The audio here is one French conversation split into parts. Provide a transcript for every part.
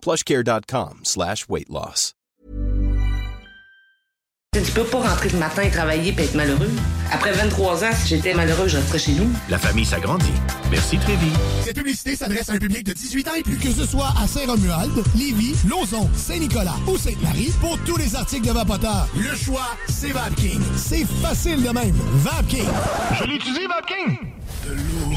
plushcare.com slash weight loss. Tu peux pas rentrer le matin et travailler et être malheureux. Après 23 ans, si j'étais malheureux, je resterais chez nous. La famille s'agrandit. Merci Trévi. Cette publicité s'adresse à un public de 18 ans et plus. Que ce soit à Saint-Romuald, Lévis, Lauson, Saint-Nicolas ou Sainte-Marie, pour tous les articles de Vapoteur, le choix, c'est VapKing. C'est facile de même. VapKing. Je l'utilise, VapKing. De l'eau.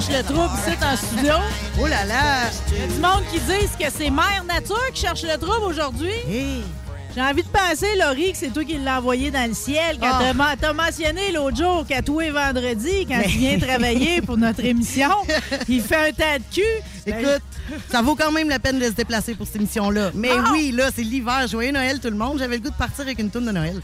Cherche le trouble ici en studio. Oh là là! Il y a du monde qui disent que c'est Mère Nature qui cherche le trouble aujourd'hui. J'ai envie de penser, Laurie, que c'est toi qui l'as envoyé dans le ciel quand Ah. t'as men- t'as mentionné l'autre jour qu'à tous les vendredis, quand tu viens travailler pour notre émission, il fait un tas de cul. Écoute, ça vaut quand même la peine de se déplacer pour cette émission-là. Mais Ah! oui, là, c'est l'hiver. Joyeux Noël, tout le monde. J'avais le goût de partir avec une tourne de Noël.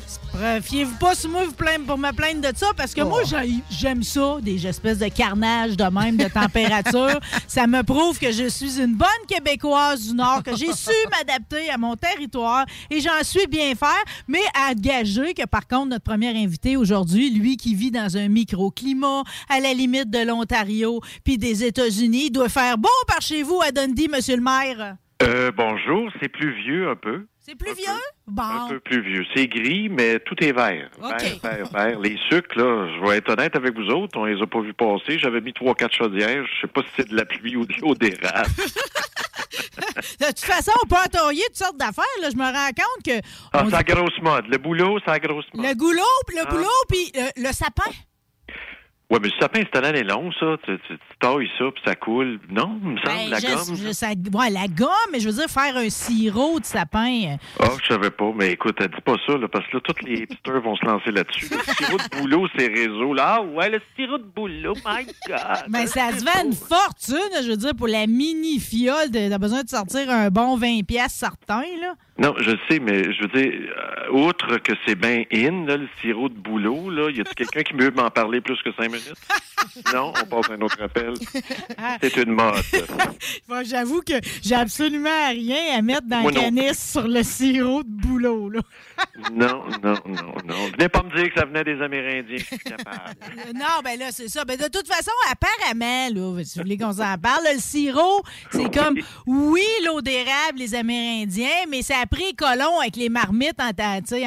Fiez-vous pas sur moi vous plaindre- pour me plaindre de ça, parce que moi, Oh. j'ai- j'aime ça, des espèces de carnage de même, de température. ça me prouve que je suis une bonne Québécoise du Nord, que j'ai su m'adapter à mon territoire et j'en suis bien faire, mais à gager que, par contre, notre premier invité aujourd'hui, lui qui vit dans un microclimat à la limite de l'Ontario puis des États-Unis, doit faire beau par chez vous à Dundee, monsieur le maire. Euh, bonjour, c'est plus vieux un peu. C'est plus vieux? Un Bon. peu plus vieux. C'est gris, mais tout est vert. OK. Vert, vert, vert. Les sucres, là, je vais être honnête avec vous autres, on les a pas vus passer. J'avais mis trois, quatre chaudières. Je sais pas si c'est de la pluie ou de l'eau d'érable. De toute façon, on peut entoyer toutes sortes d'affaires. là. Je me rends compte que Ah, on- c'est la grosse mode. Le boulot, c'est la grosse mode. le goulot, puis le Ah. boulot, puis euh, le sapin. Ouais, mais le sapin, c'est un année long, ça. Tu, tu, tu tailles ça, puis ça coule. Non, il me semble, Ben, la je- gomme. je- ça- ouais, la gomme, mais je veux dire, faire un sirop de sapin. euh, Ah, je savais pas. Mais écoute, dit pas ça, là, parce que là, tous les hipsters vont se lancer là-dessus. Le sirop de boulot, ces réseaux, là. Ah, ouais, le sirop de boulot, my God. Ben, ça se vend une fortune, je veux dire, pour la mini fiole. de- T'as besoin de sortir un bon 20 pièces certain, là. Non, je sais, mais je veux dire, euh, outre que c'est bien in, là, le sirop de boulot, là, y a quelqu'un qui veut m'en parler plus que cinq minutes? non, on passe à un autre appel. C'est une mode. Bon, J'avoue que j'ai absolument rien à mettre dans Moi le canis sur le sirop de boulot, là. Non, non, non, non. Venez pas me dire que ça venait des Amérindiens. Je suis capable. Euh, Non, ben là, c'est ça. Ben, de toute façon, apparemment, là, si vous voulez qu'on s'en parle, là, le sirop, c'est comme, oui, l'eau d'érable, les Amérindiens, mais ça a pris colon avec les marmites en,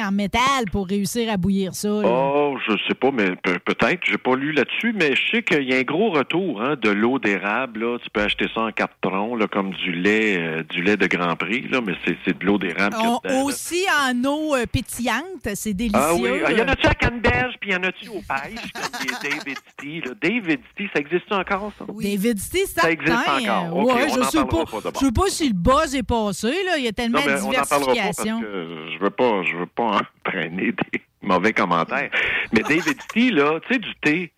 en métal pour réussir à bouillir ça. là. Oh, je sais pas, mais pe- peut-être. J'ai pas lu là-dessus, mais je sais qu'il y a un gros retour hein, de l'eau d'érable. Tu peux acheter ça en carton, là, comme du lait, euh, du lait de Grand Prix, là, mais c'est, de l'eau d'érable. aussi en eau euh, pétillante, c'est délicieux. Ah oui, il y en a-tu à Canneberge, puis il y en a-tu au pêche, comme des David là? David Tea, ça existe encore, ça? David Tea, Ça existe encore. Ouais, je sais pas. je sais pas si le buzz est passé, là. Il y a tellement Non, de on pas parce que je veux pas, je veux pas entraîner des mauvais commentaires. Mais David Tea, là, tu sais, du thé.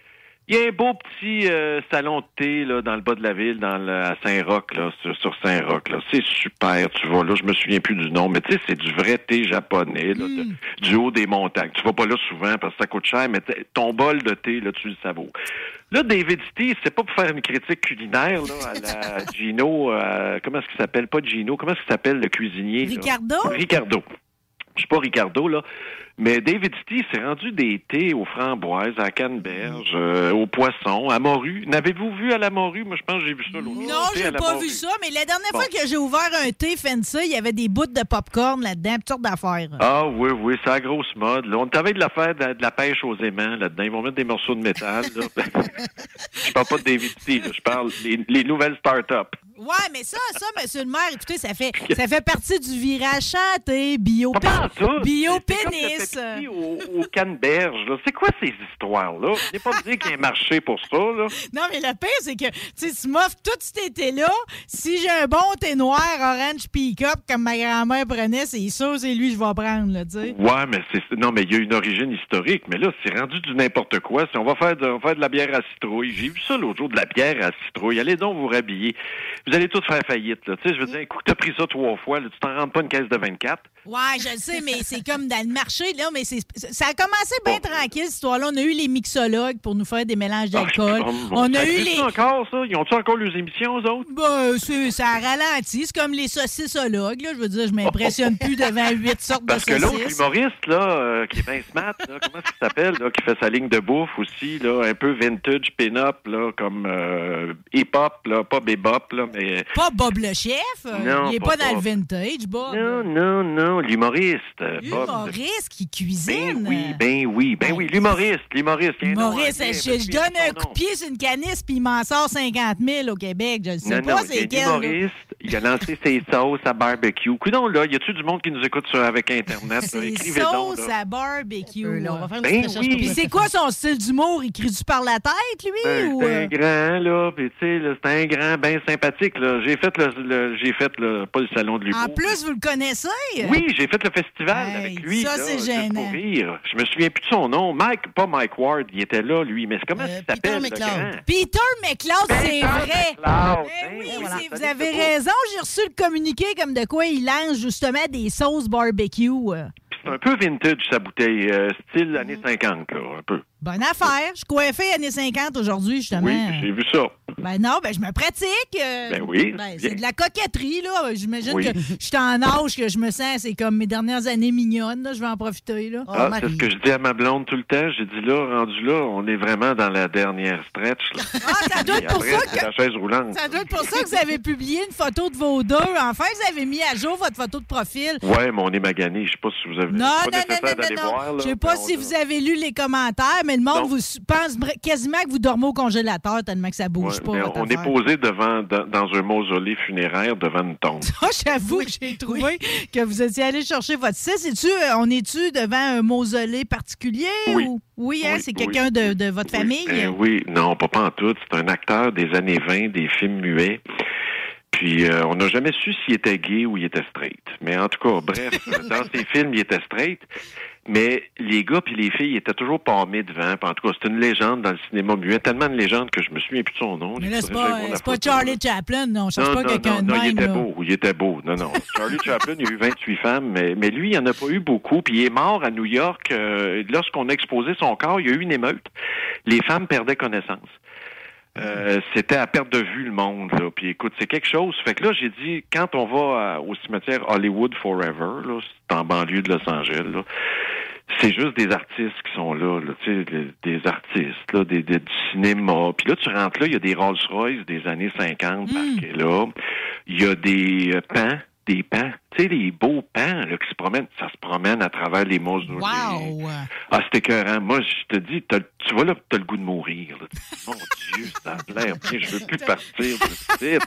Il y a un beau petit euh, salon de thé là, dans le bas de la ville, dans le, à Saint-Roch, là, sur, sur Saint-Roch. Là. C'est super, tu vas là, je me souviens plus du nom, mais tu sais, c'est du vrai thé japonais, là, de- du haut des montagnes. Tu vas pas là souvent parce que ça coûte cher, mais ton bol de thé, là, tu le savoures. Là, David Tea, c'est pas pour faire une critique culinaire là, à la Gino, euh, comment est-ce qu'il s'appelle? Pas Gino, comment est-ce qu'il s'appelle le cuisinier? là? Ricardo? Ricardo. Je suis pas Ricardo, là. Mais David Tea s'est rendu des thés aux framboises, à canneberge, euh, aux poissons, à morue. N'avez-vous vu à la morue? Moi, je pense que j'ai vu ça l'autre Non, j'ai pas morue. vu ça, mais la dernière Bon. fois que j'ai ouvert un thé fancy, il y avait des bouts de popcorn là-dedans, toutes sortes d'affaires. Ah oui, oui, c'est la grosse mode. Là. On t'avait de la faire de, de la pêche aux aimants là-dedans. Ils vont mettre des morceaux de métal. Là. je parle pas de David Tea, là. je parle les, les nouvelles start-up. Ouais, mais ça, ça, monsieur le maire, écoutez, ça fait, ça fait partie du virage chanté, bio, bio pénis. Pepsi au, au. C'est quoi ces histoires-là? Je n'ai pas dit qu'il y a un marché pour ça. Là. Non, mais le pire, c'est que tu tu m'offres tout cet été-là. Si j'ai un bon thé noir, orange pick-up, comme ma grand-mère prenait, c'est sûr, c'est lui que je vais prendre, là, tu sais. Ouais, mais c'est non, mais il y a une origine historique. Mais là, c'est rendu du n'importe quoi. Si on va faire de, on va faire de la bière à citrouille, j'ai vu ça l'autre jour de la bière à citrouille. Allez donc vous rhabiller. Vous allez tous faire faillite. Là. Tu sais, je veux dire, écoute, t'as pris ça trois fois. Là, tu t'en rends pas une caisse de 24. Ouais, je le sais, mais c'est comme dans le marché, là, mais c'est, ça a commencé bien tranquille, cette histoire-là. On a eu les mixologues pour nous faire des mélanges d'alcool. Ah, bon, On ça a eu les. encore, ça? Ils ont-tu encore leurs émissions, eux autres? Ben, c'est, ça a ralenti. C'est comme les saucissologues, là. Je veux dire, je m'impressionne plus devant huit sortes Parce de que l'autre saucisses. humoriste, là, euh, qui est bien smart, là, comment qu'il s'appelle, là, qui fait sa ligne de bouffe aussi, là, un peu vintage, pin-up, là, comme euh, hip-hop, là, pas bebop, là, mais... Pas Bob le chef? Non, il est pas pas, dans Bob. le vintage, Bob. Non, non, non, l'humoriste. euh, Bob. Humoriste qui cuisine? Ben oui, ben oui, ben oui, l'humoriste, l'humoriste. nom Maurice, anglais, je, je donne un coup de pied sur une canisse puis il m'en sort 50 000 au Québec. Je ne sais Non, pas c'est quel. y il a lancé ses sauces à barbecue. Coudon, là, y a-tu du monde qui nous écoute sur, avec Internet? là? C'est Écrivez donc, sauce là. à barbecue. Euh, là, on va faire une Ben petite recherche oui. Puis c'est quoi son style d'humour? Il crie-tu par la tête, lui? Ben, ou, c'est euh, un grand, là, puis tu sais, là, c'est un grand, bien sympathique, là. J'ai fait le, le- j'ai fait le, pas le salon de l'humour. En plus, vous le connaissez? Oui, j'ai fait le festival Hey, avec lui. ça, là, c'est gênant. pour rire. Je me souviens plus de son nom. Mike, pas Mike Ward, il était là, lui. Mais c'est comment Euh, il s'appelle, le Peter? McLeod. Peter McLeod, c'est vrai. McLeod. Ben Ben oui, vous avez c'est J'ai reçu le communiqué comme de quoi il lance justement des sauces barbecue. C'est un peu vintage, sa bouteille. euh, style années Mm. 50, là, un peu. Bonne affaire. Je suis coiffée années 50 aujourd'hui, justement. Oui, j'ai vu ça. Ben non, ben je me pratique. euh, Ben oui, ben, c'est de la coquetterie, là. J'imagine Oui. que je suis en âge que je me sens, c'est comme mes dernières années mignonnes, là. Je vais en profiter, là. Ah, c'est ce que je dis à ma blonde tout le temps. J'ai dit là, rendu là, on est vraiment dans la dernière stretch. Là. Ah, ça doit être pour après, ça que. la chaise roulante. Ça doit être pour ça que vous avez publié une photo de vos deux. Enfin, vous avez mis à jour votre photo de profil. Ouais, mais on est magané. Je sais pas si vous avez. Non, non, non, non, non, non. Je sais pas si vous avez lu les commentaires, mais le monde vous pense quasiment que vous dormez au congélateur tellement que ça bouge Ouais, pas. mais votre on est posé devant dans, dans un mausolée funéraire devant une tombe. J'avoue que j'ai trouvé que vous étiez allé chercher votre fils. Es-tu, euh, on est-tu devant un mausolée particulier? Oui. Ou... Oui, hein, Oui, c'est oui. quelqu'un de, de votre Oui, famille? ben oui, non, pas, pas en tout. C'est un acteur des années 20, des films muets. Puis euh, on n'a jamais su s'il était gay ou il était straight. Mais en tout cas, bref, dans ses films, il était straight. Mais les gars puis les filles étaient toujours palmés devant. En tout cas, c'est une légende dans le cinéma muet. Tellement une légende que je me souviens plus de son nom. Mais là, c'est pas, pas Charlie. Chaplin, non. Je Non, pas quelqu'un non, de non, il était là. beau, il était beau. Non, non. Charlie Chaplin, il y a eu 28 femmes, mais, mais lui, il n'y en a pas eu beaucoup. Puis il est mort à New York. euh, lorsqu'on a exposé son corps, il y a eu une émeute. Les femmes perdaient connaissance. Euh, c'était à perte de vue le monde. Là. Puis écoute, c'est quelque chose. Fait que là, j'ai dit, quand on va à- au cimetière Hollywood Forever, là, c'est en banlieue de Los Angeles, là, c'est juste des artistes qui sont là, là tu sais, des, des artistes, là, des, des- du cinéma. Puis là, tu rentres là, il y a des Rolls-Royce des années 50 parqués là. Il y a des euh, pans des pans. Tu sais, les beaux pans là, qui se promènent, ça se promène à travers les mausolées. Wow! Ah, c'était écœurant. Moi, je te dis, tu vois là, t'as le goût de mourir. là. Mon Dieu, ça a l'air. Je veux plus partir de site.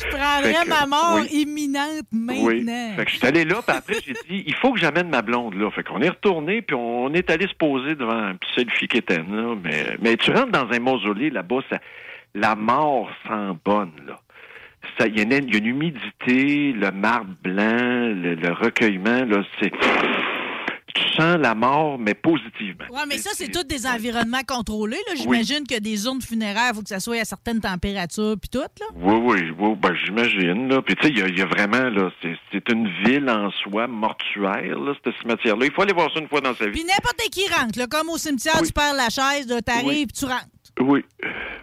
Je prendrais que, ma mort oui. imminente Oui. maintenant. Fait que je suis allé là, puis après, j'ai dit, il faut que j'amène ma blonde là. Fait qu'on est retourné, puis on est allé se poser devant un petit selfie quétaine, là. Mais, mais tu rentres dans un mausolée, là-bas, ça, la mort sent bonne, là. Ça, Il y, a une- il y a une humidité, le marbre blanc, le, le recueillement, là, c'est... Tu sens la mort, mais positivement. Oui, mais ça, c'est tous des environnements contrôlés. là. J'imagine que des urnes funéraires, il faut que ça soit à certaines températures, puis tout. Là. Oui, oui, oui, ben, j'imagine. Là. Puis tu sais, il y a, il y a vraiment, là, c'est, une ville en soi, mortuaire, là, ce cimetière-là. Il faut aller voir ça une fois dans sa vie. Puis n'importe qui rentre. là, comme au cimetière, tu perds la chaise, là, t'arrives, Oui. tu rentres. Oui,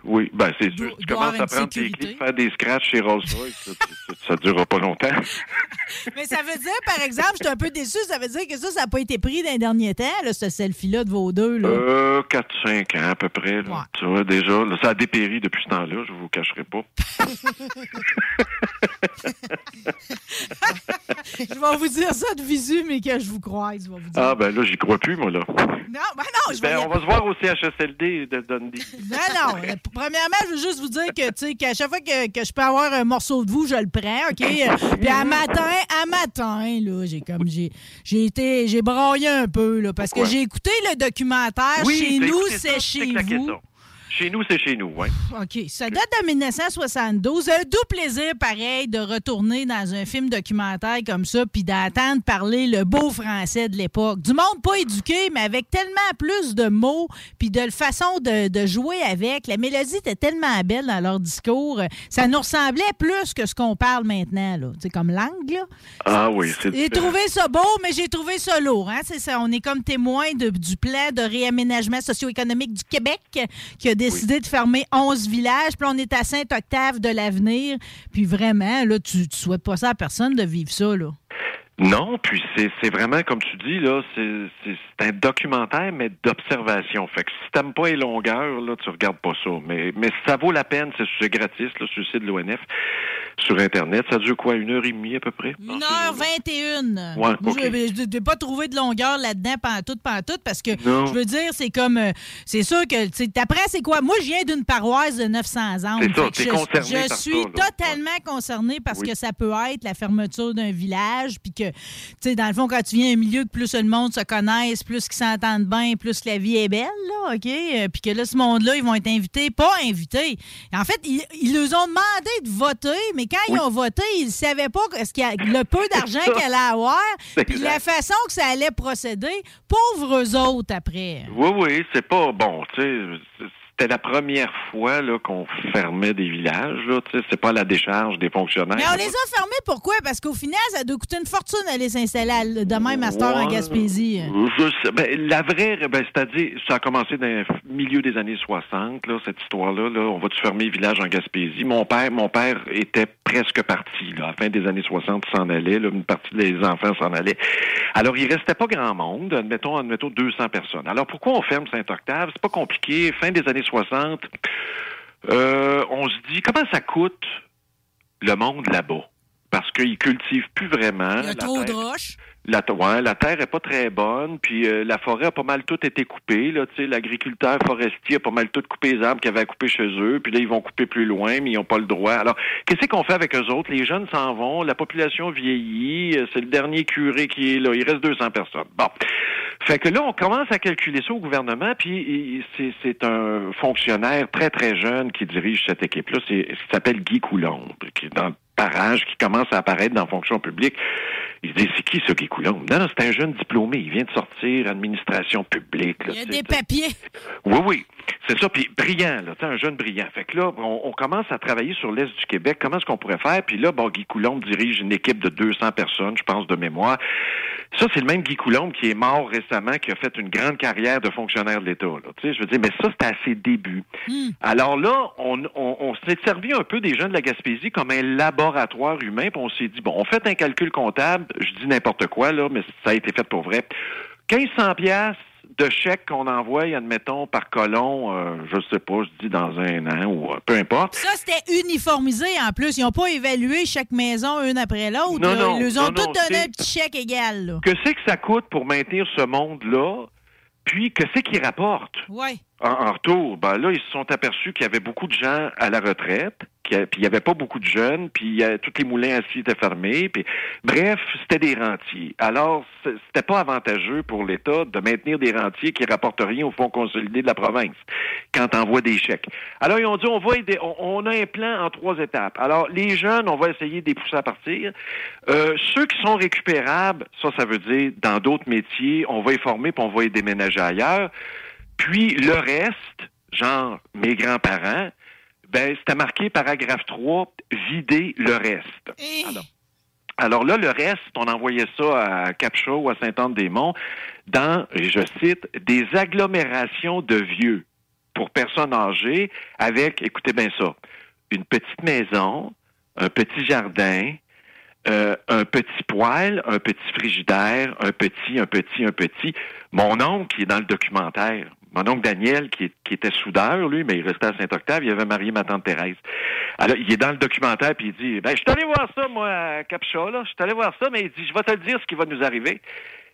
oui, ben c'est sûr. Tu commences à prendre tes clés, faire des scratchs chez Rolls-Royce, ça, ça, ça durera pas longtemps. Mais ça veut dire, par exemple, je suis un peu déçu, ça veut dire que ça, ça n'a pas été pris dans les derniers temps, là, ce selfie-là de vos deux. Là? Euh, 4-5 ans à peu près. Là. Tu vois, déjà, là, ça a dépéri depuis ce temps-là, je vous cacherai pas. je vais vous dire ça de visu, mais que je vous croise. Je vais vous dire. Ah, ben là, j'y crois plus, moi, là. Non, ben non, je vais Ben, on va se voir au CHSLD de Dundee. Non, non. Premièrement, je veux juste vous dire que, tu sais, qu'à chaque fois que, que je peux avoir un morceau de vous, je le prends, OK? Euh, Puis à matin, à matin, là, j'ai comme, j'ai, j'ai été, j'ai braillé un peu, là, parce que j'ai écouté le documentaire Oui, Chez nous, c'est chez vous. Chez nous, c'est chez nous, oui. OK. Ça date de 1972. Un doux plaisir, pareil, de retourner dans un film documentaire comme ça, puis d'entendre parler le beau français de l'époque. Du monde pas éduqué, mais avec tellement plus de mots, puis de façon de, de jouer avec. La mélodie était tellement belle dans leur discours. Ça nous ressemblait plus que ce qu'on parle maintenant, là. Tu sais, comme langue, là. Ah oui, c'est J'ai trouvé ça beau, mais j'ai trouvé ça lourd. Hein? C'est ça. On est comme témoin de- du plan de réaménagement socio-économique du Québec qui a décidé de fermer 11 villages. Puis on est à Saint-Octave de l'avenir. Puis vraiment, là, tu ne souhaites pas ça à personne de vivre ça. Là. Non, puis c'est vraiment, comme tu dis, là, c'est un documentaire, mais d'observation. Fait que si t'aimes pas les longueurs, là, tu regardes pas ça. Mais, mais ça vaut la peine, c'est gratis, là, le site de l'ONF, sur Internet. Ça dure quoi, une heure et demie à peu près? 1h21. Ouais, Moi, ok. Je n'ai pas trouvé de longueur là-dedans, pantoute, pantoute, parce que Non. je veux dire, c'est comme. euh, c'est sûr que. Après, c'est quoi? Moi, je viens d'une paroisse de 900 ans. C'est ça, t'es je, concerné je par suis ça, totalement concernée parce Oui. que ça peut être la fermeture d'un village, puis que, tu sais, dans le fond, quand tu viens à un milieu que plus le monde se connaisse, plus qu'ils s'entendent bien, plus la vie est belle, là, OK? Euh, Puis que là, ce monde-là, ils vont être invités, pas invités. En fait, ils, ils leur ont demandé de voter, mais quand ils ont voté, ils ne savaient pas ce qu'il y a- le peu d'argent qu'elle allait avoir, puis la façon que ça allait procéder. Pauvres eux autres, après. Oui, oui, c'est pas bon, tu sais. C'était la première fois là, qu'on fermait des villages. C'est pas la décharge des fonctionnaires. Mais on les a fermés pourquoi? Parce qu'au final, ça doit coûter une fortune d'aller s'installer à- de même master en Ouais. Gaspésie. Je sais- ben, la vraie, ben, c'est-à-dire, ça a commencé dans le milieu des années 60, là, cette histoire-là. Là, on va-tu fermer le village en Gaspésie? Mon père, mon père était presque parti. Là, à la fin des années 60, il s'en allait. Là, une partie des enfants s'en allait. Alors, il restait pas grand monde. Admettons, admettons 200 personnes. Alors, pourquoi on ferme Saint-Octave? C'est pas compliqué. Fin des années 60, euh, on se dit, comment ça coûte le monde là-bas? Parce qu'ils cultivent plus vraiment. Il y a La trop de terre- roches. la, ouais, la terre est pas très bonne, puis euh, la forêt a pas mal tout été coupée. Là, l'agriculteur forestier a pas mal tout coupé les arbres qu'ils avaient à couper chez eux, puis là, ils vont couper plus loin, mais ils n'ont pas le droit. Alors, qu'est-ce qu'on fait avec eux autres? Les jeunes s'en vont, la population vieillit, euh, c'est le dernier curé qui est là, il reste 200 personnes. Bon. Fait que là, on commence à calculer ça au gouvernement, puis c'est- un fonctionnaire très, très jeune qui dirige cette équipe-là, qui s'appelle Guy Coulombe, qui est dans le parage, qui commence à apparaître dans la fonction publique. Il dit, c'est qui ce Guy Coulombe? Non, non, c'est un jeune diplômé, il vient de sortir, administration publique. là, Il y a des papiers. oui, oui. C'est ça, puis brillant, là, un jeune brillant. Fait que là, on, on commence à travailler sur l'Est du Québec. Comment est-ce qu'on pourrait faire? Puis là, bon, Guy Coulombe dirige une équipe de 200 personnes, je pense, de mémoire. Ça, c'est le même Guy Coulombe qui est mort récemment, qui a fait une grande carrière de fonctionnaire de l'État. Là. Tu sais, je veux dire, mais ça, c'était à ses débuts. Alors là, on, on, on s'est servi un peu des gens de la Gaspésie comme un laboratoire humain, puis on s'est dit, bon, on fait un calcul comptable, je dis n'importe quoi, là, mais ça a été fait pour vrai. 1500 pièces de chèques qu'on envoie, admettons, par colon, euh, je sais pas, je dis dans un an ou euh, peu importe. Ça, c'était uniformisé en plus. Ils n'ont pas évalué chaque maison une après l'autre. Non, non, Ils nous ont tous donné un petit chèque égal. Là. Que c'est que ça coûte pour maintenir ce monde-là? Puis, que c'est qu'ils rapportent? Ouais. En, retour, ben là, ils se sont aperçus qu'il y avait beaucoup de gens à la retraite, puis il n'y avait pas beaucoup de jeunes, puis a- tous les moulins scie étaient fermés, puis bref, c'était des rentiers. Alors, c'était pas avantageux pour l'État de maintenir des rentiers qui rapportent rien au fonds consolidé de la province quand on envoie des chèques. Alors, ils ont dit, on va aider, on, on a un plan en trois étapes. Alors, les jeunes, on va essayer de les pousser à partir. Euh, ceux qui sont récupérables, ça, ça veut dire dans d'autres métiers, on va les former, puis on va les déménager ailleurs. Puis le reste, genre mes grands-parents, ben c'était marqué paragraphe 3, vider le reste. Alors, alors là, le reste, on envoyait ça à Capcha ou à Saint-Anne-des-Monts dans, et je cite, des agglomérations de vieux pour personnes âgées avec, écoutez bien ça, une petite maison, un petit jardin, euh, un petit poêle, un petit frigidaire, un petit, un petit, un petit. Mon oncle, qui est dans le documentaire, mon oncle Daniel, qui, qui était soudeur, lui, mais il restait à Saint-Octave, il avait marié ma tante Thérèse. Alors, il est dans le documentaire, puis il dit, ben, je suis allé voir ça, moi, à Capcha, là, je suis allé voir ça, mais il dit, je vais te le dire ce qui va nous arriver.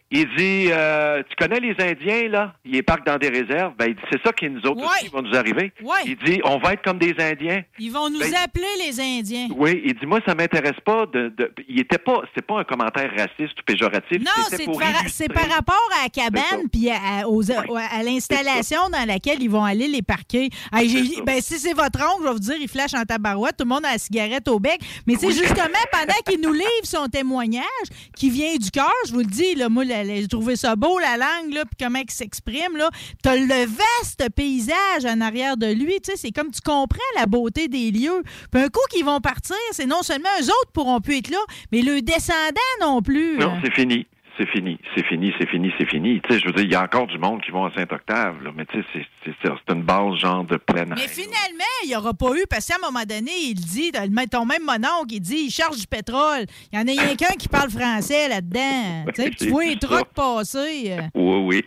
Il dit, euh, tu connais les Indiens, là? Ils parquent dans des réserves. Ben, il dit, c'est ça qui nous autres aussi va nous arriver. Ouais. Il dit, on va être comme des Indiens. Ils vont nous Ben, appeler les Indiens. Oui, il dit moi ça m'intéresse pas de, de il était pas c'est pas un commentaire raciste ou péjoratif, Non, c'était c'est par, rapport à la cabane puis à, à- aux- à l'installation dans laquelle ils vont aller les parquer. Ben, si c'est votre oncle, je vais vous dire, il flash en tabarouette, tout le monde a la cigarette au bec. Mais c'est justement pendant qu'il nous livre son témoignage, qui vient du cœur, je vous le dis, là, moi, la- j'ai trouvé ça beau, la langue, là, puis comment il s'exprime. là. T'as le vaste paysage en arrière de lui. Tu sais, c'est comme tu comprends la beauté des lieux. Puis un coup qu'ils vont partir, c'est non seulement eux autres pourront plus être là, mais le descendant non plus. Non, c'est fini. C'est fini, c'est fini, c'est fini, c'est fini. Tu sais, je veux dire, il y a encore du monde qui vont à Saint-Octave, là, mais tu sais, c'est- une base genre de plein air. Mais finalement, il n'y aura pas eu, parce qu'à un moment donné, il dit, ton même mononcle, il dit, il charge du pétrole. Il y en a rien qu'un qui parle français là-dedans. Tu sais, tu vois les trucs passer. euh. Oui, oui.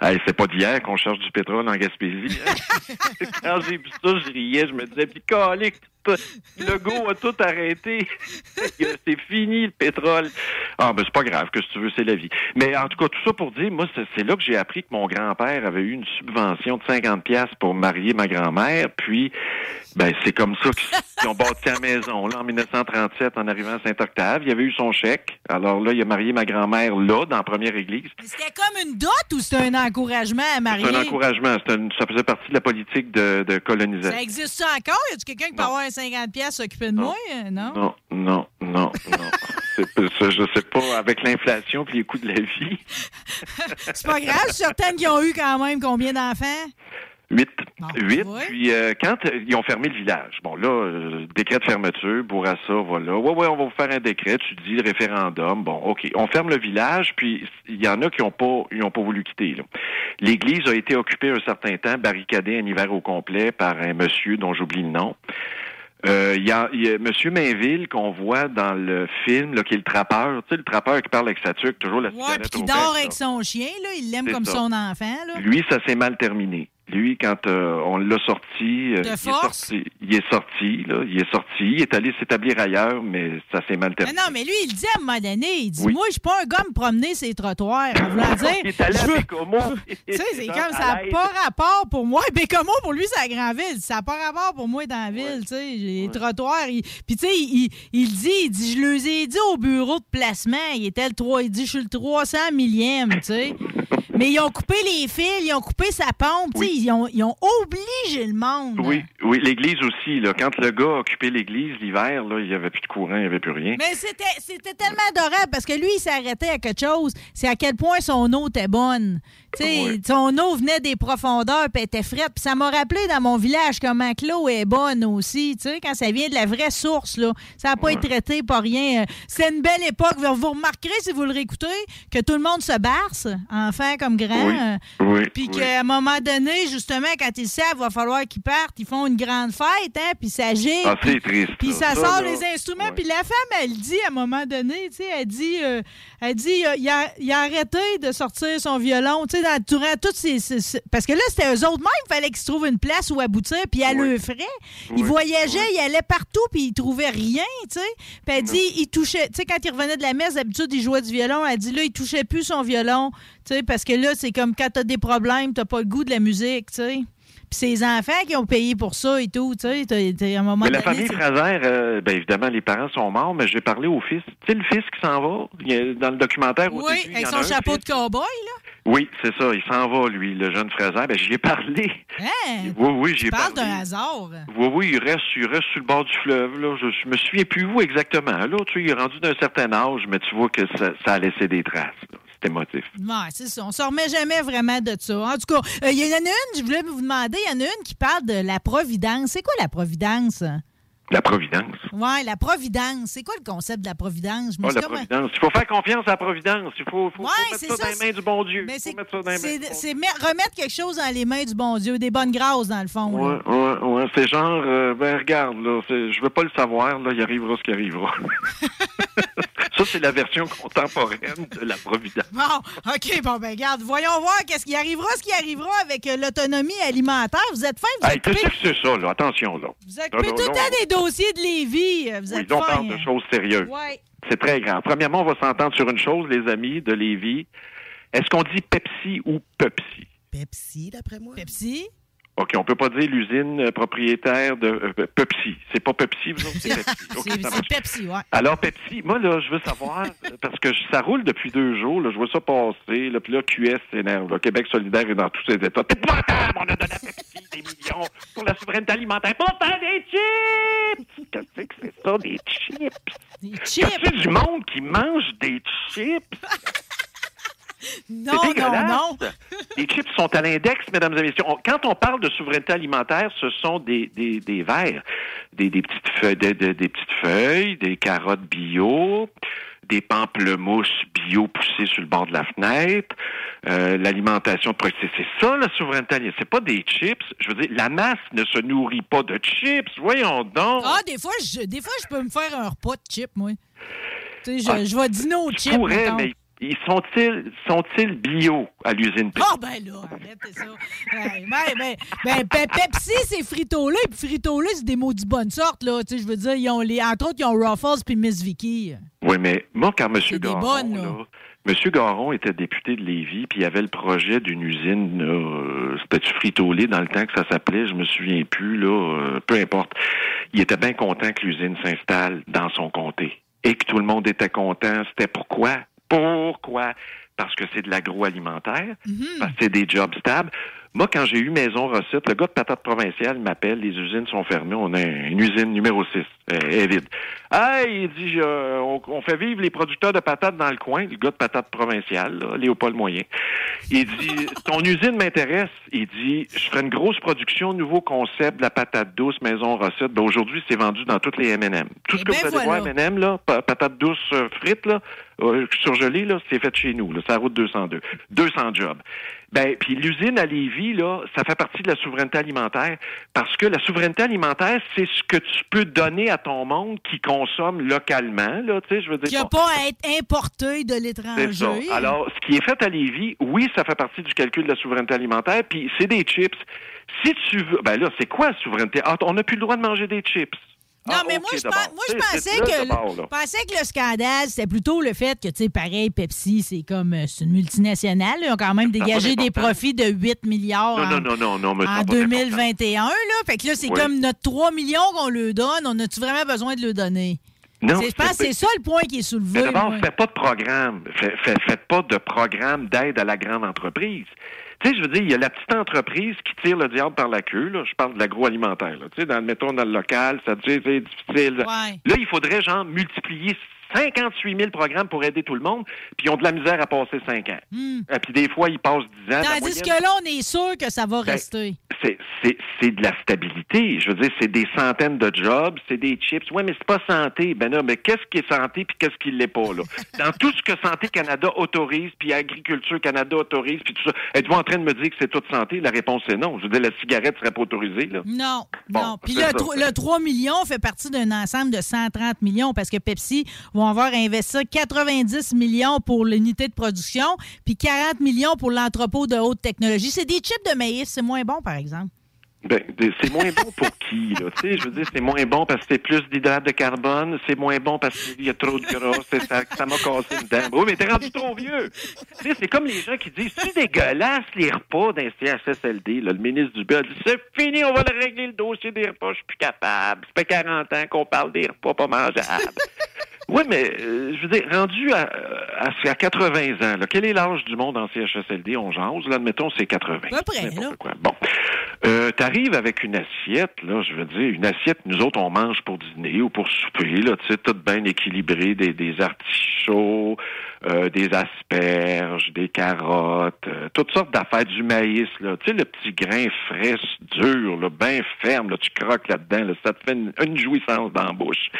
Hey, c'est pas d'hier qu'on cherche du pétrole en Gaspésie. Quand j'ai vu ça, je riais, je me disais, puis calique, tout- le go a tout arrêté. c'est fini le pétrole. Ah, ben c'est pas grave, que si tu veux, c'est la vie. Mais en tout cas, tout ça pour dire, moi, c'est là que j'ai appris que mon grand-père avait eu une subvention de 50 pièces pour marier ma grand-mère, puis ben c'est comme ça qu'ils ont bâti la maison, là, en 1937, en arrivant à Saint-Octave. Il avait eu son chèque. Alors là, il a marié ma grand-mère là, dans la première église. C'était comme une dot ou c'était un encouragement à marier? C'est un encouragement. Un- ça faisait partie de la politique de, de Ça colonisation. existe ça encore? Y a-tu quelqu'un qui peut avoir un 50 pièces s'occuper de moi? euh, Non? Non, non, non, non. Je sais pas, avec l'inflation et les coûts de la vie. C'est pas grave, je suis certaine qu'ils ont eu quand même combien d'enfants? Huit. Huit. Puis euh, quand euh, ils ont fermé le village, bon là, euh, décret de fermeture, Bourassa, voilà. Ouais, ouais, on va vous faire un décret, tu dis référendum. Bon, OK. On ferme le village, puis il y en a qui n'ont pas, ils ont pas voulu quitter. L'église a été occupée un certain temps, barricadée un hiver au complet par un monsieur dont j'oublie le nom. Euh, Il y a, il y a Monsieur Mainville qu'on voit dans le film, là, qui est le trappeur. Tu sais, le trappeur qui parle avec sa tuque, toujours la Ouais, cigarette puis qui dort bec, avec là. son chien, là. Il l'aime comme ça. son enfant, là. Lui, ça s'est mal terminé. Lui, quand euh, on l'a sorti, euh, il, est sorti il est sorti, là, il est sorti, il est allé s'établir ailleurs, mais ça s'est mal Mais terminé. non, mais lui, il dit à un moment donné, il dit, Oui. moi, je suis pas un gars à me promener ces trottoirs. En voulant dire, Il est allé je veux-. Tu sais, c'est comme ça n'a pas rapport pour moi. Bécomo, pour lui, c'est la grande ville. Ça n'a pas rapport pour moi dans la ville. Tu sais, les trottoirs. il- Puis, tu sais, il, il dit, il dit, je leur ai dit au bureau de placement, il était le 3, il dit, je suis le 300 millième, tu sais. Mais ils ont coupé les fils, ils ont coupé sa pompe, ils, ont, ils ont obligé le monde. Oui, oui, l'église aussi. Là, quand le gars a occupé l'église l'hiver, il n'y avait plus de courant, il n'y avait plus rien. Mais c'était, c'était tellement adorable parce que lui, il s'arrêtait à quelque chose. C'est à quel point son eau était bonne. Tu sais, son eau venait des profondeurs puis était frette. Puis ça m'a rappelé dans mon village comment que l'eau est bonne aussi. Tu sais, quand ça vient de la vraie source, là. Ça n'a pas été traité par rien. C'est une belle époque. Vous remarquerez, si vous le réécoutez, que tout le monde se barce, enfant comme grand. Oui, oui, Puis oui. qu'à un moment donné, justement, quand ils savent, va falloir qu'ils partent, ils font une grande fête, hein, puis ça gît. Ah, puis- c'est triste. Puis ça, sort là, les instruments. ouais. Puis la femme, elle dit à un moment donné, tu sais, elle dit, euh, elle dit, il, a, il a arrêté de sortir son violon, tu sais, dans- durant toutes ces, ces- ces- Parce que là, c'était eux autres même, il fallait qu'ils se trouvent une place où aboutir, puis à Oui. le frais. Ils Oui. voyageaient, ils allaient partout, puis ils trouvaient rien, tu sais. Puis elle dit, il touchait, tu sais, quand il revenait de la messe, d'habitude, il jouait du violon. Elle dit, là, il touchait plus son violon, tu sais, parce que là, c'est comme quand t'as des problèmes, t'as pas le goût de la musique, tu sais. Puis les enfants qui ont payé pour ça et tout, tu sais. t'as- t'as- à un moment Mais la famille Fraser, euh, ben évidemment, les parents sont morts, mais j'ai parlé au fils. Tu sais, le fils qui s'en va, il dans le documentaire au Oui, début, il y avec en son chapeau de cow-boy, là. Oui, c'est ça, il s'en va, lui, le jeune Fraser. Ben, j'y ai parlé. Hein? Oui, oui, j'y ai parlé. d'un hasard. Oui, oui, il reste, il reste sur le bord du fleuve. Là. Je, je me souviens plus où exactement. Là, tu sais, il est rendu d'un certain âge, mais tu vois que ça, ça a laissé des traces. là. Ouais, c'est ça. On se remet jamais vraiment de ça. En tout cas, euh, il y en a une, je voulais vous demander, il y en a une qui parle de la providence. C'est quoi la providence? La providence. Ouais, la providence. C'est quoi le concept de la providence? Je me Oh, la comme- providence. Il faut faire confiance à la providence. Il faut, faut, Ouais, faut c'est mettre ça, ça, dans les mains du bon Dieu. C'est remettre quelque chose dans les mains du bon Dieu, des bonnes grâces, dans le fond. là. Ouais, ouais, ouais. C'est genre, euh, ben regarde, là, je veux pas le savoir, là, il arrivera ce qui arrivera. Ça, c'est la version contemporaine de la providence. Bon, OK, bon, ben, regarde, voyons voir qu'est-ce qui arrivera, ce qui arrivera avec euh, l'autonomie alimentaire. Vous êtes fin, vous Hey, êtes que c'est ça, là. Attention, là. vous occupez tout le temps des dossiers de Lévis. euh, Vous Oui, êtes là, on fin. parle de choses sérieuses. Ouais. C'est très grave. Premièrement, on va s'entendre sur une chose, les amis de Lévis. Est-ce qu'on dit Pepsi ou Pepsi? Pepsi, d'après moi. Pepsi? OK, on peut pas dire l'usine euh, propriétaire de euh, Pepsi. C'est pas Pepsi, vous autres, c'est Pepsi. C'est c'est. Pepsi, ouais. Alors, Pepsi, moi, là, je veux savoir, euh, parce que ça roule depuis deux jours, là, je vois ça passer, là, puis là, QS s'énerve, là, Québec solidaire est dans tous ses états. C'est pas grave, on a donné à Pepsi des millions pour la souveraineté alimentaire. Pour faire des chips! Qu'est-ce que c'est ça, des chips? Des Y chips. a-tu du monde qui mange des chips? Non, non, non. Les chips sont à l'index, mesdames et messieurs. On- quand on parle de souveraineté alimentaire, ce sont des, des, des verres, des, des petites feuilles, des, petites feuilles, des carottes bio, des pamplemousses bio poussées sur le bord de la fenêtre, euh, l'alimentation proximité. C'est ça la souveraineté alimentaire. C'est pas des chips. Je veux dire, la masse ne se nourrit pas de chips. Voyons donc. Ah, des fois, je, des fois, je peux me faire un repas de chips, moi. Tu sais, je, Ah, je vais dîner aux chips. pourrais, mais ils sont-ils sont-ils bio à l'usine Pepsi? Ah, ben là, arrêtez ça. Ben, ben, ben, Pe- Pepsi, c'est Frito-Lay, puis Frito-Lay, c'est des maudits bonne sorte, là. Tu sais, je veux dire, ils ont les, entre autres, ils ont Ruffles puis Miss Vicky. Oui, mais moi, quand M. Garon, bonnes, là. là, M. Garon était député de Lévis, puis il y avait le projet d'une usine, euh, c'était-tu Frito-Lay dans le temps que ça s'appelait, je me souviens plus, là, euh, peu importe. Il était bien content que l'usine s'installe dans son comté. Et que tout le monde était content. C'était pourquoi? Pourquoi? Parce que c'est de l'agroalimentaire, parce que c'est des jobs stables. Moi, quand j'ai eu Maison Rossette, le gars de patate provinciale m'appelle, les usines sont fermées, on a une usine numéro 6, euh, est vide. Hey, il dit, euh, on, on fait vivre les producteurs de patates dans le coin, le gars de patate provinciale, là, Léopold Moyen. Il dit, ton usine m'intéresse. Il dit, je ferai une grosse production, nouveau concept de la patate douce, Maison Rossette. Ben, aujourd'hui, c'est vendu dans toutes les M&M. Tout ce Eh que ben vous allez voilà. voir, M&M, là, pa- patate douce euh, frites, là, euh, surgelée, là, c'est fait chez nous, là, c'est la route 202. 200 jobs. Ben, puis l'usine à Lévis, là, ça fait partie de la souveraineté alimentaire parce que la souveraineté alimentaire, c'est ce que tu peux donner à ton monde qui consomme localement, là, tu sais, je veux dire. Qui n'a pas à être importé de l'étranger. Alors, ce qui est fait à Lévis, oui, ça fait partie du calcul de la souveraineté alimentaire, puis c'est des chips. Si tu veux, ben là, c'est quoi la souveraineté? Ah, on n'a plus le droit de manger des chips. Non, Ah, mais ok, moi, je, pense- moi, je pensais que, le, pensais que le scandale, c'était plutôt le fait que, tu sais, pareil, Pepsi, c'est comme, euh, c'est une multinationale. Ils ont quand même Ça a pas dégagé des profits de 8 milliards Non, en, non, non, en a pas d'importance. 2021. Là. Fait que là, c'est Oui. comme notre 3 millions qu'on lui donne. On a-tu vraiment besoin de le donner? Non, C'est- je pense que c'est ça le point qui est soulevé. D'abord, faites pas de programme. Fait- fait- Faites pas de programme d'aide à la grande entreprise. Tu sais, je veux dire, il y a la petite entreprise qui tire le diable par la queue. Là. Je parle de l'agroalimentaire. là. Tu sais, dans, mettons, dans le local, ça tu sais, c'est difficile. Ouais. Là, il faudrait, genre, multiplier 58 000 programmes pour aider tout le monde, puis ils ont de la misère à passer 5 ans. Et puis des fois, ils passent 10 ans. Tandis moyenne- que là, on est sûr que ça va Ben, rester. c'est, de la stabilité. Je veux dire, c'est des centaines de jobs, c'est des chips. Ouais, mais c'est pas santé. Ben non, mais qu'est-ce qui est santé puis qu'est-ce qui l'est pas, là? Dans tout ce que Santé Canada autorise, puis Agriculture Canada autorise, puis tout ça, êtes-vous en train de me dire que c'est toute santé? La réponse est non. Je veux dire, la cigarette serait pas autorisée, là. Non, Bon, non. Puis le, le 3 millions fait partie d'un ensemble de 130 millions parce que Pepsi vont avoir investi 90 millions pour l'unité de production puis 40 millions pour l'entrepôt de haute technologie. C'est des chips de maïs, c'est moins bon, par exemple. Ben, c'est moins bon pour qui, là? Tu sais, je veux dire, c'est moins bon parce que c'est plus d'hydrate de carbone, c'est moins bon parce qu'il y a trop de gras, ça, ça m'a cassé une dent. Oui, mais t'es rendu trop vieux. Tu sais, c'est comme les gens qui disent, c'est dégueulasse les repas d'un CHSLD, là. Le ministre du a dit, c'est fini, on va le régler le dossier des repas, je suis plus capable. Ça fait 40 ans qu'on parle des repas pas mangeables. Oui, mais euh, je veux dire, rendu à, à, à 80 ans, là, quel est l'âge du monde en CHSLD? On jase, là, admettons, c'est 80. À peu près, N'importe là. quoi. Bon. Euh, T'arrives avec une assiette, là, je veux dire, une assiette, nous autres, on mange pour dîner ou pour souper, là, tu sais, tout bien équilibré, des, des artichauts, euh, des asperges, des carottes, euh, toutes sortes d'affaires, du maïs, là, tu sais, le petit grain frais, dur, là, bien ferme, là, tu croques là-dedans, là, ça te fait une, une jouissance dans la bouche.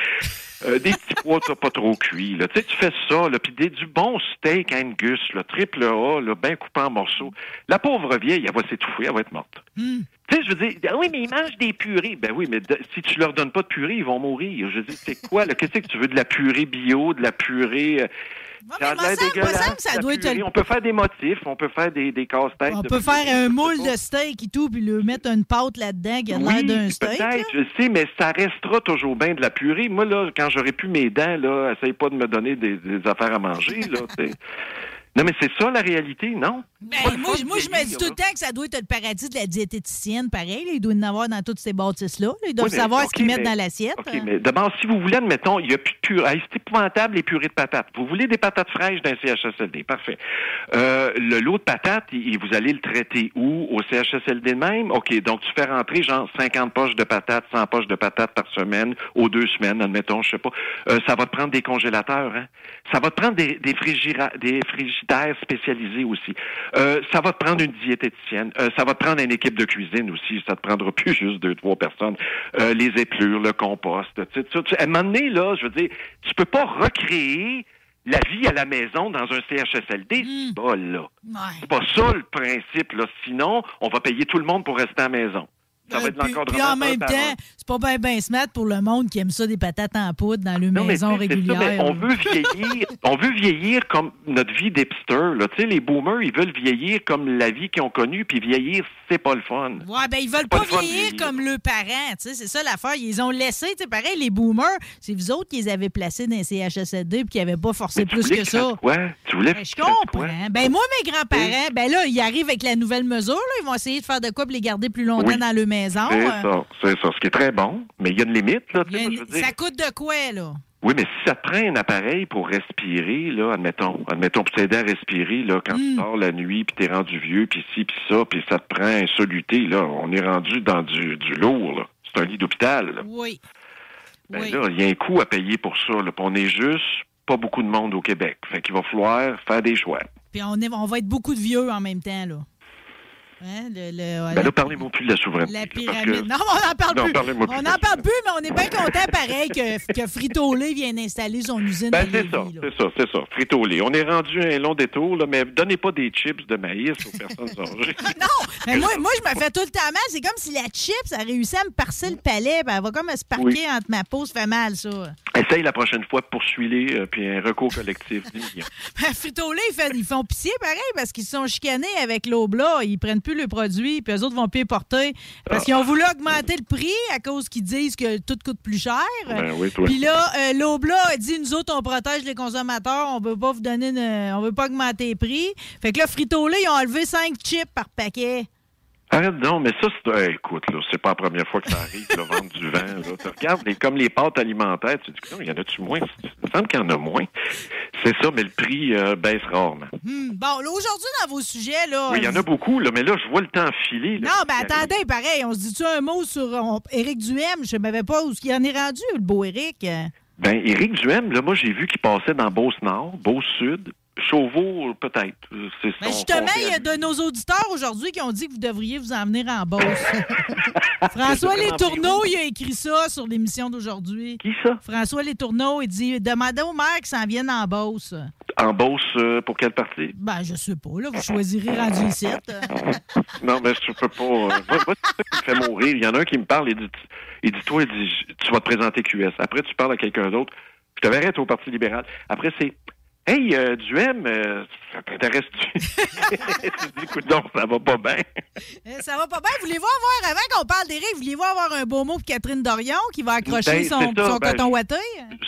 Euh, des petits pois pas trop cuits. Là. Tu sais, tu fais ça, là, puis des- du bon steak Angus, là, triple A, là, bien coupé en morceaux. La pauvre vieille, elle va s'étouffer, elle va être morte. Hmm. Tu sais, je veux dire, ah oui, mais ils mangent des purées. Ben oui, mais de- si tu leur donnes pas de purée, ils vont mourir. Je veux dire, c'est quoi, là? Qu'est-ce que tu veux? De la purée bio, de la purée... euh, ça a dégueulasse, ça doit être On peut faire des motifs, on peut faire des, des casse-têtes. On de peut faire un moule de steak et tout, puis lui mettre une pâte là-dedans qui a l'air d'un steak. peut-être, je sais, mais ça restera toujours bien de la purée. Moi, là, quand j'aurai plus mes dents, là, essaye pas de me donner des, des affaires à manger, là. Non, mais c'est ça, la réalité, non? Ben, moi, je- moi, je me dis tout le temps que ça doit être le paradis de la diététicienne, pareil. là. Il doit y en avoir dans toutes ces bâtisses-là. là. Ils doivent Oui, mais- savoir ce qu'ils mettent mais- dans l'assiette. OK, mais d'abord, si vous voulez, admettons, il n'y a plus de purée. C'est épouvantable, les purées de patates. Vous voulez des patates fraîches d'un CHSLD. Parfait. Euh, le lot de patates, il- vous allez le traiter où? Au CHSLD de même? OK, donc tu fais rentrer genre 50 poches de patates, 100 poches de patates par semaine, aux deux semaines, admettons, je sais pas. Euh, ça va te prendre des congélateurs, hein? Ça va te prendre des, des, frigira- des frigidaires spécialisés aussi. Euh, ça va te prendre une diététicienne. Euh, ça va te prendre une équipe de cuisine aussi. Ça te prendra plus juste deux, trois personnes. Euh, les épluures, le compost. Tu sais, tu- tu- à un moment donné, là, je veux dire, tu peux pas recréer la vie à la maison dans un CHSLD. C'est pas là. C'est pas ça le principe, là. Sinon, on va payer tout le monde pour rester à la maison. Ça va être Puis, en même temps, c'est pas bien ben smart pour le monde qui aime ça des patates en poudre dans le Non, mais maison ça, régulière. mais on veut vieillir, on veut vieillir comme notre vie d'hipster. Tu sais, les boomers, ils veulent vieillir comme la vie qu'ils ont connue, puis vieillir, c'est pas le fun. Ouais, ben ils veulent pas le vieillir vieillir. comme leurs parents, tu sais, c'est ça l'affaire. Ils les ont laissés, tu sais, pareil, les boomers, c'est vous autres qui les avez placés dans les CHSLD puis qui n'avaient pas forcé plus que ça. Quoi? Tu voulais Ben, je comprends. Ben moi, mes grands-parents, ben là, ils arrivent avec la nouvelle mesure, là, ils vont essayer de faire de quoi pour les garder plus longtemps Oui. dans leur maison. C'est Euh, ça, c'est ça. Ce qui est très bon, mais il y a une limite, là. a une-. Ça coûte de quoi, là? Oui, mais si ça te prend un appareil pour respirer, là, admettons, admettons, pour t'aider à respirer, là, quand Hmm. tu sors la nuit, puis t'es rendu vieux, puis ci, puis ça, puis ça te prend un soluté, là, on est rendu dans du, du lourd, là. C'est un lit d'hôpital, là. Oui. Ben Oui. là, il y a un coût à payer pour ça, là. On est juste pas beaucoup de monde au Québec. Fait qu'il va falloir faire des choix. Puis on, est- on va être beaucoup de vieux en même temps, là. Hein, le- le- Ben là, parlez-moi plus de la souveraineté. La pyramide. que- Non, on n'en parle Non, plus. On n'en parle plus, mais on est bien content, pareil, que, que Frito-Lay vienne installer son usine Ben, c'est ça, c'est ça, c'est ça. Frito-lay. On est rendu un long détour, là, mais donnez pas des chips de maïs aux personnes âgées. Mais moi, moi, je me fais tout le temps mal. C'est comme si la chips a réussi à me parser le palais. Ben, elle va comme se parquer Oui. entre ma peau. Ça fait mal, ça. Essaye la prochaine fois, poursuivez euh, puis un recours collectif. 10 millions. Ben, Frito-Lay, ils, font pitié, pareil, parce qu'ils se sont chicanés avec l'Aube-là. Ils prennent plus le produit, puis eux autres vont plus les porter. Parce qu'ils ont voulu augmenter le prix à cause qu'ils disent que tout coûte plus cher. Ben oui, toi. Puis là, euh, a dit, nous autres, on protège les consommateurs, on veut pas vous donner, une- on veut pas augmenter les prix. Fait que là, Frito-Lay, ils ont enlevé 5 chips par paquet. Arrête non, mais ça, c'est. eh, écoute, là, c'est pas la première fois que ça arrive, le vendre du vent. Là. Tu regardes les, comme les pâtes alimentaires, tu te dis, non, il y en a-tu moins? Il me semble qu'il y en a moins. C'est ça, mais le prix euh, baisse rarement. Hmm, Bon, là, aujourd'hui, dans vos sujets, là. Oui, il y en a beaucoup, là, mais là, je vois le temps filer. là. Non, ben attendez, pareil, on se dit-tu un mot sur on- Éric Duhem? Je ne savais pas où il en est rendu, le beau Éric. Euh, Ben, Éric Duhem, là, moi, j'ai vu qu'il passait dans Beauce-Nord, Beauce-Sud, Chauveau, peut-être. Son- justement, il y a de nos auditeurs aujourd'hui qui ont dit que vous devriez vous en venir en Beauce. François Tourneaux, il a écrit ça sur l'émission d'aujourd'hui. Qui ça? François Les Tourneaux, il dit Demandez au maire qu'ils s'en viennent en Beauce. En Beauce, euh, pour quelle partie? Ben, je sais pas, là, vous choisirez rendu ici. Non, mais je peux pas. euh, moi, moi, c'est ça qui me fait mourir. Il y en a un qui me parle, il dit, il dit toi, il dit, tu vas te présenter QS. Après, tu parles à quelqu'un d'autre. Je te verrai être au Parti libéral. Après, c'est Hey, euh, Duhem, euh, ça t'intéresse-tu? tu dis, écoute, non, ça va pas bien. Eh, Ça va pas bien. Voulez-vous avoir, avant qu'on parle d'Éric, voulez-vous avoir un beau mot pour Catherine Dorion qui va accrocher Ben, son, ça, son ben, coton ouaté?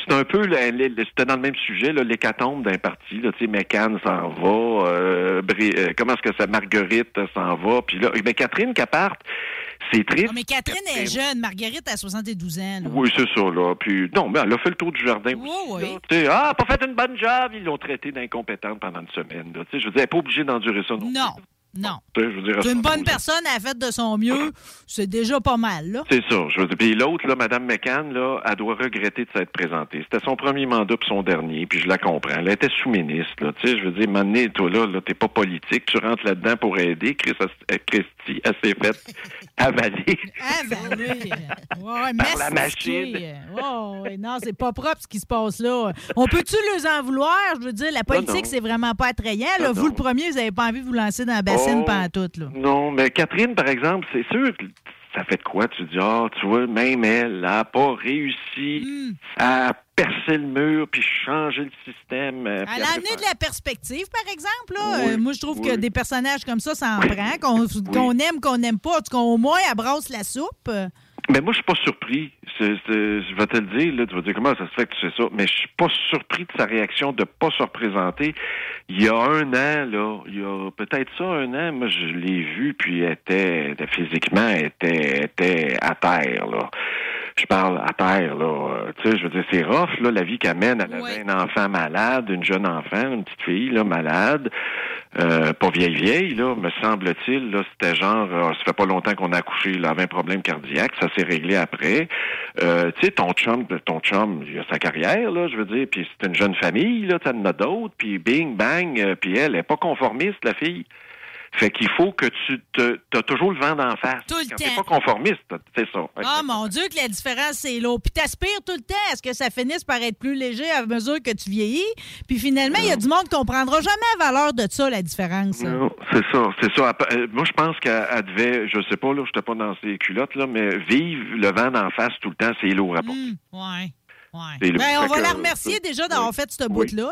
C'est un peu, c'était dans le même sujet, là, l'hécatombe d'un parti. Tu sais, McCann s'en va, euh, Bré- euh, comment est-ce que ça, Marguerite s'en va, puis là, mais Catherine Capart, c'est triste. Non, mais Catherine est jeune. Marguerite a 72 ans. là. Oui, c'est ça, là. Puis, non, mais elle a fait le tour du jardin aussi. Oui, oui. Tu sais, ah, pas fait une bonne job. Ils l'ont traité d'incompétente pendant une semaine. Là. Tu sais, je veux dire, elle n'est pas obligée d'endurer ça. Non. Non, non. Tu sais, je veux dire, C'est une bonne personne, elle a fait de son mieux. C'est déjà pas mal, là. C'est ça. Je veux dire. Puis l'autre, là, Mme McCann, là, elle doit regretter de s'être présentée. C'était son premier mandat puis son dernier, puis je la comprends. Elle était sous-ministre, là. Tu sais, je veux dire, maintenant, toi, là, là t'es pas politique. Tu rentres là-dedans pour aider. Chris, Christy, elle s'est faite avaler. Avalé. Ouais, Par la machine. Non, c'est pas propre ce qui se passe là. On peut-tu les en vouloir? Je veux dire, la politique, c'est vraiment pas attrayant. Là. Non, Vous, non. le premier, vous avez pas envie de vous lancer dans la bassine Oh. pantoute, là. Non, mais Catherine, par exemple, c'est sûr que ça fait de quoi? Tu dis, ah, tu vois, même elle n'a pas réussi Hmm. à percer le mur puis changer le système. euh, Elle a amené de la perspective, par exemple. Là. Oui, Euh, moi, je trouve que des personnages comme ça, ça en prend. Qu'on aime, qu'on n'aime pas. En tout cas, au moins, elle brasse la soupe. Mais moi, je suis pas surpris. Je vais te le dire, là, tu vas dire comment ça se fait que tu sais ça, mais je suis pas surpris de sa réaction de pas se représenter. Il y a un an, là, il y a peut-être ça un an, moi je l'ai vu, puis elle était physiquement, elle était, elle était à terre, là. Je parle à terre, là. Euh, Tu sais, je veux dire, c'est rough, là, la vie qu'elle mène. Elle avait un enfant malade, une jeune enfant, une petite fille, là, malade. Euh, pas vieille vieille, là, me semble-t-il, là, c'était genre, euh, ça fait pas longtemps qu'on a accouché, il avait un problème cardiaque, ça s'est réglé après. Euh, tu sais, ton chum, ton chum, il a sa carrière, là, je veux dire, puis c'est une jeune famille, là, tu en as d'autres, puis bing, bang, euh, puis elle est pas conformiste, la fille. Fait qu'il faut que tu te, t'as toujours le vent d'en face. Tout le Quand temps. pas conformiste, c'est ça. Ah, mon Dieu, que la différence, c'est l'eau. Puis t'aspires tout le temps à ce que ça finisse par être plus léger à mesure que tu vieillis? Puis finalement, il y a du monde qui comprendra jamais la valeur de ça, la différence. Non, c'est ça, c'est ça. Euh, Moi, je pense qu'elle elle devait, je sais pas, là, j'étais pas dans ses culottes, là, mais vivre le vent d'en face tout le temps, c'est lourd à porter. Hum, ouais. Ouais. Ben, on va la remercier déjà d'avoir fait ce bout-là, là,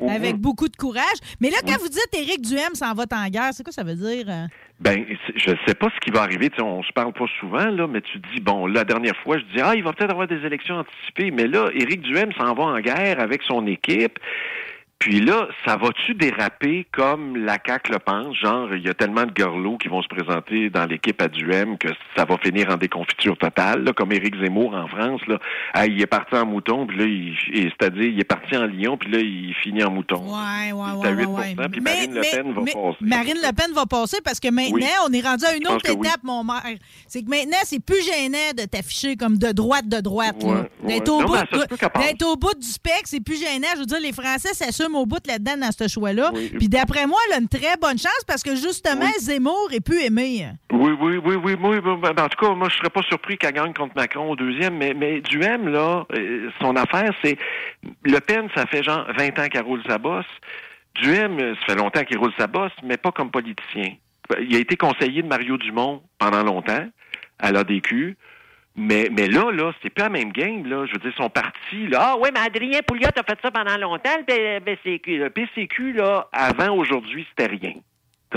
Oui. avec beaucoup de courage. Mais là, quand vous dites Éric Duhem s'en va en guerre, c'est quoi ça veut dire? euh? Ben, je sais pas ce qui va arriver. Tu sais, on se parle pas souvent, là, mais tu dis, bon, la dernière fois, je dis, ah, il va peut-être avoir des élections anticipées. Mais là, Éric Duhem s'en va en guerre avec son équipe. Puis là, ça va-tu déraper comme la CAQ le pense? Genre, il y a tellement de gorlots qui vont se présenter dans l'équipe à Duhem que ça va finir en déconfiture totale, là, comme Éric Zemmour en France. Là. Ah, il est parti en mouton, puis là, il, c'est-à-dire, il est parti en lion, puis là, il finit en mouton. Ouais, ouais, à ouais, 8 ouais, ouais. puis Marine Le Pen va mais passer. Marine Le Pen va passer parce que maintenant, Oui. on est rendu à une autre oui. étape, mon maire. C'est que maintenant, c'est plus gênant de t'afficher comme de droite de droite. là. Ouais, D'être au, mais au bout du spectre, c'est plus gênant. Je veux dire, les Français s'assument au bout là-dedans dans ce choix-là. Oui. Puis d'après moi, elle a une très bonne chance parce que justement, Zemmour est plus aimé. Oui, oui, oui, oui, oui. oui, ben, en tout cas, moi, je serais pas surpris qu'elle gagne contre Macron au deuxième, mais, mais Duhem, là, euh, son affaire, c'est Le Pen, ça fait genre 20 ans qu'elle roule sa bosse. Duhem, euh, ça fait longtemps qu'il roule sa bosse, mais pas comme politicien. Il a été conseiller de Mario Dumont pendant longtemps à l'ADQ. Mais, mais là, là, c'est plus la même game, là. Je veux dire, son parti, là. Ah, ouais, mais Adrien Pouliot a fait ça pendant longtemps, le PCQ. Le PCQ, là, avant aujourd'hui, c'était rien.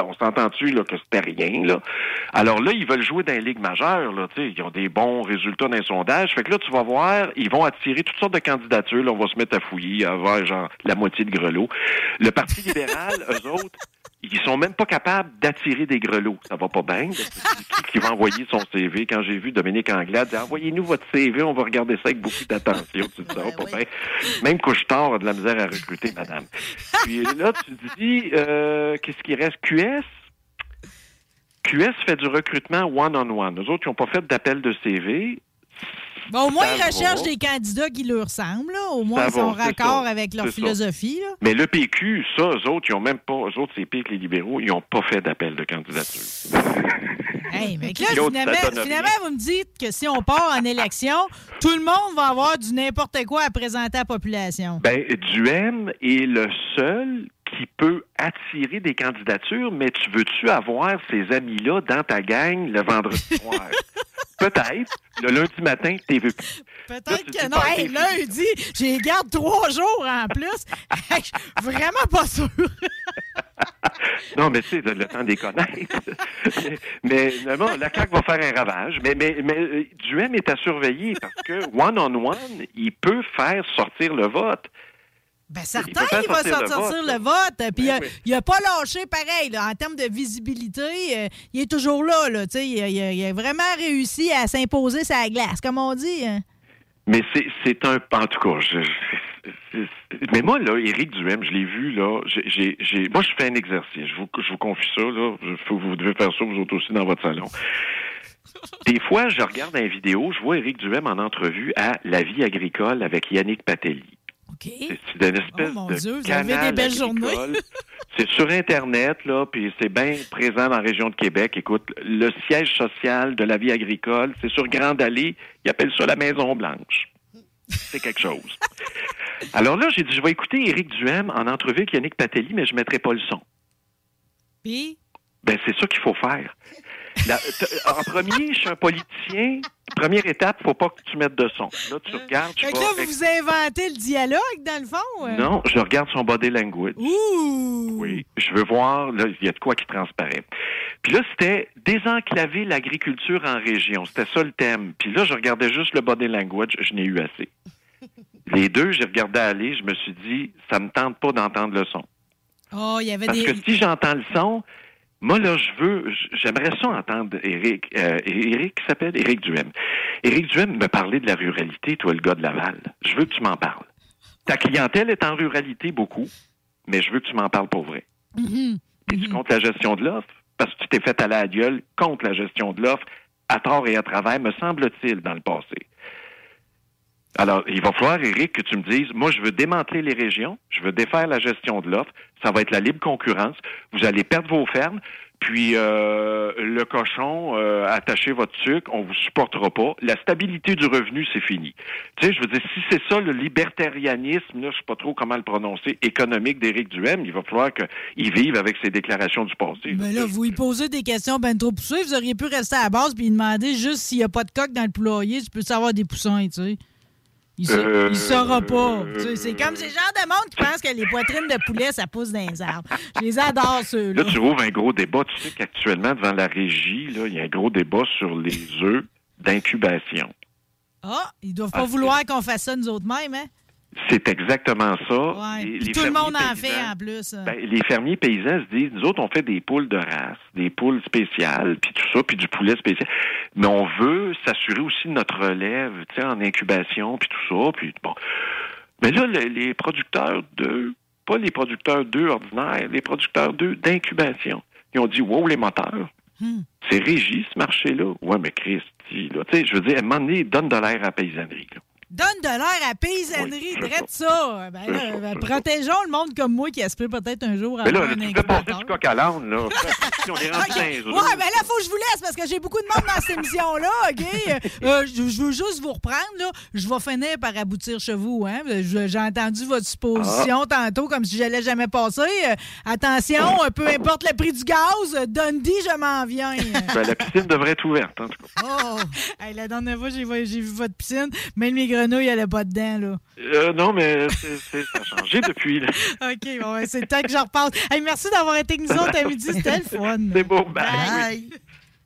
On s'entend-tu là, que c'était rien, là? Alors là, ils veulent jouer dans les ligues majeures, là, tu sais, ils ont des bons résultats dans les sondages. Fait que là, tu vas voir, ils vont attirer toutes sortes de candidatures. Là, on va se mettre à fouiller, à avoir genre la moitié de grelots. Le Parti libéral, eux autres, ils sont même pas capables d'attirer des grelots. Ça va pas bien. Qui, qui va envoyer son CV? Quand j'ai vu Dominique Anglade dire envoyez-nous votre CV, on va regarder ça avec beaucoup d'attention. Tu dis, ça va pas bien. Même Couche-Tard a de la misère à recruter, madame. Puis là, tu te dis, euh, qu'est-ce qui reste? QS? QS fait du recrutement one-on-one. Eux autres, ils n'ont pas fait d'appel de CV. Bon, au moins, ils recherchent des candidats qui leur ressemblent. là. Au moins, Ça ils sont raccord ça. avec leur philosophie. là. Mais le PQ, ça, eux autres, ils ont même pas, eux autres, c'est pire que les libéraux, ils n'ont pas fait d'appel de candidature. Hey, mais là, finalement, vous me dites que si on part en élection, tout le monde va avoir du n'importe quoi à présenter à la population. Ben, Duhem est le seul qui peut attirer des candidatures, mais tu veux-tu avoir ces amis-là dans ta gang le vendredi soir? Peut-être. Le lundi matin, t'es vu. Là, Peut-être que non. Hey, lundi, j'ai garde trois jours en plus. Hey, vraiment pas sûr. Non, mais tu sais, le temps des connaître. mais, bon, la CAQ va faire un ravage. Mais, mais, mais euh, Duhem est à surveiller parce que one-on-one, il peut faire sortir le vote. Ben, Il certain, peut faire il va sortir le sortir vote, le vote. Puis, Ben oui. il a pas lâché pareil. là, en termes de visibilité, euh, il est toujours là. là il, a, il a- il a vraiment réussi à s'imposer sa glace, comme on dit. hein. Mais c'est, un. En tout cas, je, mais moi, là, Éric Duhem, je l'ai vu, là. J'ai, j'ai, j'ai- moi, je fais un exercice. Je vous, je vous confie ça, là. Vous devez faire ça, vous autres aussi, dans votre salon. Des fois, je regarde une vidéo, je vois Éric Duhem en entrevue à La vie agricole avec Yannick Patelli. C'est, une espèce Oh, mon de Dieu, vous avez des belles journées. c'est sur Internet, là, puis c'est bien présent dans la région de Québec. Écoute, le siège social de la vie agricole, c'est sur Grande Allée. Ils appellent ça la Maison Blanche. C'est quelque chose. Alors là, j'ai dit, je vais écouter Éric Duhem en entrevue avec Yannick Patelli, mais je ne mettrai pas le son. Puis, Ben, c'est ça qu'il faut faire. La- en premier, je suis un politicien. Première étape, faut pas que tu mettes de son. Là, tu regardes, je fait que là, vous vous inventez le dialogue, dans le fond? euh? Non, je regarde son body language. Ouh! Oui, je veux voir, là, il y a de quoi qui transparaît. Puis là, c'était désenclaver l'agriculture en région. C'était ça le thème. Puis là, je regardais juste le body language, je n'ai eu assez. Les deux, j'ai regardé aller, je me suis dit, ça me tente pas d'entendre le son. Oh, il y avait Parce des. que si j'entends le son, moi, là, je veux, j'aimerais ça entendre Éric, euh, Éric qui s'appelle Éric Duhem. Éric Duhem me parlait de la ruralité, toi, le gars de Laval. Je veux que tu m'en parles. Ta clientèle est en ruralité beaucoup, mais je veux que tu m'en parles pour vrai. Mhm. Es-tu contre la gestion de l'offre? Parce que tu t'es fait aller à la gueule contre la gestion de l'offre, à tort et à travers, me semble-t-il, dans le passé. Alors, il va falloir, Éric, que tu me dises, moi, je veux démanteler les régions, je veux défaire la gestion de l'offre, ça va être la libre concurrence, vous allez perdre vos fermes, puis euh, le cochon, euh, attachez votre sucre, on vous supportera pas. La stabilité du revenu, c'est fini. Tu sais, je veux dire, si c'est ça le libertarianisme, là, je sais pas trop comment le prononcer, économique d'Éric Duhem, il va falloir qu'il vive avec ses déclarations du passé. Ben là, vous lui posez des questions ben trop poussées, vous auriez pu rester à la base puis demander juste s'il n'y a pas de coque dans le poulailler, tu peux savoir des poussins, tu sais. Il, Euh, il saura pas. C'est comme ces gens de monde qui pensent que les poitrines de poulet, ça pousse dans les arbres. Je les adore, ceux-là. Là, tu ouvres un gros débat. Tu sais qu'actuellement, devant la régie, là, il y a un gros débat sur les œufs d'incubation. Ah, ils doivent pas Ah, vouloir qu'on fasse ça nous autres mêmes, hein? C'est exactement ça. Ouais. Les- Puis les tout le monde en fait en plus. hein. Ben, les fermiers paysans se disent, nous autres, on fait des poules de race, des poules spéciales, puis tout ça, puis du poulet spécial. Mais on veut s'assurer aussi de notre relève, tu sais, en incubation, puis tout ça, puis bon. Mais là, le- les producteurs d'œufs, pas les producteurs d'œufs ordinaires, les producteurs d'œufs d'incubation, ils ont dit, wow, les moteurs, Hmm. c'est régi, ce marché-là. Ouais, mais Christy, là, tu sais, je veux dire, à un moment donné, donne de l'air à la paysannerie, là. Donne de l'air à paysannerie, Oui, drette ça. Ben là, ben, protégeons le monde comme moi qui aspire peut-être un jour à Mais là, avoir un tu passer du coq à l'âne, là. Si on est rendu OK. dans les Ouais, ben là, faut que je vous laisse parce que j'ai beaucoup de monde dans cette émission-là, OK? Euh, je, je veux juste vous reprendre, là. Je vais finir par aboutir chez vous, hein? Je- J'ai entendu votre supposition Ah. tantôt comme si j'allais jamais passer. Euh, attention, euh, peu importe le prix du gaz, euh, Dundee, je m'en viens. Ben, la piscine devrait être ouverte, en tout cas. Oh! Hey, la dernière fois, j'ai vu votre piscine, même mes grenouilles, elles pas dedans, là. Euh, non, mais c'est- c'est- ça a changé depuis. là. OK, bon, ouais, c'est le temps que je repasse. Hey, merci d'avoir été avec nous autres à midi, c'était le fun. C'est beau, ben, Bye.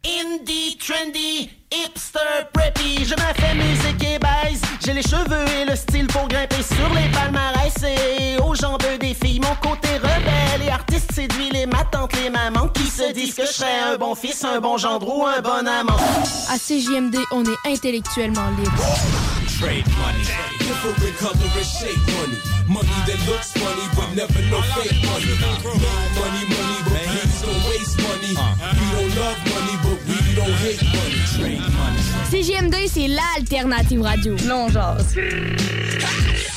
Indie, trendy, hipster, preppy, je me fais musique et baise. J'ai les cheveux et le style pour grimper sur les palmarès. Et aux jambes des filles, mon côté rebelle et artiste séduit les ma tante, les mamans qui se disent que je serais un bon fils, un bon gendre ou un bon amant. À CJMD, on est intellectuellement libre. Trade money. Different color and shape money. Money that looks funny, but never no fake money. Make money, money, but please don't waste money. We don't love money, but we don't hate money. Trade money. CGMD, c'est l'alternative radio. Non, genre.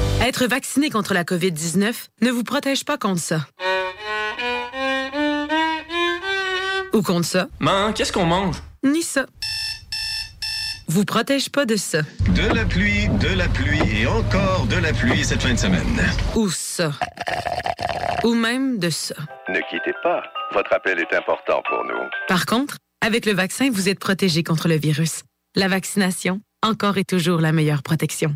Être vacciné contre la COVID-19 ne vous protège pas contre ça. Ou contre ça. Man, qu'est-ce qu'on mange? Ni ça. Vous protège pas de ça. De la pluie, de la pluie et encore de la pluie cette fin de semaine. Ou ça. Ou même de ça. Ne quittez pas. Votre appel est important pour nous. Par contre, avec le vaccin, vous êtes protégé contre le virus. La vaccination, encore et toujours la meilleure protection.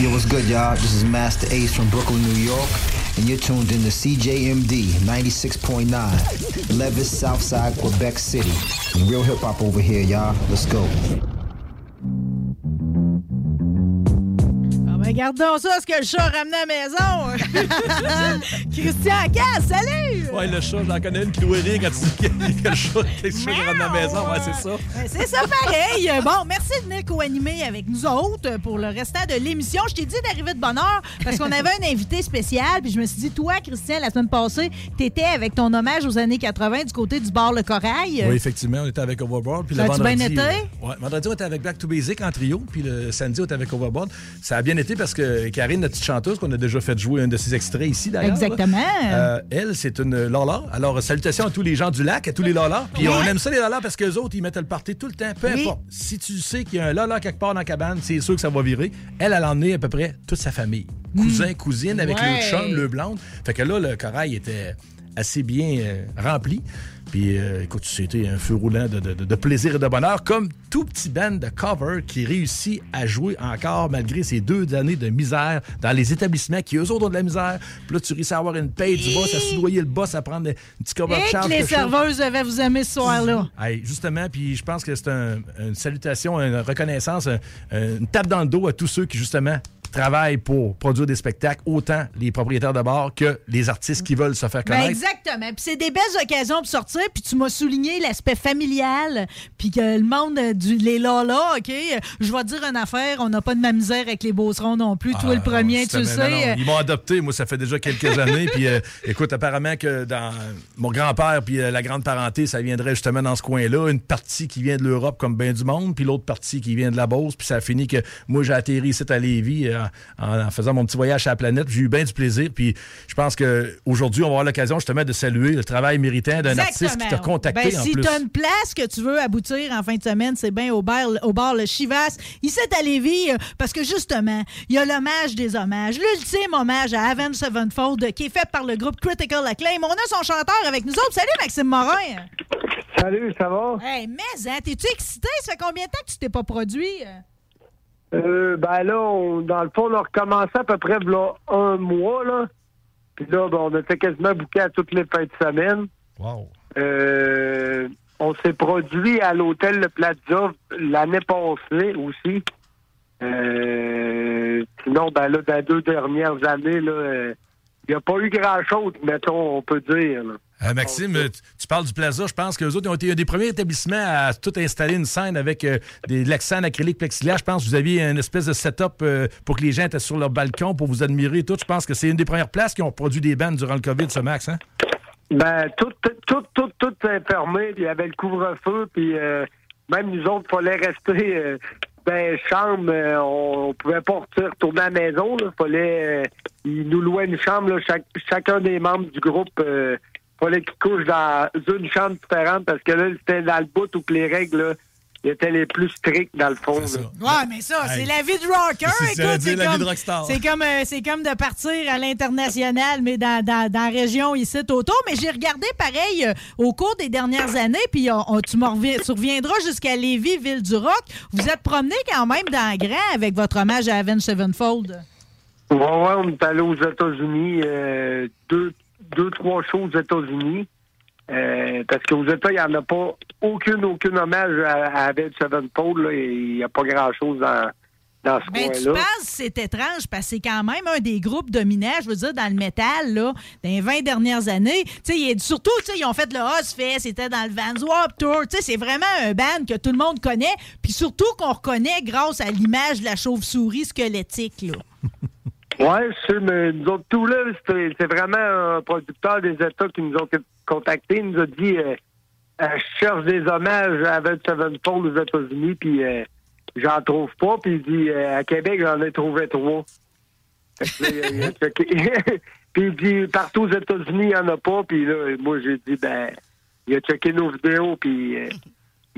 Yo, what's good, y'all? This is Master Ace from Brooklyn, New York, and you're tuned in to CJMD 96.9, Levis, Southside, Quebec City. Real hip hop over here, y'all. Let's go. Regardons ça, ce que le chat a ramené à la maison. Christian Cass, salut! Ouais, le chat, j'en connais une qui doit rire quand tu dis que, le chat, que le chat à la maison. Ouais, c'est ça. Ben, C'est ça pareil. Bon, merci de venir co-animer avec nous autres pour le restant de l'émission. Je t'ai dit d'arriver de bonne heure parce qu'on avait un invité spécial. Puis je me suis dit, toi, Christian, la semaine passée, t'étais avec ton hommage aux années 80 du côté du bar Le Corail. Oui, effectivement, on était avec Overboard. Puis Ça le a-tu bien vendredi, été? euh, ouais, vendredi, on était avec Back to Basic en trio. Puis le samedi, on était avec Overboard. Ça a bien été parce que Karine, notre petite chanteuse, qu'on a déjà fait jouer un de ses extraits ici, d'ailleurs. Exactement. euh, elle, c'est une Lola. Alors, salutations à tous les gens du lac, à tous les Lola. Puis on aime ça, les Lola, parce qu'eux autres, ils mettent le party tout le temps. Peu Oui. importe. Si tu sais qu'il y a un Lola quelque part dans la cabane, c'est sûr que ça va virer. Elle, elle a emmené à peu près toute sa famille. Cousin, cousine, avec Hmm. Ouais. le chum, le blonde. Fait que là, le corail était assez bien euh, rempli. Puis, euh, écoute, c'était un feu roulant de, de- de plaisir et de bonheur, comme tout petit band de cover qui réussit à jouer encore malgré ces deux années de misère dans les établissements qui, eux autres, ont de la misère. Puis là, tu réussis à avoir une paye du boss, à soudoyer le boss, à prendre un petit cover Et charge. que les serveuses devaient vous aimer ce soir-là. Hey, justement, puis je pense que c'est un- une salutation, une reconnaissance, un- une tape dans le dos à tous ceux qui, justement, travaillent pour produire des spectacles, autant les propriétaires de bars que les artistes qui veulent se faire Ben connaître. exactement. Puis c'est des belles occasions pour sortir. Puis tu m'as souligné l'aspect familial. Puis que le monde du les là OK? Je vais te dire une affaire. On n'a pas de ma misère avec les Beaucerons non plus. Toi, le Ah, premier, tu non, non, sais. Ils m'ont adopté, moi, ça fait déjà quelques années. Puis euh, écoute, apparemment que dans mon grand-père puis euh, la grande parenté, ça viendrait justement dans ce coin-là. Une partie qui vient de l'Europe comme bien du monde, puis l'autre partie qui vient de la Beauce. Puis ça a fini que moi, j'ai atterri ici à Lévis euh, en, en faisant mon petit voyage à la planète. J'ai eu bien du plaisir. Puis je pense qu'aujourd'hui, on va avoir l'occasion justement de saluer le travail méritant d'un artiste qui t'a contacté Ben, en si tu as une place que tu veux aboutir en fin de semaine, c'est bien au bar, au bar Le Chivas. Ici à Lévis, euh, parce que justement, il y a l'hommage des hommages, l'ultime hommage à Avenged Sevenfold qui est fait par le groupe Critical Acclaim. On a son chanteur avec nous autres. Salut Maxime Morin! Salut, ça va? Hey, mais, hein, t'es-tu excité? Ça fait combien de temps que tu t'es pas produit? Euh, ben là, on- dans le fond, on a recommencé à peu près là, un mois, là. Puis là, ben, on était quasiment bouqué à toutes les fins de semaine. Wow. Euh, on s'est produit à l'hôtel Le Plaza l'année passée aussi. Euh, sinon, ben là, dans les deux dernières années, là, euh, il n'y a pas eu grand-chose, mettons, on peut dire. là. Euh, Maxime, tu, tu parles du Plaza. Je pense que les autres ont été un des premiers établissements à tout installer une scène avec euh, des acrylique plexiglas. Je pense que vous aviez une espèce de setup euh, pour que les gens étaient sur leur balcon pour vous admirer et tout. Je pense que c'est une des premières places qui ont produit des bandes durant le COVID, ce Max. Hein? Ben, tout, tout, tout, tout est fermé, puis il y avait le couvre-feu, puis euh, même nous autres, il fallait rester chambres. euh, on, on pouvait pas retourner à la maison. Il fallait. euh, ils nous louaient une chambre, là, chaque, chacun des membres du groupe. euh, fallait qu'ils couchent dans une chambre différente parce que là, c'était dans le bout où que les règles là, étaient les plus strictes dans le fond. là. Ouais, mais ça, Hey. c'est la vie de rocker. Écoute, c'est la vie comme, de rockstar. c'est comme, euh, comme de partir à l'international, mais dans, dans, dans la région ici autour. Mais j'ai regardé pareil euh, au cours des dernières années, puis on- on- tu, m'en reviens- tu reviendras jusqu'à Lévis, ville du rock. Vous êtes promené quand même dans le grand avec votre hommage à Avenged Sevenfold. Ouais, ouais, on est allé aux États-Unis, euh, deux, deux, trois shows aux États-Unis. Euh, parce qu'aux États, il n'y en a pas aucune, aucun hommage à, à Avenged Sevenfold. Il n'y a pas grand-chose dans, dans ce Ben, tu penses que c'est étrange parce que c'est quand même un des groupes dominants, je veux dire, dans le métal, là, dans les 20 dernières années. Y surtout, tu sais, ils ont fait le Ozfest, c'était dans le Vans Warped Tour. Tu sais, c'est vraiment un band que tout le monde connaît. Puis surtout qu'on reconnaît grâce à l'image de la chauve-souris squelettique, là. Oui, je sais, mais nous autres, tout là, c'est vraiment un producteur des États qui nous ont contactés. Il nous a dit euh, euh, Je cherche des hommages à Avenged Sevenfold aux États-Unis, puis euh, j'en trouve pas. Puis il dit euh, À Québec, j'en ai trouvé trois. Puis il dit Partout aux États-Unis, il n'y en a pas. Puis là, moi, j'ai dit Ben, il a checké nos vidéos, puis.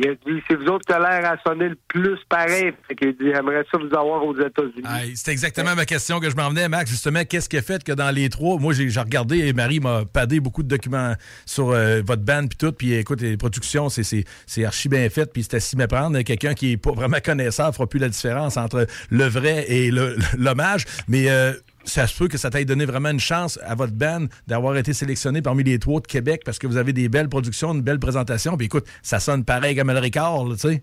Il a dit, c'est vous autres qui a l'air à sonner le plus pareil. Fait qu'il dit, j'aimerais ça vous avoir aux États-Unis. C'est exactement ma question que je m'en venais, Max. Justement, qu'est-ce qui a fait que dans les trois, moi j'ai regardé et Marie m'a padé beaucoup de documents sur euh, votre band puis tout, puis écoute, les productions, c'est- archi bien fait, puis à s'y méprendre. Quelqu'un qui est pas vraiment connaisseur fera plus la différence entre le vrai et l'hommage, mais euh, ça se peut que ça t'ait donné vraiment une chance à votre band d'avoir été sélectionné parmi les trois de Québec parce que vous avez des belles productions, une belle présentation. Puis écoute, ça sonne pareil comme le Ricard, tu sais.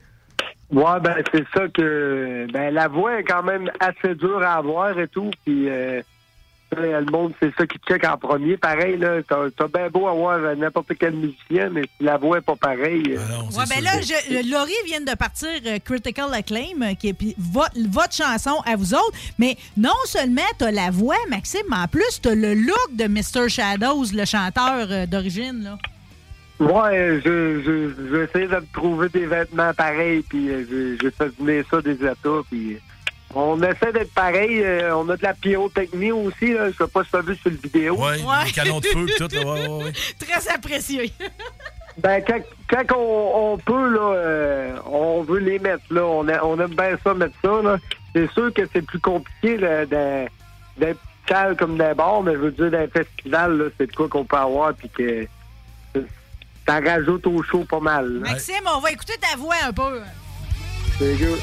Ouais, ben c'est ça que ben la voix est quand même assez dure à avoir et tout. Puis euh, le monde, c'est ça qui check en premier. Pareil, là, t'as t'as bien beau avoir n'importe quel musicien, mais si la voix est pas pareille. Ouais, ben là, je, euh, Laurie vient de partir euh, Critical Acclaim, euh, qui est puis vo- votre chanson à vous autres. Mais non seulement t'as la voix, Maxime, mais en plus t'as le look de Mr. Shadows, le chanteur euh, d'origine. là. Ouais, je, je, je vais essayer de me trouver des vêtements pareils, puis euh, je, je fais venir ça des États, puis on essaie d'être pareil. euh, on a de la pyrotechnie aussi, là. Je sais pas si tu as vu sur le vidéo. Ouais, les canons de feu et tout. Là, ouais, ouais, ouais. Très apprécié. Ben, quand, quand on, on peut, là, euh, on veut les mettre, là. On, a- on aime bien ça, mettre ça, là. C'est sûr que c'est plus compliqué, des salles comme des bars, mais je veux dire, dans un festival, là, c'est de quoi qu'on peut avoir, puis que ça rajoute au show pas mal. là. Maxime, on va écouter ta voix un peu. C'est good.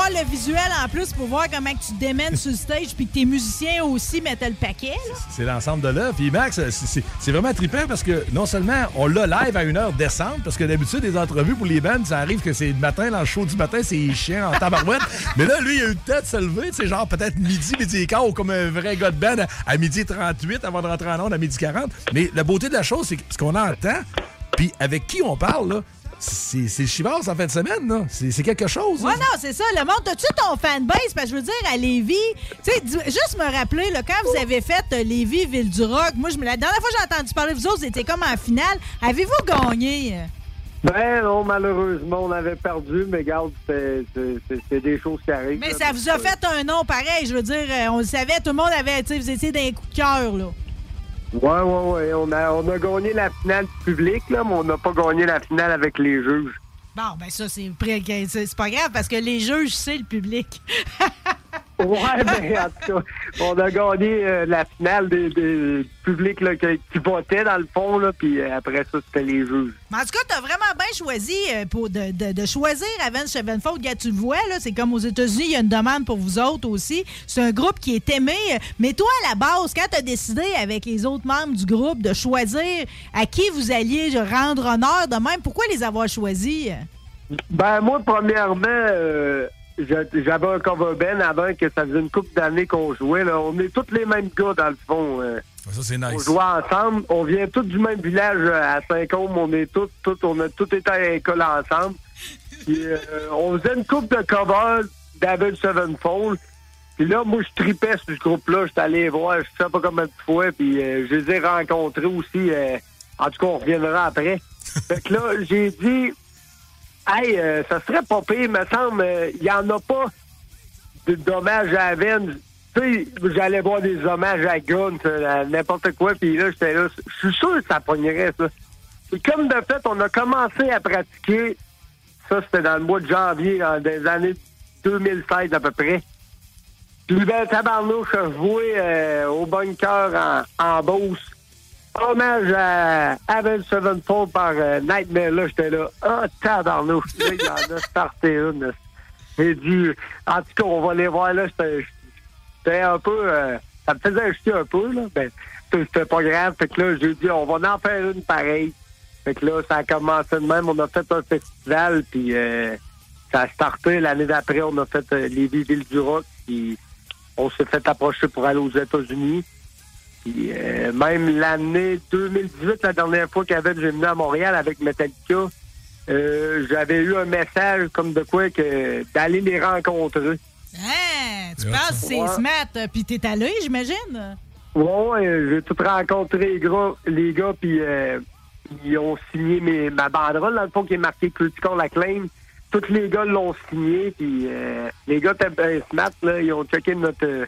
Voir le visuel en plus pour voir comment que tu te démènes sur le stage puis que tes musiciens aussi mettent le paquet. C'est l'ensemble de l'œuvre. Puis Max, c'est- c'est c'est vraiment trippant parce que non seulement on l'a live à une heure décente, parce que d'habitude, les entrevues pour les bands, ça arrive que c'est le matin, dans le show du matin, c'est chiant en tabarouette. Mais là, lui, il a eu le temps de se lever, sais, genre peut-être midi, midi et quart, ou comme un vrai gars de band à, à midi 38 avant de rentrer en onde à midi 40. Mais la beauté de la chose, c'est ce qu'on entend, puis avec qui on parle, là, c'est c'est le Chivas en fin de semaine, là. C'est quelque chose. Ouais, là. non, c'est ça. Le monde, t'as-tu ton fanbase? Parce que je veux dire, à Lévis, tu sais, juste me rappeler, là, quand vous avez fait euh, Lévis, Ville du Rock, moi, je me la dernière fois que j'ai entendu parler de vous autres, vous étiez comme en finale. Avez-vous gagné? Ben non, malheureusement, on avait perdu, mais regarde, c'est- des choses qui arrivent. Mais là. ça vous a fait un nom pareil. Je veux dire, euh, on le savait, tout le monde avait, tu sais, vous étiez d'un coup de cœur, là. Ouais, ouais, ouais. On a, on a gagné la finale du public, là, mais on n'a pas gagné la finale avec les juges. Bon, ben ça, c'est pas grave parce que les juges, c'est le public. Ouais, mais en tout cas, on a gagné euh, la finale des, des publics là, qui, qui votaient, dans le fond, là, puis euh, après ça, c'était les juges. Mais en tout cas, t'as vraiment bien choisi euh, pour de, de- de choisir Avenged Sevenfold. Regarde, tu le vois, là, c'est comme aux États-Unis, il y a une demande pour vous autres aussi. C'est un groupe qui est aimé. Mais toi, à la base, quand t'as décidé avec les autres membres du groupe de choisir à qui vous alliez rendre honneur de même, pourquoi les avoir choisis? Ben, moi, premièrement, euh, j'avais un cover band avant que ça faisait une couple d'années qu'on jouait. Là. On est tous les mêmes gars, dans le fond. euh. Ça, c'est nice. On jouait ensemble. On vient tous du même village euh, à Saint-Côme. On est tous, tous, on a tous été à l'école ensemble. Puis, euh, on faisait une coupe de covers David Sevenfold. Puis là, moi, je tripais sur ce groupe-là. J'étais allé voir, je sais pas combien de fois. Puis euh, je les ai rencontrés aussi. euh, en tout cas, on reviendra après. fait que là, j'ai dit, hey, euh, ça serait pas pire, me semble. euh, Il y en a pas de dommages à Avenge. Tu sais, j'allais voir des hommages à euh, à n'importe quoi, puis là, j'étais là. Je suis sûr que ça pognerait, ça. Et comme de fait, on a commencé à pratiquer, ça, c'était dans le mois de janvier, dans des années 2016 à peu près. Puis ben, tabarnouche, je euh, au bunker en, en Beauce. Hommage à Avenged Sevenfold par euh, Nightmare, là, j'étais là. Ah, tabarnouche, là, il y en a starté une. J'ai dit, en tout cas, on va les voir, là, j'étais un peu... euh, ça me faisait jeter un peu, là, mais c'était pas grave. Fait que là, j'ai dit, on va en faire une pareille. Fait que là, ça a commencé de même. On a fait un festival, puis euh, ça a starté. L'année d'après, on a fait euh, les Villes du Rock, puis on s'est fait approcher pour aller aux États-Unis. Puis euh, même l'année 2018, la dernière fois qu'avait j'ai venu à Montréal avec Metallica, euh, j'avais eu un message comme de quoi que d'aller les rencontrer. Hein? Tu penses c'est Ouais. smart, euh, puis t'es allé, j'imagine? Ouais, ouais, j'ai tout rencontré les gars, les gars puis euh, ils ont signé mes, ma banderole, dans le fond, qui est marquée Critical Acclaim. Tous les gars l'ont signé, puis euh, les gars étaient bien smart, là, ils ont checké notre, euh,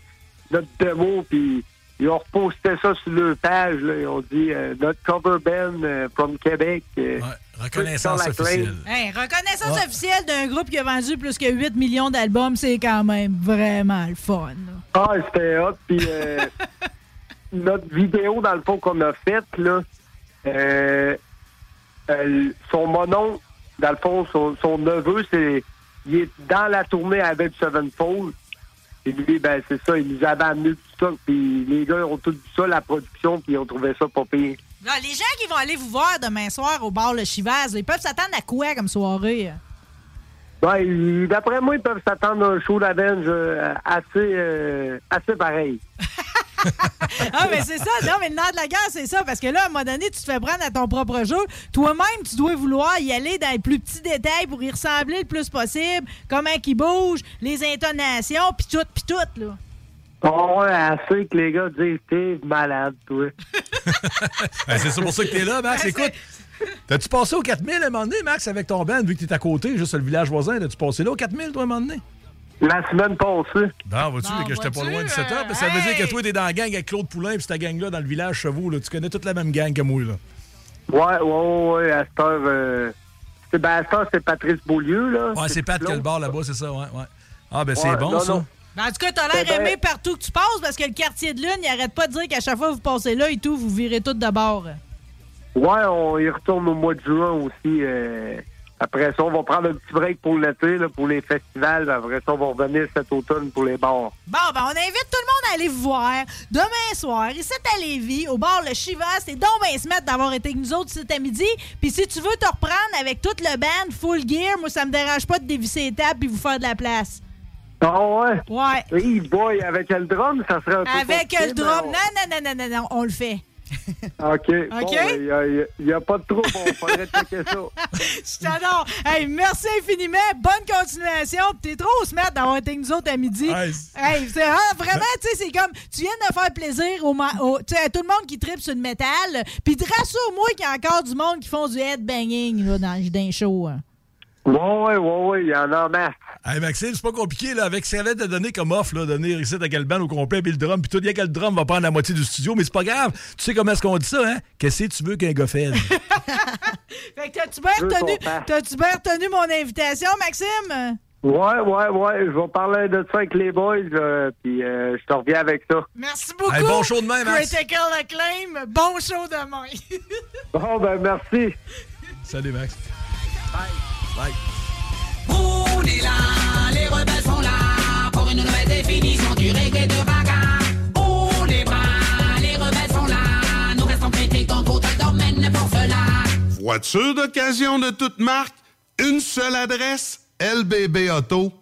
notre démo, puis ils ont reposté ça sur leur page. Là, ils ont dit euh, notre cover band euh, from Québec. euh, Reconnaissance officielle. Hey, reconnaissance Ouais. officielle d'un groupe qui a vendu plus que 8 millions d'albums, c'est quand même vraiment le fun. là. Ah, c'était hot. Puis euh, notre vidéo, dans le fond, qu'on a faite, là, euh, euh, son monon, dans le fond, son, son neveu, c'est il est dans la tournée avec Sevenfold. Et lui, ben, c'est ça, il nous avait amené tout ça. Puis les gars, ont tout dit ça, la production, puis ils ont trouvé ça pas pire. Là, les gens qui vont aller vous voir demain soir au bar Le Chivaz, ils peuvent s'attendre à quoi comme soirée? Ils- d'après moi, ils peuvent s'attendre à un show d'Avenge euh, assez, euh, assez pareil. Ah, mais c'est ça. Non, mais le nerf de la guerre, c'est ça. Parce que là, à un moment donné, tu te fais prendre à ton propre jeu. Toi-même, tu dois vouloir y aller dans les plus petits détails pour y ressembler le plus possible. Comment il bouge, les intonations, puis tout, puis tout, là. Oh, ouais, assez que les gars disent, t'es malade, toi. Ben, c'est ça pour ça que t'es là, Max. Écoute, t'as-tu passé au 4000 à un moment donné, Max, avec ton band, vu que t'es à côté, juste le village voisin? T'as-tu passé là au 4000, toi, à un moment donné? La semaine passée. Bon, que j'étais pas loin du setup. euh, ça veut dire que toi, t'es dans la gang avec Claude Poulain, puis ta gang-là, dans le village Chevaux, là. Tu connais toute la même gang que moi, là. Ouais, ouais, ouais, à cette heure, euh, c'est, ben, à cette heure, c'est Patrice Beaulieu, là. Ouais, c'est Pat qui a le bar là-bas, c'est ça, ouais, ouais. Ah, ben, c'est Ouais, bon, non, ça. non. Ben, en tout cas, t'as l'air ben- aimé partout que tu passes parce que le quartier de lune, il arrête pas de dire qu'à chaque fois que vous passez là et tout, vous virez tout de bord. Ouais, on y retourne au mois de juin aussi. euh, après ça, on va prendre un petit break pour l'été, pour les festivals. Après ça, on va revenir cet automne pour les bars. Bon, ben, on invite tout le monde à aller vous voir demain soir, ici à Lévis, au bar Le Chivas. C'est donc bien se mettre d'avoir été avec nous autres cet à midi. Puis si tu veux te reprendre avec toute le band, full gear, moi, ça me dérange pas de dévisser les tables puis vous faire de la place. Ah ouais? Ouais. Oui, boy, avec le drum, ça serait un peu Avec compliqué, le drum. Non, non, non, non, non, non, on le fait. OK. OK? Il n'y a, pas de trouble, on faudrait checker ça. Je t'adore. Hey, merci infiniment. Bonne continuation. T'es trop smart d'avoir été nous autres à midi. Hey, c'est ah, vraiment, tu sais, c'est comme, tu viens de faire plaisir au, au- tu sais, à tout le monde qui tripe sur le métal. Puis te rassure-moi qu'il y a encore du monde qui font du headbanging là, dans, dans les shows. hein. Ouais, ouais, ouais, ouais, il y en a en masse. Hey, Maxime, c'est pas compliqué, là, avec ce qu'elle de donner comme offre, là, de venir ici le band au complet, puis le drum, puis tout, bien que le drum va prendre la moitié du studio, mais c'est pas grave. Tu sais comment est-ce qu'on dit ça, hein? Qu'est-ce que tu veux qu'un gars fasse? Fait que t'as-tu bien retenu, comprends. t'as-tu bien retenu mon invitation, Maxime? Ouais, ouais, ouais, je vais parler de ça avec les boys, euh, puis euh, je te reviens avec ça. Merci beaucoup. Hey, bon show demain, Max. Critical acclaim. Bon show demain. Bon, ben merci. Salut, Max. Bye. On est là, les rebelles sont là pour une nouvelle définition du reggae de bagarre. On les bras, les rebelles sont là, nous restons critiques dans tout le domaine pour cela. Voiture d'occasion de toute marque, une seule adresse, lbbauto.com.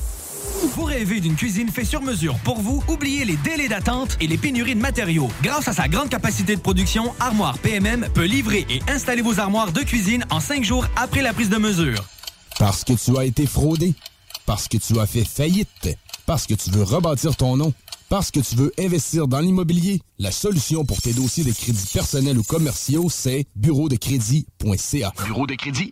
Vous rêvez d'une cuisine faite sur mesure pour vous? Oubliez les délais d'attente et les pénuries de matériaux. Grâce à sa grande capacité de production, Armoire PMM peut livrer et installer vos armoires de cuisine en cinq jours après la prise de mesure. Parce que tu as été fraudé. Parce que tu as fait faillite. Parce que tu veux rebâtir ton nom. Parce que tu veux investir dans l'immobilier. La solution pour tes dossiers de crédits personnels ou commerciaux, c'est bureau de crédit.ca. Bureau de crédit.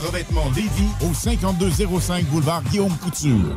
Revêtement Lévis au 5205 boulevard Guillaume Couture.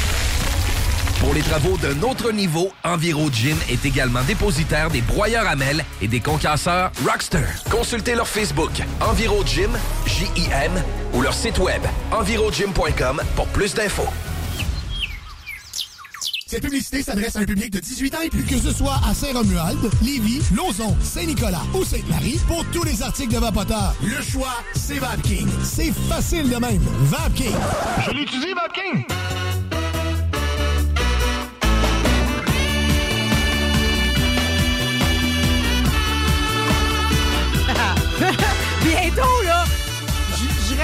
Pour les travaux d'un autre niveau, EnviroGym est également dépositaire des broyeurs à mêles et des concasseurs Rockster. Consultez leur Facebook EnviroGym, J-I-M, ou leur site web envirogym.com pour plus d'infos. Cette publicité s'adresse à un public de 18 ans et plus. Que ce soit à Saint-Romuald, Lévis, Lauson, Saint-Nicolas ou Sainte-Marie, pour tous les articles de Vapoteur, le choix, c'est VapKing. C'est facile de même. VapKing. Je l'utilise, Vapking!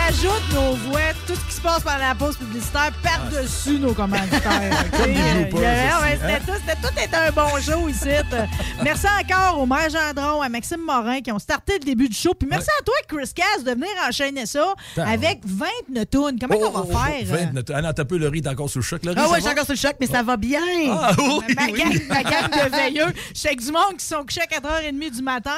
Rajoute nos voix, tout ce qui se passe pendant la pause publicitaire par-dessus nos commanditaires. OK? Comme des Euh, bloopers yeah, ouais, aussi, c'était tout, était un bon show ici. Merci encore au maire Gendron, à Maxime Morin qui ont starté le début du show. Puis merci à toi, Chris Cass, de venir enchaîner ça avec 20 tunes. Comment on va faire? 20 Ah non, t'as peu, le riz encore sous le choc. Le riz, Ah va? j'ai encore sur le choc, mais ça va bien. Ah oui, ma, oui. gang, ma gang de veilleux. Je sais que du monde qui sont couchés à 4h30 du matin.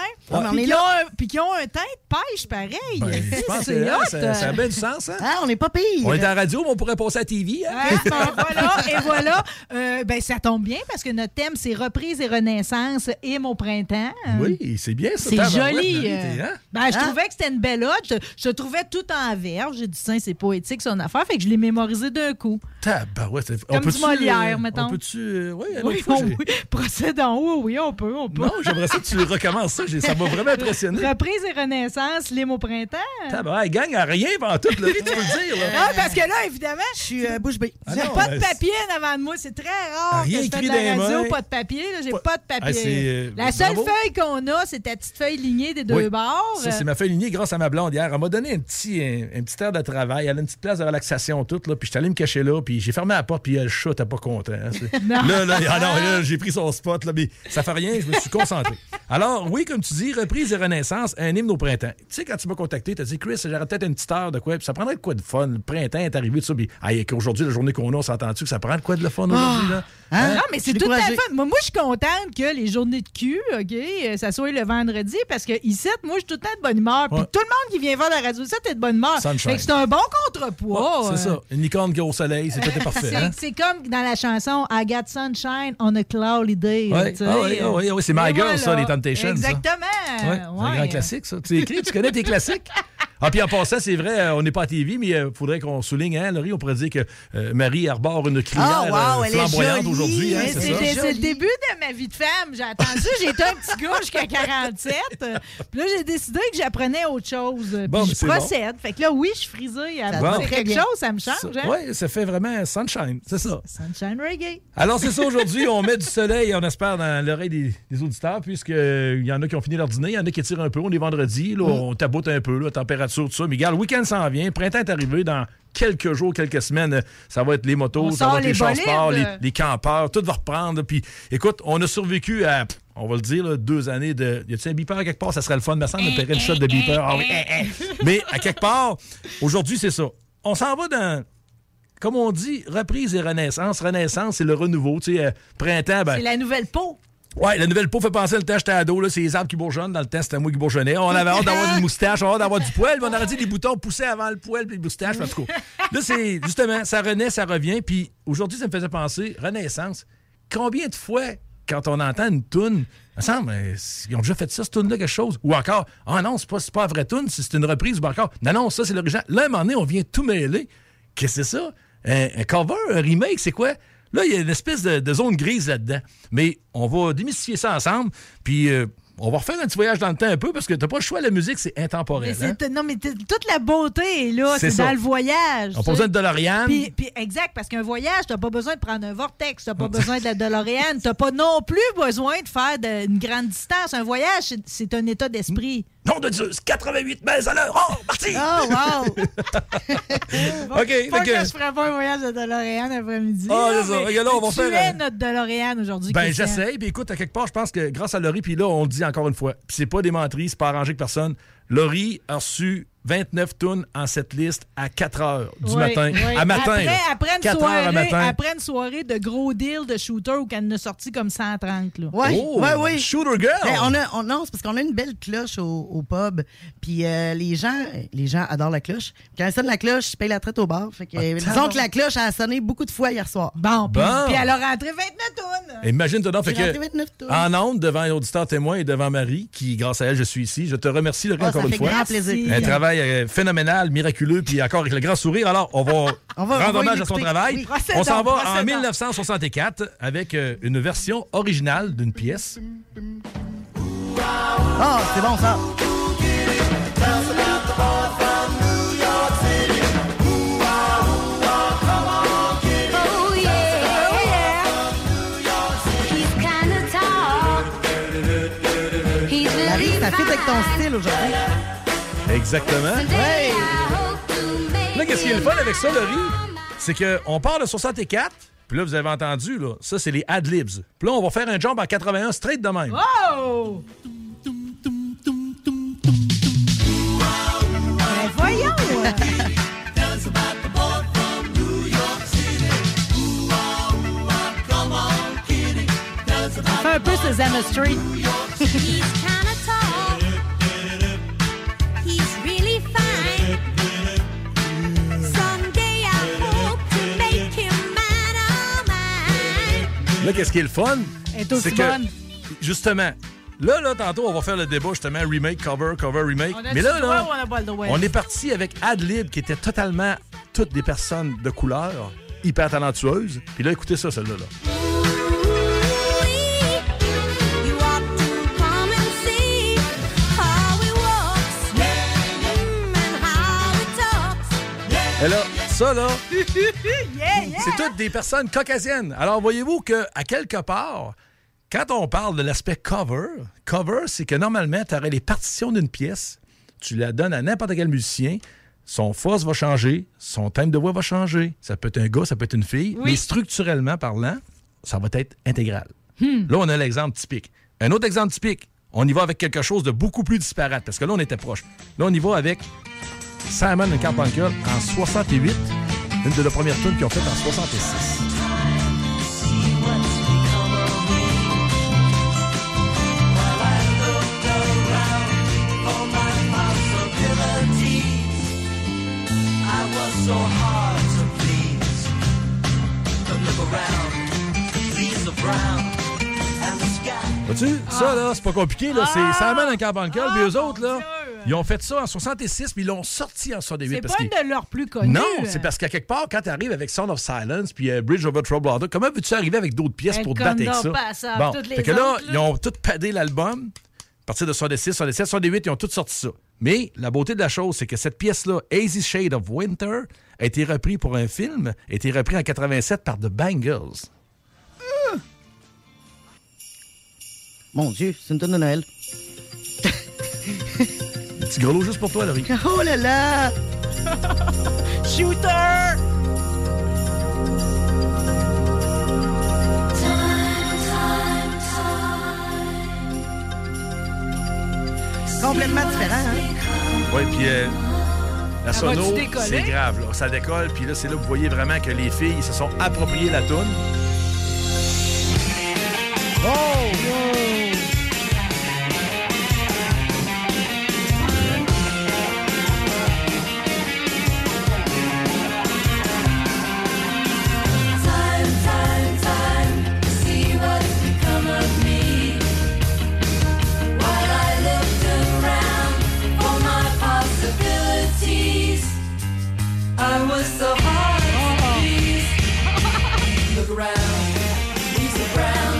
Puis qui, ont un- puis qui ont un teint de pêche pareil. Ben, C'est. Ça, a bien du sens. Hein? Ah, on n'est pas pire. On est en radio, mais on pourrait passer à la TV. hein? Ah, ben voilà, et voilà. Euh, ben, ça tombe bien parce que notre thème, c'est reprise et renaissance et mon printemps. Oui, c'est bien ça. C'est joli. Euh. hein? Ben, je trouvais que c'était une belle ode. Je, je trouvais tout en verre. J'ai dit, c'est poétique son affaire. Fait que je l'ai mémorisé d'un coup. Tabarouette, c'est- Comme on du Molière, euh, mettons. On peut-tu. euh, oui, Oui, fois, oui. Procède en haut, oui, on peut, on peut. Non, j'aimerais ça que tu recommences ça. Ça m'a vraiment impressionné. Reprise et renaissance, l'hymne au printemps. Tabarouette, gang, à rien pendant tout tu peux le dire. là. Ah, parce que là, évidemment, je suis euh, bouche bée. Ah J'ai non, pas de papier en avant de moi. C'est très rare Rien que je écrit de la radio, pas de papier. là. J'ai pas de Ah, papier. euh, la seule bravo. feuille qu'on a, c'est ta petite feuille lignée des deux Oui. bords. Ça, c'est ma feuille lignée grâce à ma blonde hier. Elle m'a donné un petit, un, un petit air de travail. Elle a une petite place de relaxation toute. Là, puis je suis allé me cacher là. Puis j'ai fermé la porte. Puis le chat, t'es pas content. hein. Non. Là, là, ah non, là, j'ai pris son spot. Là, mais ça fait rien. Je me suis concentré. Alors, oui, comme tu dis, reprise et renaissance, un hymne au printemps. Tu sais, quand tu m'as contacté, tu as dit, Chris, j'aurais peut-être une petite de quoi. Puis ça prendrait de quoi de fun. Le printemps est arrivé, tout ça. Puis hey, qu'aujourd'hui, la journée qu'on a, on s'entend-tu que ça prend de quoi de le fun aujourd'hui? Ah, là? Hein? Non, mais c'est tout à fait. Moi, moi, je suis contente que les journées de cul, OK, euh, ça soit le vendredi, parce que ici, moi, je suis tout le temps de bonne humeur. Puis Ouais. tout le monde qui vient voir la radio, ça, t'es de bonne humeur. Sunshine. Fait que c'est un bon contrepoids. Ouais, c'est euh. ça. Une licorne qui est au soleil, c'est tout est parfait. C'est hein? c'est comme dans la chanson I Got Sunshine on a Cloudy Day. Ouais. Ah oui, ah oui, ah oui, c'est My Girl, ça, les Temptations. Exactement. Ouais, c'est un grand classique, ça. Tu écris, tu connais tes classiques? Ah, puis en passant, c'est vrai, euh, on n'est pas à TV, mais il faudrait qu'on souligne, hein, Laurie, on pourrait dire que euh, Marie arbore une crinière Ah, wow, euh, est flamboyante aujourd'hui. Hein, c'est le début de ma vie de femme. J'ai attendu, été un petit gars jusqu'à 47. euh, Puis là, j'ai décidé que j'apprenais autre chose. Puis Bon, je procède. Fait que là, oui, je suis frisée. À quelque bien. chose, ça me change. hein? Oui, ça fait vraiment sunshine, c'est ça. Sunshine Reggae. Alors, c'est ça aujourd'hui. On met du soleil, on espère, dans l'oreille des, des auditeurs, puisqu'il y en a qui ont fini leur dîner, il y en a qui tirent un peu. On est vendredi, là, on taboute un peu, la température, tout ça. Mais regarde, le week-end s'en vient, printemps est arrivé dans quelques jours, quelques semaines. Ça va être les motos, On ça va être les, les les, les campeurs, tout va reprendre. Puis, écoute, on a survécu à. On va le dire, là, deux années de. Y a-t-il un beeper à quelque part? Ça serait le fun, me semble, de paierait une shot de beeper. Ah oui, hein, hein. Mais à quelque part, aujourd'hui, c'est ça. On s'en va dans comme on dit, reprise et renaissance. Renaissance, c'est le renouveau. Tu sais, euh, printemps, ben. C'est la nouvelle peau. Ouais, la nouvelle peau fait penser le temps j'étais ado, là, c'est les arbres qui bourgeonnent. Dans le temps, c'était moi qui bourgeonnais. On avait hâte d'avoir une moustache, on avait hâte d'avoir du poil, on aurait dit les boutons poussaient avant le poil puis les moustaches, en tout cas. Là, c'est justement, ça renaît, ça revient. Puis aujourd'hui, ça me faisait penser, Renaissance, combien de fois, quand on entend une toune, me semble, ils ont déjà fait ça, cette toune-là, quelque chose. Ou encore, ah non, c'est pas, pas la vraie toune, c'est une reprise, ou encore, non, non, ça, c'est l'original. Là, à un moment donné, on vient tout mêler. Qu'est-ce que c'est ça? Un cover, un remake, c'est quoi? Là, il y a une espèce de, de zone grise là-dedans. Mais on va démystifier ça ensemble, puis euh, on va refaire un petit voyage dans le temps un peu, parce que t'as pas le choix, la musique, c'est Mais intemporel. hein? Non, mais toute la beauté est là. C'est dans le voyage. On pas besoin de DeLorean. Puis, puis exact, parce qu'un voyage, t'as pas besoin de prendre un vortex, t'as pas besoin de la DeLorean, t'as pas non plus besoin de faire de- une grande distance. Un voyage, c'est un état d'esprit. Nom de Zeus, 88 miles à l'heure. Oh, parti! Oh, wow! OK, Pas que- que je ferais pas un voyage de DeLorean après-midi. Ah, là, c'est ça. Regarde, là, on va tu faire, es euh, notre DeLorean aujourd'hui. Ben, j'essaye. Puis écoute, à quelque part, je pense que grâce à Laurie, puis là, on le dit encore une fois, puis c'est pas des menteries, c'est pas arrangé que personne. Laurie a reçu 29 tonnes en cette liste à 4 heures du Oui, matin. oui. À matin. Après, une 4 heures à soirée, matin. après une soirée de gros deals de shooter où qu'elle en a sorti comme 130. Là. Ouais, Oh, ouais, oui. Shooter girl. Ben, on a, on- non, c'est parce qu'on a une belle cloche au, au pub. Puis euh, les gens les gens adorent la cloche. Quand elle sonne la cloche, je paye la traite au bar. Fait que, Ah, disons que la cloche a sonné beaucoup de fois hier soir. Bon, puis, Bon. puis elle a rentré 29 tonnes. Imagine-toi donc, fait que, 29 tonnes. en ondes, devant un auditeur témoin et devant Marie, qui, grâce à elle, je suis ici. Je te remercie, Laurie, Ah, encore ça une fois. grand plaisir. Un travail euh, phénoménal, miraculeux, puis encore avec le grand sourire. Alors, on va, On va- on rendre va hommage à son travail. Oui. On s'en va en Procédons. 1964 avec euh, une version originale d'une pièce. Ah, c'est bon ça. Ça fit avec ton style aujourd'hui. Exactement. Ouais. Là, qu'est-ce qui est le fun avec ça, Laurie? C'est qu'on part de 64, puis là, vous avez entendu, là, ça, c'est les ad-libs. Puis là, on va faire un jump en 81 straight de même. Oh! Ben voyons! Fait un peu Sesame Street. Là, qu'est-ce qui est le fun? C'est que, bonne. justement, là, là, tantôt, on va faire le débat, justement, remake, cover, cover, remake. On a Mais là, là, on est parti avec Adlib, qui était totalement toutes des personnes de couleur, hyper talentueuses. Puis là, écoutez ça, celle-là. Là. Et là, ça, là, Yeah, yeah! c'est toutes des personnes caucasiennes. Alors, voyez-vous que à quelque part, quand on parle de l'aspect cover, cover, c'est que normalement, tu aurais les partitions d'une pièce, tu la donnes à n'importe quel musicien, son force va changer, son thème de voix va changer. Ça peut être un gars, ça peut être une fille, Oui. mais structurellement parlant, ça va être intégral. Là, on a l'exemple typique. Un autre exemple typique, on y va avec quelque chose de beaucoup plus disparate, parce que là, on était proche. Là, on y va avec Simon Carpenter en 68, une de leurs premières tunes qu'ils ont faites en 66. so hard to please. But look around, Brown. Vois-tu? Ça, là, c'est pas compliqué, là. C'est ah! Simon en carbone puis eux autres, là. Ah! Ils ont fait ça en 66, puis ils l'ont sorti en 68. C'est parce pas une de leurs plus connues. Non, c'est parce qu'à quelque part, quand tu arrives avec Sound of Silence puis euh, Bridge over Troubled Water, comment veux-tu arriver avec d'autres pièces pour te battre avec ça? Passa, Bon, toutes les fait que là, autres, là. ils ont tout padé l'album. À partir de 66, 67, 68, ils ont tous sorti ça. Mais la beauté de la chose, c'est que cette pièce-là, Hazy Shade of Winter, a été repris pour un film, a été repris en 87 par The Bangles. Mon Dieu, c'est une tonne de Noël. Petit grelot juste pour toi, Laurie. Oh là là! Shooter! Complètement différent, hein? Oui, puis euh, la Ça va-tu sono, décoller? c'est grave. Là. Ça décolle, puis là, c'est là que vous voyez vraiment que les filles se sont appropriées la toune. Oh! I was so hard to please. Look around, Lisa Brown.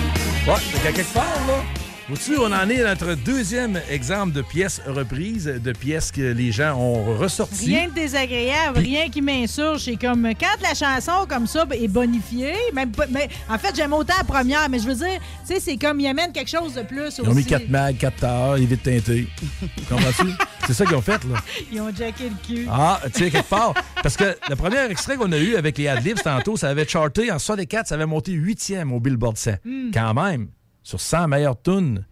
Ouais, fait qu'à quelque part, là, Vois-tu, on en est à notre deuxième exemple de pièces reprises, de pièces que les gens ont ressorties. Rien de désagréable, rien qui m'insurge. C'est comme quand la chanson comme ça est bonifiée, même pas- mais en fait, j'aime autant la première, mais je veux dire, tu sais, c'est comme ils amènent quelque chose de plus aussi. Ils ont mis 4 mags, 4 tailleurs, ils vite teintés. Comprends-tu? C'est ça qu'ils ont fait, là. Ils ont jacké le cul. Ah, tu sais, quelque part. Parce que le premier extrait qu'on a eu avec les Adlibs tantôt, ça avait charté en 64, ça avait monté huitième au Billboard 100. Hmm. Quand même, sur 100 meilleures tunes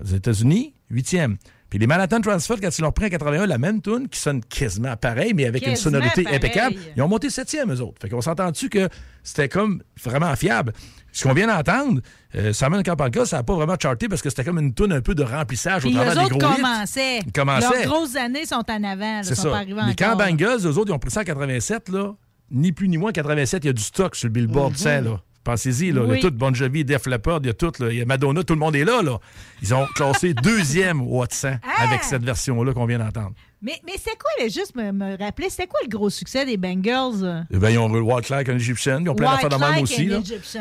aux États-Unis, huitième. Puis les Manhattan Transfer, quand ils l'ont repris en 81, la même tune qui sonne quasiment pareil, mais avec une sonorité pareil. impeccable, ils ont monté septième, eux autres. Fait qu'on s'entend-tu que c'était comme vraiment fiable? Ce qu'on vient d'entendre, euh, Simon ça n'a pas vraiment charté parce que c'était comme une tune un peu de remplissage au travers des autres gros hits. commençaient. Ils commençaient. Leurs grosses années sont en avant. C'est ça. pas Mais quand. Bangles, eux autres, ils ont pris ça en 87, là, ni plus ni moins, en 87, il y a du stock sur le Billboard Mhm. 100, là. Pensez-y, là. Il y Oui. a tout Bon Jovi, Def Leppard, il y a tout, là. Il y a Madonna, tout le monde est là, là. Ils ont classé deuxième au Hot 100 Ah! avec cette version-là qu'on vient d'entendre. Mais, mais c'est quoi, là, juste me, me rappeler, c'était quoi le gros succès des Bengals? Eh ben, ils ont Walk Like an Egyptian, ils ont plein d'affaires de même aussi. là.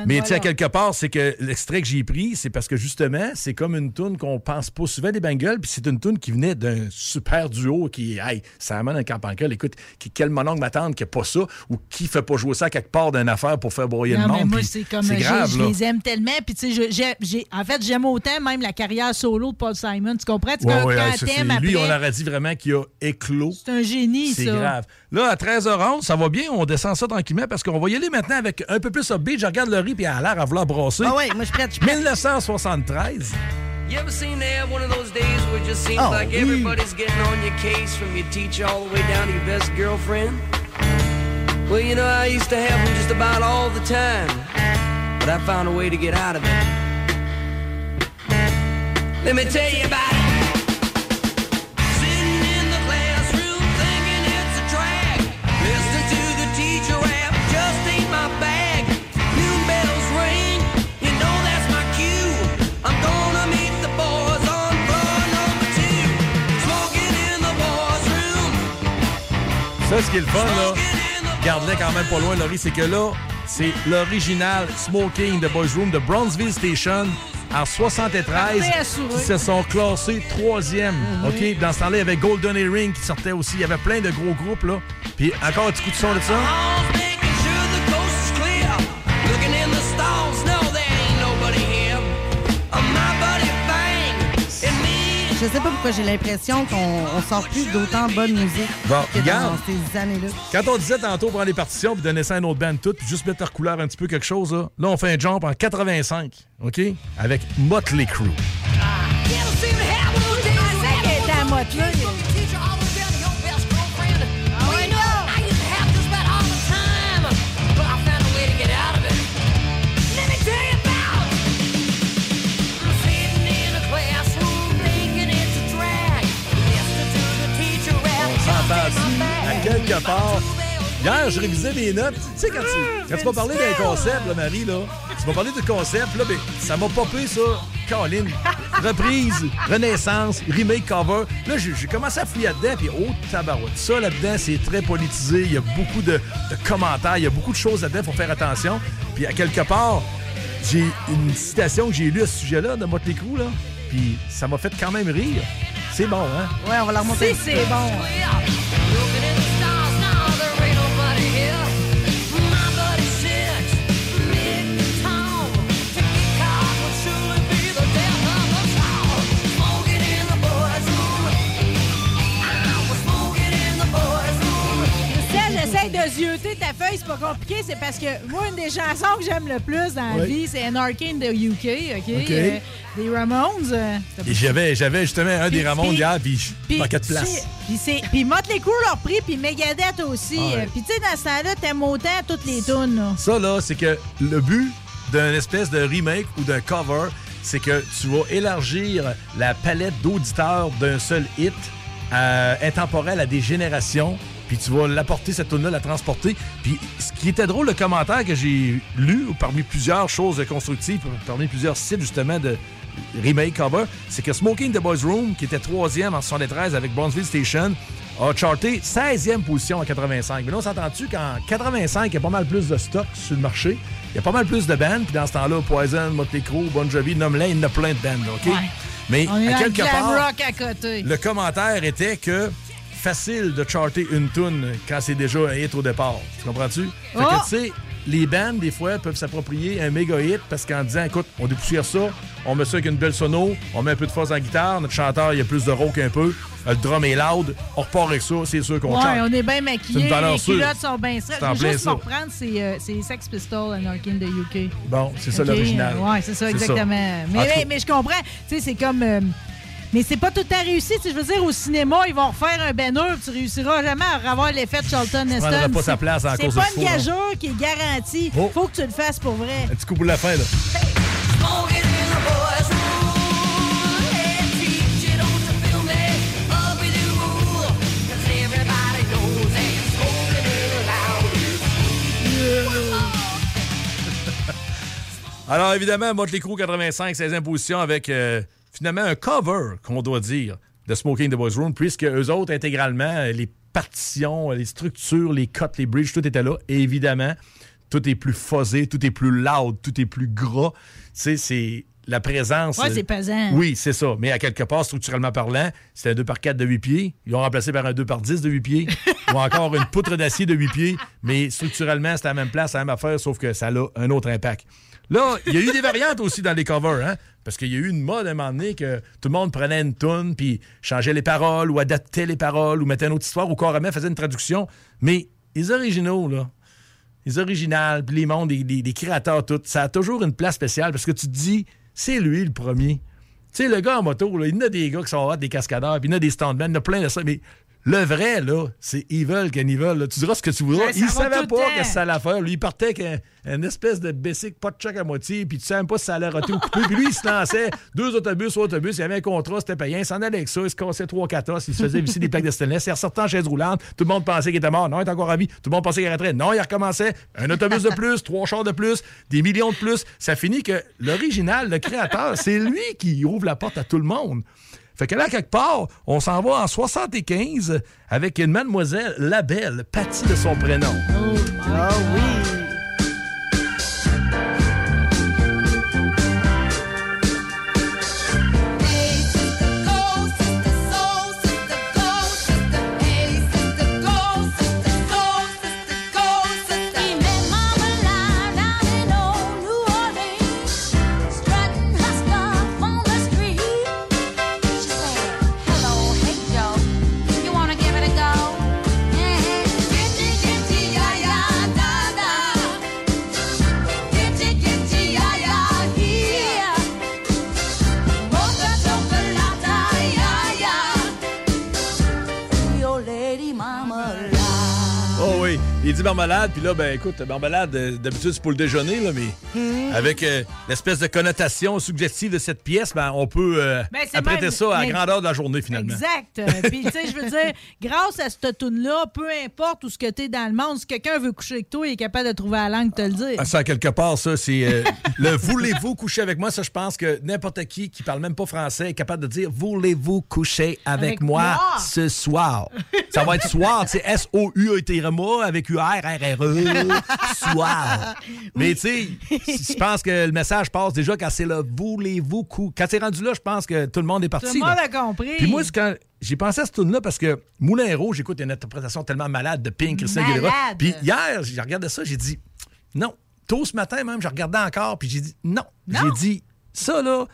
Mais tu sais, voilà. quelque part, c'est que l'extrait que j'ai pris, c'est parce que justement, c'est comme une tune qu'on pense pas souvent des Bengals, puis c'est une tune qui venait d'un super duo qui, hey, ça amène un campancal. Écoute, qui, quel mononcle m'attendre qui a pas ça, ou qui fait pas jouer ça quelque part d'une affaire pour faire broyer Non, le mais monde. moi, c'est comme. C'est grave, je là. les aime tellement. Puis, tu sais, je- j'ai- en fait, j'aime autant même la carrière solo de Paul Simon. Tu comprends? Tu Ouais, ouais, c'est- t'aimes lui, après, on aurait dit vraiment qu'il a éclos. C'est un génie, C'est ça. grave. Là, à 13h11, ça va bien. On descend ça tranquillement parce qu'on va y aller maintenant avec un peu plus upbeat. Je regarde le riz puis elle a l'air à vouloir brasser. Ah ouais, moi, je prête, je prête. 1973. You ever seen to have one of those days where it just seems Oh, like oui. everybody's getting on your case from your teacher all the way down to your best girlfriend? Well, you know, I used to have them just about all the time, but I found a way to get out of it. Let me tell you about it. Ça, ce qui est le fun, là, garde-les quand même pas loin, Laurie, c'est que là, c'est l'original Smoking de Boys Room de Bronzeville Station en 73 Parfait assuré. qui se sont classés troisième. OK? Dans ce temps-là, il y avait Golden Earring qui sortait aussi. Il y avait plein de gros groupes, là. Puis encore un petit coup de son de ça? Je sais pas pourquoi j'ai l'impression qu'on on sort plus d'autant bonne musique Bon, que dans regarde. ces années-là. Quand on disait tantôt prendre les partitions puis donner ça à une autre band toute, puis juste mettre leur couleur un petit peu quelque chose, là, là on fait un jump en 85, OK? Avec Motley Crue. Elle à quelque part. Hier, je révisais mes notes. Tu sais, quand tu, quand tu m'as parlé d'un concept, là, Marie, là, tu m'as parlé du concept, là, ben, ça m'a popé, ça. Colin, reprise, renaissance, remake, cover. Là, j'ai commencé à fouiller là-dedans, puis oh, tabarouette. Ça, là-dedans, c'est très politisé. Il y a beaucoup de, commentaires, il y a beaucoup de choses là-dedans, faut faire attention. Puis, à quelque part, j'ai une citation que j'ai lue à ce sujet-là de Motley Crue, là, puis ça m'a fait quand même rire. C'est bon, hein? Ouais, on va la remonter. Si, c'est bon. De zioter ta feuille, c'est pas compliqué, c'est parce que moi, une des chansons que j'aime le plus dans la Oui. vie, c'est Anarchy in the UK, OK? Euh, des Ramones. euh, Et j'avais, j'avais justement un des Ramones hier, puis je manquais de place. Puis c'est puis Motley Crue leur prix puis Megadeth aussi. Ah ouais. Puis tu sais dans ce temps-là, t'aimes autant toutes les tunes. là. Ça, là, c'est que le but d'un espèce de remake ou d'un cover, c'est que tu vas élargir la palette d'auditeurs d'un seul hit euh, intemporel à des générations. Puis tu vas l'apporter, cette tune là la transporter. Puis ce qui était drôle, le commentaire que j'ai lu parmi plusieurs choses constructives, parmi plusieurs sites justement de remake cover, c'est que Smoking the Boys Room, qui était troisième en 73 avec Brownsville Station, a charté 16e position en 85. Mais là, on s'entend-tu qu'en 85, il y a pas mal plus de stock sur le marché? Il y a pas mal plus de bandes. Puis dans ce temps-là, Poison, Motley Crue, Bon Jovi, nomme-les, il y en a plein de bandes, OK? Ouais. Mais On à quelque part, rock à côté. le commentaire était que facile de charter une tune quand c'est déjà un hit au départ. Tu comprends-tu? Fait Oh! que, tu sais, les bands, des fois, peuvent s'approprier un méga hit parce qu'en disant, écoute, on dépoussière ça, on met ça avec une belle sono, on met un peu de force en guitare, notre chanteur, il y a plus de rock un peu, le drum est loud, on repart avec ça, c'est sûr qu'on Ouais, chante. on est bien maquillés, une valeur les culottes sont bien straight. Je vais juste ça. pour reprendre, c'est euh, c'est Sex Pistols, Anarchy in the UK. Bon, c'est ça l'original. Ouais, c'est ça, exactement. En Mais, mais, mais je comprends. Tu sais, c'est comme. euh, mais c'est pas tout le temps réussi. Tu Je veux dire, au cinéma, ils vont refaire un banner, tu réussiras jamais à avoir l'effet de Charlton Heston. prendras pas sa C'est- place à C'est cause pas une fou, gageure qui est garantie. Oh. Faut que tu le fasses pour vrai. Un petit coup pour la fin, là. Alors, évidemment, Motley Crue 85, 16e position avec euh, finalement un cover, qu'on doit dire, de Smoking the Boys Room, puisque eux autres, intégralement, les partitions, les structures, les cuts, les bridges, tout était là. Et évidemment, tout est plus fuzzé, tout est plus loud, tout est plus gras. Tu sais, c'est la présence. Euh, c'est pesant. Oui, c'est ça. Mais à quelque part, structurellement parlant, c'est un 2 par 4 de 8 pieds. Ils l'ont remplacé par un 2 par 10 de 8 pieds. ou encore une poutre d'acier de 8 pieds. Mais structurellement, c'est à la même place, la même affaire, sauf que ça a un autre impact. Là, il y a eu des variantes aussi dans les covers, hein? Parce qu'il y a eu une mode à un moment donné que tout le monde prenait une toune, puis changeait les paroles, ou adaptait les paroles, ou mettait une autre histoire, ou carrément faisait une traduction. Mais les originaux, là, les originales, les mondes, les, créateurs, tout, ça a toujours une place spéciale parce que tu te dis, c'est lui le premier. Tu sais, le gars en moto, il y en a des gars qui sont hot, des cascadeurs, puis il y en a des stuntmen, il y en a plein de ça, le vrai, là, c'est Evil Cannibal. là. Tu diras ce que tu voudras. Ouais, il va savait pas que ça allait faire. Lui, il partait avec un, une espèce de basic, pas de choc à moitié, puis tu savais même pas si ça allait roter ou couper. Puis lui, il se lançait deux autobus, trois autobus, il y avait un contrat, c'était payant, il s'en allait avec ça, il se cassait trois catas, il se faisait visser des plaques de stainless, il ressortait en chaise roulante, tout le monde pensait qu'il était mort, non, il est encore à vie, tout le monde pensait qu'il arrêterait, non, il recommençait, un autobus de plus, trois chars de plus, des millions de plus, ça finit que l'original, le créateur, c'est lui qui ouvre la porte à tout le monde. Fait que là, quelque part, on s'en va en 75 avec une mademoiselle Labelle, Patty de son prénom. Ah oui. Il dit marmelade, puis là, ben écoute, marmelade, euh, d'habitude, c'est pour le déjeuner, là, mais Mhm. avec euh, l'espèce de connotation suggestive de cette pièce, ben, on peut euh, Ben, apprêter même- ça à la grandeur de la journée, finalement. Exact. Euh, Puis, tu sais, je veux dire, grâce à cette tune-là, peu importe où ce que t'es dans le monde, si quelqu'un veut coucher avec toi, il est capable de trouver la langue de te le dire. Ah, Ça, quelque part, ça, c'est euh, le voulez-vous coucher avec moi? Ça, je pense que n'importe qui qui parle même pas français est capable de dire voulez-vous coucher avec, Avec moi, moi? ce soir? Ça va être soir, c'est S-O-U-A-T-R-M-A avec U-R-R-R-E, soir. Mais tu sais, je pense que le message passe déjà quand c'est le voulez-vous coucher. Quand c'est rendu là, je pense que tout le monde est parti. Tout le monde là. a compris. Puis moi, quand j'ai pensé à ce tune là parce que Moulin Rouge, j'écoute une interprétation tellement malade de Pink, Christian Aguilera. Malade. Puis hier, j'ai regardé ça, j'ai dit non. Tôt ce matin même, je regardais encore, puis j'ai dit non. J'ai dit ça là,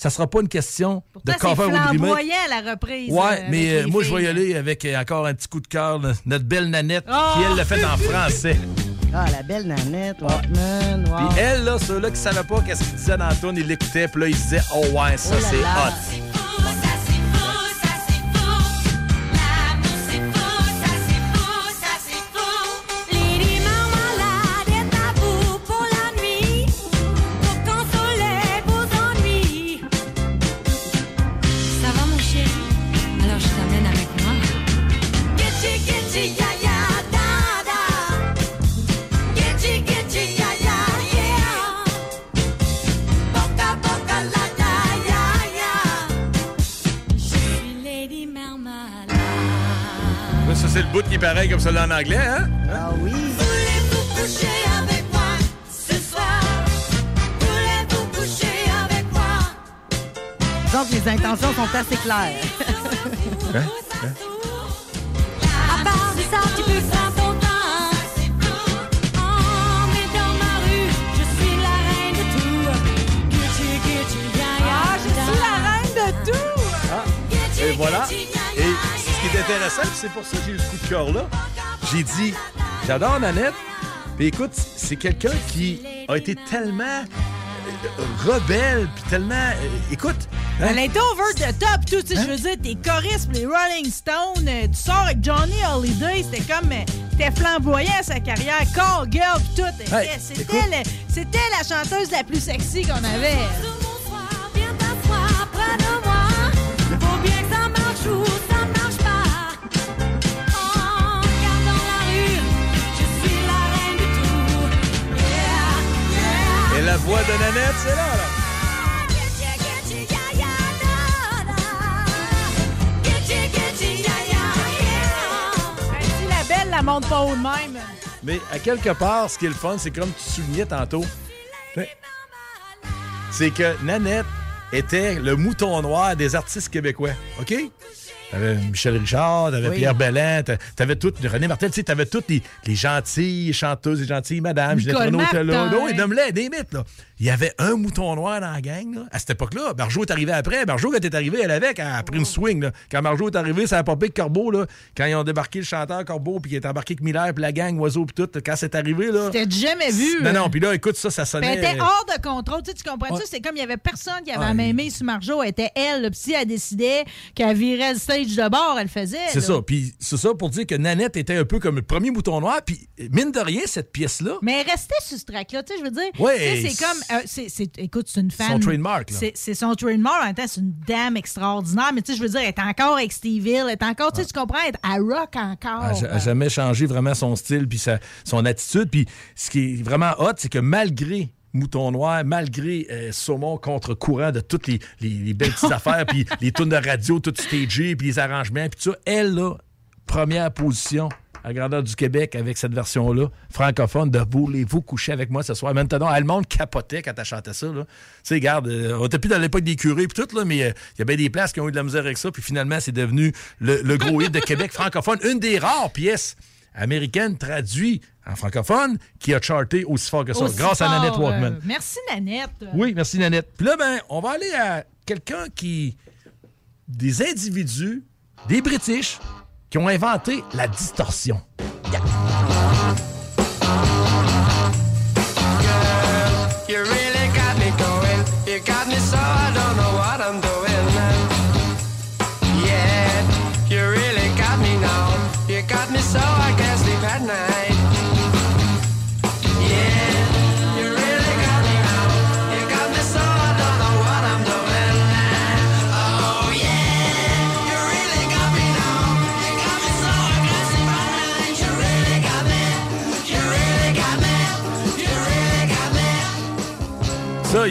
ça sera pas une question de cover ou de remake. flamboyant, la reprise. Ouais, euh, mais euh, moi, je vais y aller avec euh, encore un petit coup de cœur, notre belle Nanette, Oh! qui elle le fait en français. Ah, la belle nanette, Walkman, wow. Puis elle, là, ceux-là qui savaient pas qu'est-ce qu'il disait dans le tune, ils l'écoutaient, puis là, ils disaient, oh ouais, ça, Oh c'est hot. C'est le bout qui est pareil comme celui en anglais, hein? Ah oui. Voulez-vous coucher avec moi ce soir? Voulez-vous coucher avec moi? Donc, les intentions sont assez claires. Hein? À part de ça, tu peux faire ton temps. Mais dans ma rue, je suis la reine de tout. Gucci, Gucci, ya, ya, Ah, je suis la reine de tout! Ah, et voilà. Et ce qui est intéressant, c'est pour ça que j'ai eu ce coup de cœur-là, j'ai dit, j'adore Nanette. Puis écoute, c'est quelqu'un qui a été tellement euh, rebelle, puis tellement... euh, écoute... hein? Elle était over the top, tout. Tu sais, je veux dire, tes choristes, les Rolling Stones, euh, tu sors avec Johnny Holiday, c'était comme. euh, C'était flamboyant sa carrière, call girl, pis tout. C'était Hey, c'était écoute. le- c'était la chanteuse la plus sexy qu'on avait. Viens t'asseoir près de moi. Faut bien que ça marche la voix de Nanette, c'est là, là. Si la belle la monte pas haut de même? Mais à quelque part, ce qui est le fun, c'est comme tu soulignais tantôt. C'est que Nanette était le mouton noir des artistes québécois. OK? T'avais Michel Richard, t'avais Oui. Pierre Bellin, t'a- t'avais toutes, René Martel, tu sais, t'avais toutes les, les gentilles chanteuses, les gentilles madames, Ginette Nicole Renaud était là. Et nomme-les, des mythes, là. Il y avait un mouton noir dans la gang, là. À cette époque-là, Marjo est arrivé après. Marjo, quand est arrivé, elle avait, elle a pris une swing, là. Quand Marjo est arrivé, ça a pas pris que Corbeau, là. Quand ils ont débarqué le chanteur Corbeau, puis il est embarqué avec Miller, puis la gang, Oiseau, puis tout. Quand c'est arrivé, là. C'était jamais vu. Non, non, puis là, écoute, ça, ça Puis sonnait. elle était hors de contrôle. Tu, sais, tu comprends ça? C'est comme il y avait personne qui avait Ah, même sur Marjo. Elle était elle. là. Puis si elle décidait qu'elle virait le stage de bord, elle le faisait. C'est là. ça. Puis c'est ça pour dire que Nanette était un peu comme le premier mouton noir. Puis mine de rien, cette pièce-là. Mais elle restait sur ce track-là, tu sais, je veux dire. Ouais, c'est- comme. Euh, c'est- c'est- écoute, c'est une fan. Son trademark, là. C'est c'est son trademark. En même temps, c'est une dame extraordinaire. Mais tu sais, je veux dire, elle est encore avec Steve Hill. Elle est encore, tu sais, tu comprends, elle, elle rock encore. Elle a jamais changé vraiment son style puis sa- son attitude. Puis ce qui est vraiment hot, c'est que malgré Mouton Noir, malgré euh, Saumon contre courant de toutes les, les- les belles petites affaires, puis les tunes de radio, tout stagé, puis les arrangements, puis tout ça, elle, là, première position à grandeur du Québec avec cette version-là, francophone, de Voulez-vous coucher avec moi ce soir? Maintenant, elle, le monde capotait quand elle chantait ça. Tu sais, regarde, euh, on était plus dans l'époque des curés puis tout, là, mais euh, il y a bien des places qui ont eu de la misère avec ça, puis finalement, c'est devenu le, le gros hit de Québec francophone, une des rares pièces américaines traduites en francophone qui a charté aussi fort que ça, Aussi grâce à Nanette Walkman. euh, merci, Nanette. Oui, merci Nanette. Puis là, ben, on va aller à quelqu'un qui. des individus, des British, qui ont inventé la distorsion.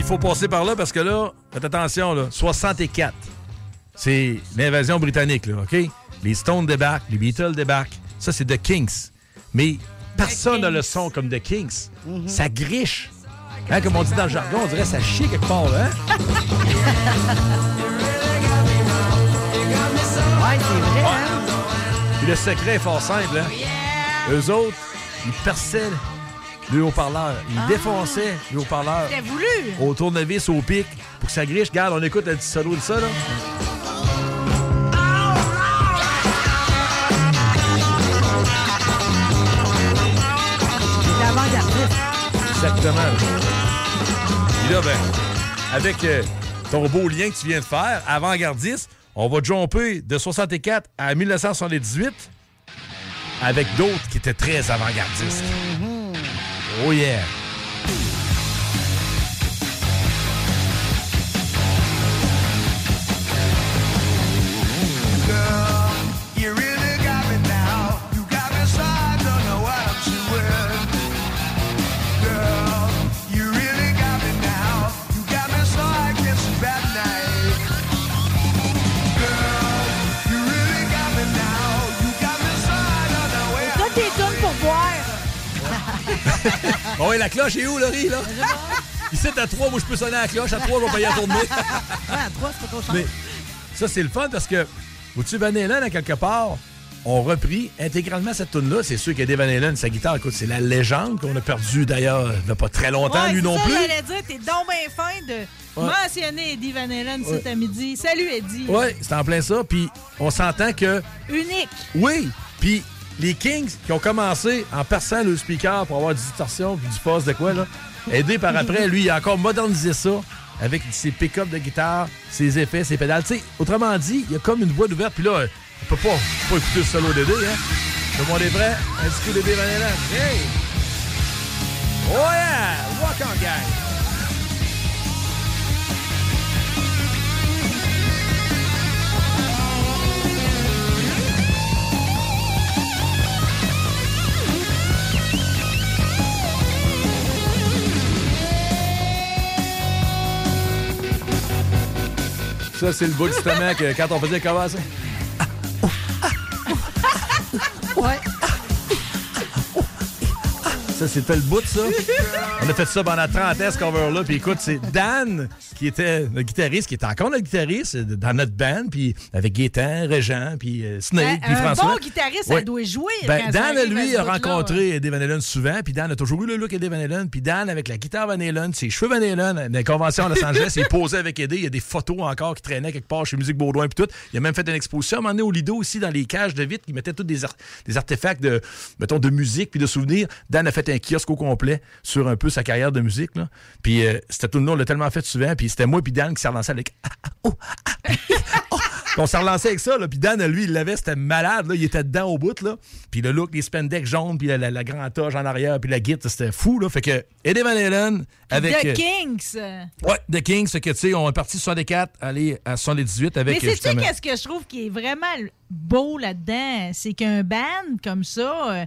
Faut passer par là parce que là, faites attention, là, 64. C'est l'invasion britannique, là, OK? Les Stones débarquent, les Beatles débarquent. Ça, c'est The Kings. Mais personne n'a le son comme The Kings. Ça griche. Hein, comme on dit dans le jargon, on dirait ça chie quelque part, là, hein? Ouais, c'est vrai, hein? Puis le secret est fort simple, hein? Eux autres, ils perçaient le haut-parleur. Ils défonçaient le haut-parleur. C'était voulu. Au tournevis, au pic, pour que ça griche. Regarde, on écoute le petit solo de ça, là. Exactement. Puis là, ben, avec euh, ton beau lien que tu viens de faire, avant-gardiste, on va jumper de 64 à 1978 avec d'autres qui étaient très avant-gardistes. Oh yeah! Et la cloche est où, Laurie, là? Ici, à 3, moi, je peux sonner à la cloche. À 3, on va payer à tourner. Ouais, à trois, c'est pas trop cher. Mais ça, c'est le fun parce que, au-dessus Van Halen, à quelque part, ont repris intégralement cette tune-là. C'est sûr qu'Eddie Van Halen, sa guitare, écoute, c'est la légende qu'on a perdue d'ailleurs il n'y a pas très longtemps, Ouais, lui non ça, plus. j'allais dire, t'es donc bien fin de Ouais. mentionner Eddie Van Halen Ouais. cet à midi. Salut, Eddie. Oui, c'est en plein ça. Puis on s'entend que, Unique. oui, puis les Kings qui ont commencé en perçant le speaker pour avoir des distorsions puis du poste de quoi, là, aidé par après, lui, il a encore modernisé ça avec ses pick-up de guitare, ses effets, ses pédales. Tu sais, autrement dit, il y a comme une voix d'ouverte. Puis là, on peut pas, pas écouter le solo d'Eddie, hein. Tout le monde est prêt? Est-ce que Eddie Van Halen? Hey! Oh yeah! Walk on, gang! Ça, c'est le bout du stomac euh, quand on faisait commencer. Ouais. Ça, c'était le bout, ça. On a fait ça pendant 30 ans, ce cover-là. Puis écoute, c'est Dan qui était le guitariste, qui était encore notre guitariste euh, dans notre band, puis avec Gaétan, Régent, puis euh, Snake, puis un François. bon guitariste, Ouais. ça doit jouer. Ben, Dan, lui, a rencontré Eddie Van Halen souvent, puis Dan a toujours eu le look Eddie Van Halen, puis Dan, avec la guitare Van Halen, ses cheveux Van Halen, dans les conventions à Los Angeles, il posait avec Eddie, il y a des photos encore qui traînaient quelque part chez Musique Baudouin, puis tout. Il a même fait une exposition, à un moment donné, au Lido, aussi, dans les cages de vitre, qui mettaient tous des, ar- des artefacts de, mettons, de musique, puis de souvenirs. Dan a fait un kiosque au complet sur un peu sa carrière de musique, là. Puis euh, c'était tout le nom, on l'a tellement fait souvent, puis c'était moi puis Dan qui s'est relancé avec... Puis on s'est relancé avec ça, là. Puis Dan, lui, il l'avait, c'était malade, là. Il était dedans au bout, là. Puis le look, les spandex jaunes, puis la, la, la grande toge en arrière, puis la guitare, c'était fou, là. Fait que Eddie Van Halen, avec... The euh, Kings. Ouais, The Kings, fait que, tu sais, on est parti 64, aller à 78 avec... Mais sais-tu justement- qu'est-ce que je trouve qui est vraiment beau là-dedans? C'est qu'un band comme ça euh,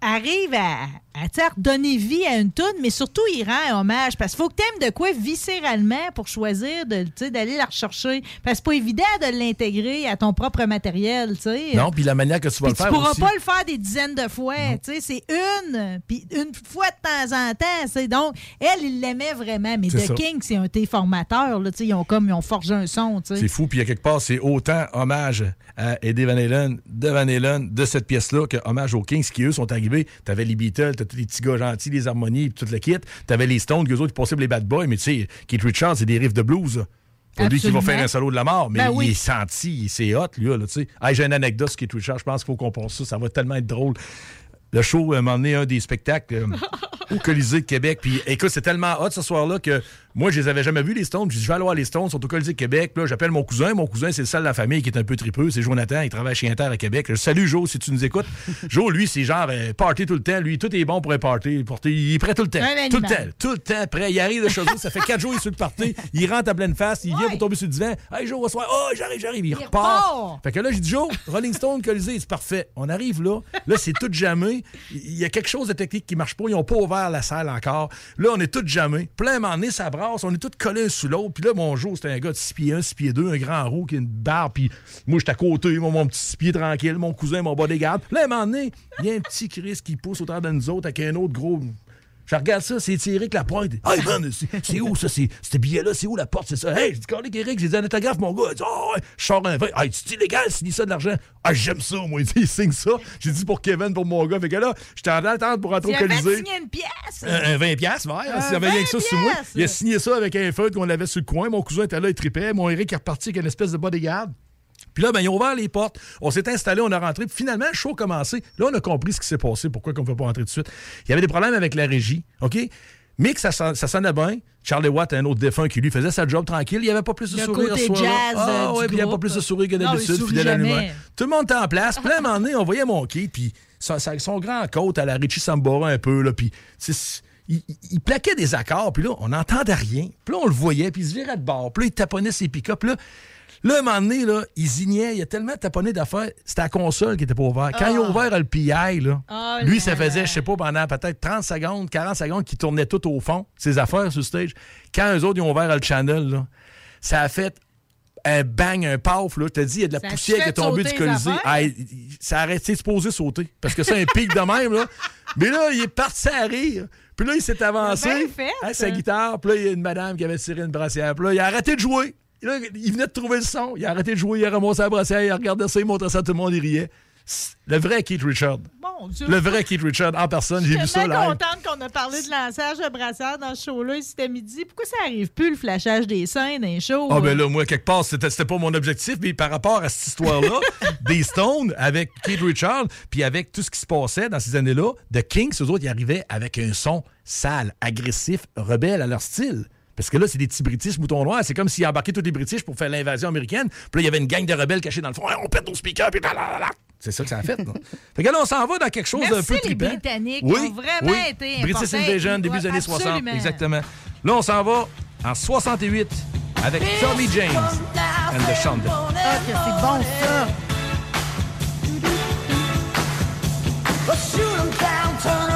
arrive à, à tu à redonner vie à une toune, mais surtout, il rend hommage. Parce qu'il faut que tu aimes de quoi viscéralement pour choisir tu d'aller la rechercher. Parce que c'est pas évident de l'intégrer à ton propre matériel, tu sais. Non, puis la manière que tu vas le tu faire pourras aussi. pas le faire des dizaines de fois. Tu sais, c'est une, puis une fois de temps en temps. c'est Donc, elle, il l'aimait vraiment. Mais The ça. King, c'est un thé formateur. Là, tu sais, ils ont comme ils ont forgé un son. tu sais. C'est fou, puis à quelque part, c'est autant hommage à Eddie Van Halen, de Van Halen, de cette pièce-là, que hommage aux Kings qui, eux, sont arrivés. T'avais les Beatles, t'as tous les petits gars gentils, les harmonies, puis tout le kit. T'avais les Stones, eux autres, qui passaient pour les Bad Boys, mais tu sais, Keith Richards, c'est des riffs de blues. Pas lui qui va faire un solo de la mort, mais Ben oui. il est senti, c'est hot, lui, là, tu sais. Hey, j'ai une anecdote sur Keith Richards, je pense qu'il faut qu'on pense ça, ça va tellement être drôle. Le show m'a emmené un des spectacles euh, au Colisée de Québec. Puis écoute, c'est tellement hot ce soir-là que moi, je les avais jamais vus, les Stones. Puis je vais aller voir les Stones, ils sont au Colisée Québec. Là, j'appelle mon cousin. Mon cousin, c'est le seul de la famille qui est un peu tripeux. C'est Jonathan, il travaille chez Inter à Québec. Je salue Joe si tu nous écoutes. Joe, lui, c'est genre euh, party tout le temps. Lui, tout est bon pour un party. Il est prêt tout le temps. Tout le temps. Tout le temps prêt. Il arrive de chez eux. Ça fait quatre jours, il est sur le party. Il rentre à pleine face. Il vient pour tomber sur le divan. Hey, Joe, bonsoir. Oh, j'arrive, j'arrive. Il, repart. repart. Fait que là, j'ai dit, Joe, Rolling Stone, Colisée, c'est parfait. On arrive là. Là, c'est tout jamais. Il y a quelque chose de technique qui marche pas. Ils n'ont pas ouvert la salle encore. Là, on est tout jamais. Plein moment donné, ça brasse. On est tous collés sous l'autre. Puis là, mon jour, c'était un gars de 6 pieds 1, 6 pieds 2, un grand roux qui a une barbe. Puis moi, j'étais à côté, moi, mon petit 6 pieds tranquille, mon cousin, mon bodyguard. Là, à un moment donné, il y a un petit Chris qui pousse au travers de nous autres avec un autre gros. Je regarde ça, c'est Eric Lapointe. Hey man, c'est- où ça? C'est ce billet-là, c'est où la porte? C'est ça? Hey, je dis, Calique, Eric, j'ai dit un autographe, mon gars. Il dit, oh, ouais. Je sors un vin. Hey, c'est illégal, signe ça de l'argent. Ah, j'aime ça, moi. Il dit, il signe ça. J'ai dit pour Kevin, pour mon gars. Fait que là, j'étais en attente pour rentrer Tu au Colisée. signer une pièce. Un, un 20 piastres, ouais. Un S'il y avait rien que ça 20 sur moi. Il a signé ça avec un feutre qu'on avait sur le coin. Mon cousin était là, il tripait. Mon Eric est reparti avec une espèce de bodyguard. Puis là, ben, ils ont ouvert les portes. On s'est installé, on a rentré. Puis finalement, le show a commencé. Là, on a compris ce qui s'est passé, pourquoi on ne peut pas rentrer tout de suite. Il y avait des problèmes avec la régie, OK? Que ça, ça sonnait bien. Charlie Watt, un autre défunt qui lui faisait sa job tranquille. Il n'y avait pas plus de Le sourire côté jazz, Ah, ouais, puis il n'y avait pas plus de sourire que d'habitude, fidèle à lui-même. Tout le monde était en place. Puis là, à un moment donné, on voyait mon puis son, grand côte à la Richie Sambora un peu, là, puis il- il plaquait des accords, puis là, on n'entendait rien. Puis là, on le voyait, puis il se virait de bord. Puis là, il taponnait ses pick-up. Là, là, à un moment donné, là, il zignait, il a tellement taponné d'affaires. C'était la console qui était pas ouverte. Quand il a ouvert le PI, là, Oh lui, ça faisait, je sais pas, pendant peut-être 30 secondes, 40 secondes, qu'il tournait tout au fond, ses affaires sur le stage. Quand eux autres, ils ont ouvert le channel, là, ça a fait un bang, un paf, là. Je te dis, il y a de la Ça poussière qui est tombée du Colisée. Ah, ça a arrêté de poser sauter. Parce que c'est un pic de même, là. Mais là, il est parti à rire. Puis là, il s'est avancé à sa guitare. Puis là, il y a une madame qui avait tiré une brassière. Puis là, il a arrêté de jouer. Là, il venait de trouver le son. Il a arrêté de jouer. Il a ramassé la brassière. Il a regardé ça. Il montrait ça à tout le monde. Il riait. Le vrai Keith Richard. Mon Dieu. Le vrai Keith Richard en personne. Je J'ai suis vu ça tellement live. contente qu'on a parlé de lançage de brassard dans ce show-là. C'était midi. Pourquoi ça arrive plus, le flashage des dans les shows? Ah, ben là, moi, quelque part, c'était c'était pas mon objectif, mais par rapport à cette histoire-là, des Stones, avec Keith Richard, puis avec tout ce qui se passait dans ces années-là, The Kings, eux autres, ils arrivaient avec un son sale, agressif, rebelle à leur style. Parce que là, c'est des petits British moutons noirs. C'est comme s'ils embarquaient tous les British pour faire l'invasion américaine. Puis là, il y avait une gang de rebelles cachés dans le fond. Hey, on pète nos speakers, puis là, là, là, là. C'est ça que ça a fait. là. fait que là, on s'en va dans quelque chose d'un peu les trippant. Britanniques, Oui, ont vraiment oui. été British. Invasion, début des années 60. absolument. Exactement. Là, on s'en va en 68 avec Tommy James and the Chandeliers. Ah, que c'est bon, ça! Shoot 'em down, turn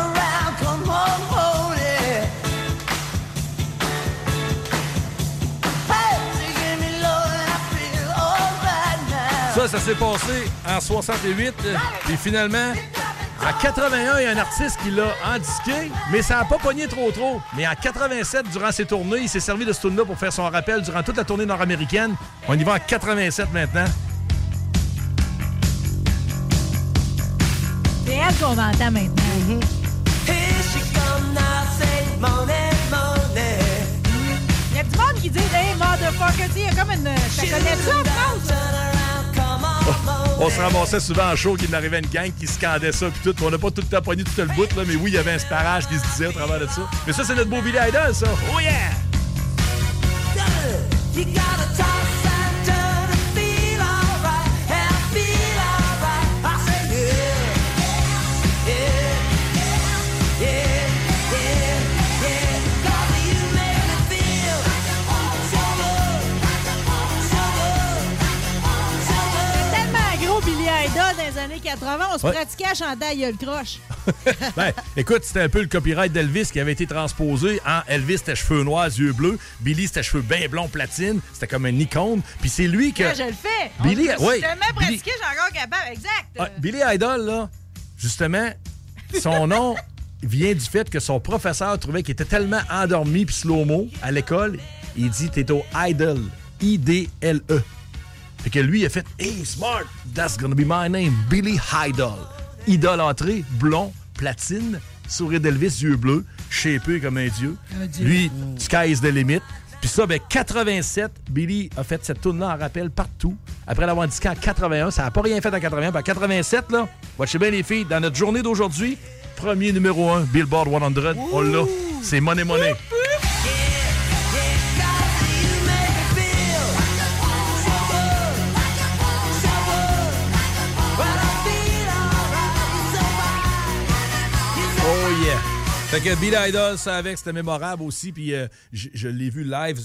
Ça, ça s'est passé en 68. euh, Puis finalement, en 81, il y a un artiste qui l'a endisqué, mais ça n'a pas pogné trop trop. Mais en 87, durant ses tournées, il s'est servi de ce tune-là pour faire son rappel durant toute la tournée nord-américaine. On y va en 87 maintenant. C'est elle qu'on entend maintenant. Here she come now, say money, money. Il y a du monde qui dit Hey, motherfucker, tu sais, il y a comme une. Ça connaît ça en France? On se ramassait souvent en show qu'il arrivait une gang qui scandait ça puis tout. On n'a pas tout le temps pogné tout le bout, là, mais oui, il y avait un sparage qui se disait au travers de ça. Mais ça, c'est notre beau Billy Idol, ça. Oh yeah! Dans les années 80, on se Ouais. pratiquait à chanter à gueule croche. Ben, écoute, c'était un peu le copyright d'Elvis qui avait été transposé en Elvis, c'était cheveux noirs, yeux bleus. Billy, c'était cheveux bien blonds, platine. C'était comme un icône. Puis c'est lui que. Là, je le fais. Billy, oui, suis tellement Billy- pratiqué, j'ai encore capable. Exact. Ah, Billy Idol, là, justement, son nom vient du fait que son professeur trouvait qu'il était tellement endormi puis slow-mo à l'école. Il dit T'es au Idol. I-D-L-E. Fait que lui, il a fait Hey, smart, that's gonna be my name, Billy Idol. Idolâtré, blond, platine, sourire d'Elvis, yeux bleus, shapé comme un dieu. Un dieu. Lui, sky is the limit. Puis ça, ben 87, Billy a fait cette tourne-là en rappel partout. Après l'avoir disqué en 81, ça n'a pas rien fait en 81. Puis en 87, là, watchez bien les filles, dans notre journée d'aujourd'hui, premier numéro 1, Billboard 100, on l'a. C'est Money Money. Fait que Billy Idol, ça avec, c'était mémorable aussi. Puis euh, je, l'ai vu live,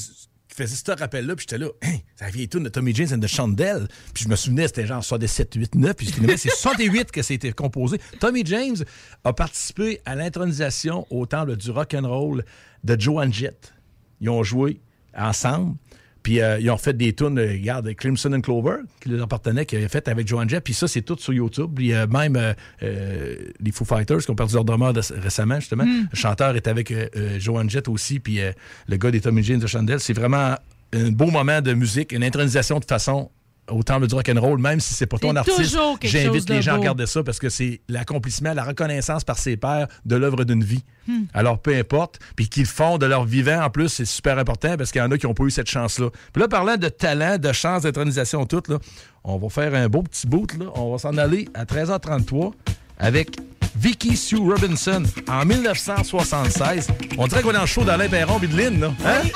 qui faisait ce rappel-là. Puis j'étais là, hein, la vieille tune de Tommy James and the Chandelle. Puis je me souvenais, c'était genre 67, 8, 9. Puis finalement, c'est 68 que c'était composé. Tommy James a participé à l'intronisation au temple du rock and roll de Joan Jett. ils ont joué ensemble. Puis euh, ils ont fait des tunes, euh, regarde, Crimson and Clover, qui leur appartenait, qu'ils avaient fait avec Joan Jett. Puis ça, c'est tout sur YouTube. Puis euh, même les Foo Fighters qui ont perdu leur drummer de- récemment, justement. Mm. Le chanteur est avec Joan Jett aussi. Puis le gars des Tommy Jeans de Chandel. C'est vraiment un beau moment de musique, une intronisation de façon au temple du rock'n'roll, même si c'est pas ton artiste. J'invite les gens à regarder ça parce que c'est l'accomplissement, la reconnaissance par ses pairs de l'œuvre d'une vie. Hmm. Alors, peu importe. Puis qu'ils font de leur vivant, en plus, c'est super important parce qu'il y en a qui n'ont pas eu cette chance-là. Puis là, parlant de talent, de chance, d'intronisation, tout, là, on va faire un beau petit bout. Là. On va s'en aller à 13h33 avec Vicky Sue Robinson en 1976. On dirait qu'on est dans le show d'Alain Perron et de Lynn, là. Hein?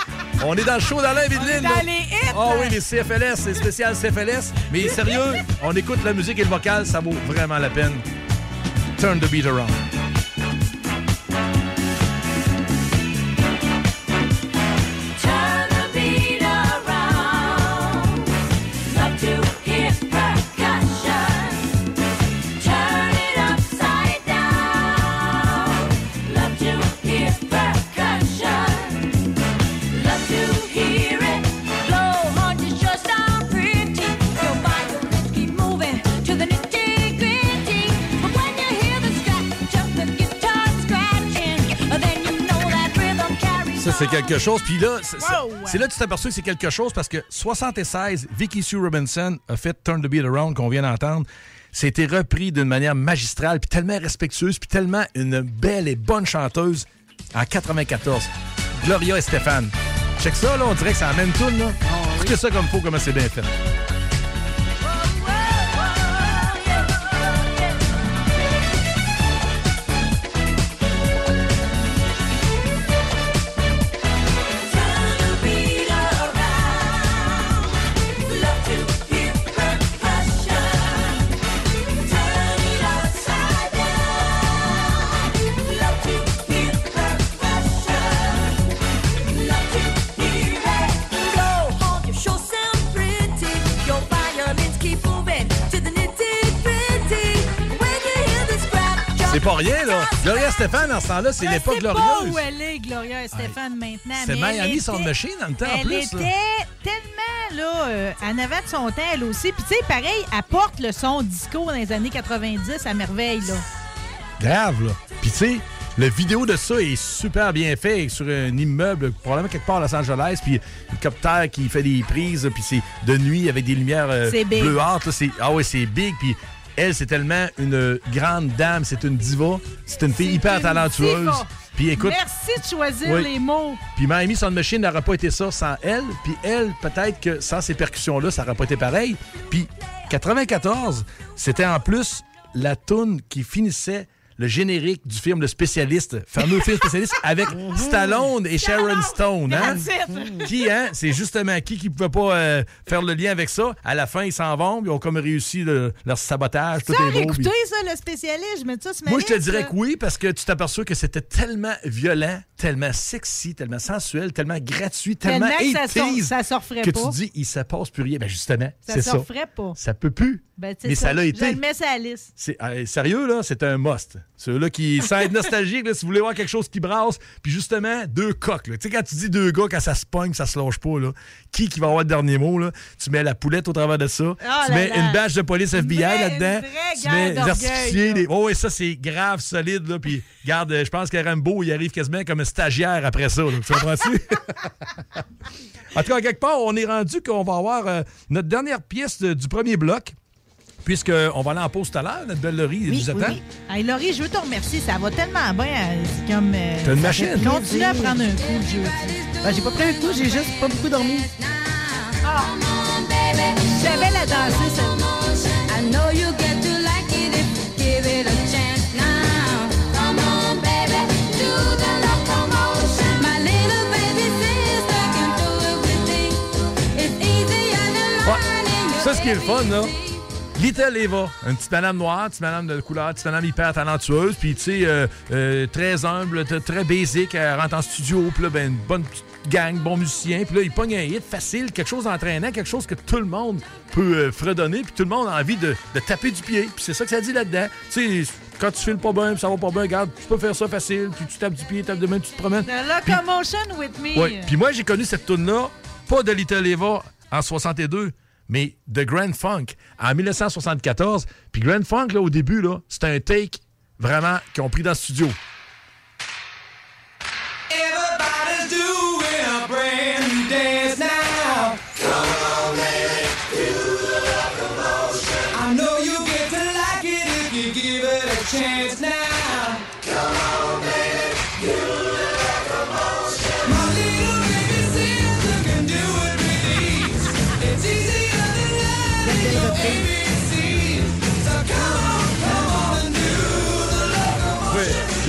On est dans le show d'Alain et de Lynn. dans là. les hits, Ah oui, les CFLS, c'est spécial CFLS. Mais sérieux, on écoute la musique et le vocal, ça vaut vraiment la peine. Turn the beat around. C'est quelque chose. Puis là, c'est Wow. là que tu t'aperçois que c'est quelque chose parce que 76, Vicky Sue Robinson a fait Turn the Beat Around qu'on vient d'entendre. C'était repris d'une manière magistrale, puis tellement respectueuse, puis tellement une belle et bonne chanteuse en 94. Gloria et Stéphane. Check ça, là, on dirait que la même tune, là. Écoutez ça comme faut, comment c'est bien fait. Pas rien, là. Gloria Stéphane, en ce temps-là, c'est l'époque Je sais pas glorieuse. où elle est, Gloria Stéphane, maintenant. C'est elle Miami était- Machine dans le temps, en Elle plus, là. était tellement, là, euh, en avant de son temps, elle aussi. Puis, tu sais, pareil, elle porte le son disco dans les années 90 à merveille, là. Grave, là. Puis, tu sais, le vidéo de ça est super bien fait sur un immeuble, probablement quelque part à Los Angeles, puis un hélicoptère qui fait des prises, puis c'est de nuit avec des lumières euh, bleuâtres. là. Ah ouais, c'est big, puis elle, c'est tellement une grande dame, c'est une diva, c'est une fille hyper une talentueuse. diva. Puis écoute, Merci de choisir Oui. les mots. puis Miami Sound Machine n'aurait pas été ça sans elle. Puis elle, peut-être que sans ces percussions-là, ça n'aurait pas été pareil. Puis 94, c'était en plus la toune qui finissait le générique du film Le Spécialiste, fameux film Spécialiste, avec Stallone et Sharon Stone. Hein? Qui, hein? C'est justement qui qui pouvait pas euh, faire le lien avec ça? À la fin, ils s'en vont, ils ont comme réussi le- leur sabotage. Tout est beau. puis- ça, le spécialiste, je mets ça sur ma moi, je te dirais que oui, parce que tu t'aperçois que c'était tellement violent, tellement sexy, tellement sensuel, tellement gratuit, tellement, Tellement que ça 80s sort- ça que pas. tu dis, il se passe plus rien. Ben justement, Ça c'est ça. pas. Ça peut plus. Ben, Mais ça l'a Je été. le mets sur la liste. C'est euh, sérieux là, c'est un must. Ceux-là qui sans être nostalgique, là, si vous voulez voir quelque chose qui brasse, puis justement deux coques. là. Tu sais quand tu dis deux gars quand ça se pogne, ça se lâche pas là. Qui qui va avoir le dernier mot là? Tu mets la poulette au travers de ça. Ah tu mets là. une badge de police FBI là-dedans. Tu mets là. les- Oh, et ça c'est grave solide là. Puis regarde, euh, je pense que Rambo il arrive quasiment comme un stagiaire après ça. là. Tu comprends-tu? En tout cas, quelque part, on est rendu qu'on va avoir euh, notre dernière pièce de- du premier bloc. Puisqu'on va aller en pause tout à l'heure, notre belle Laurie, Oui, nous oui, attend. oui. Hey, Laurie, je veux te remercier. Ça va tellement bien. euh, C'est comme. euh, T'as une machine. Continue à prendre un coup de jeu. Ben, j'ai pas pris un coup, j'ai juste pas beaucoup dormi. Ah. J'avais la danser, cette I know you get to like it if you give it a chance now. Come on, baby, do the locomotion. My little baby sister can do everything. It's easier than Ouais. Ça, ce qui est le fun, là, Little Eva, une petite madame noire, une petite madame de couleur, une petite madame hyper talentueuse, puis tu sais, euh, euh, très humble, très basique, elle rentre en studio, puis là, ben, une bonne petite gang, bon musicien, puis là, il pogne un hit facile, quelque chose d'entraînant, quelque chose que tout le monde peut euh, fredonner, puis tout le monde a envie de, de taper du pied, puis c'est ça que ça dit là-dedans. Tu sais, quand tu files pas bien, puis ça va pas bien, regarde, tu peux faire ça facile, puis tu tapes du pied, tapes de main, tu te promènes. The Locomotion with me. Ouais. Puis moi, j'ai connu cette tune-là, pas de Little Eva en 62, mais de Grand Funk en 1974. Puis Grand Funk, là, au début, là, c'était un take vraiment qu'ils ont pris dans le studio. Everybody's doing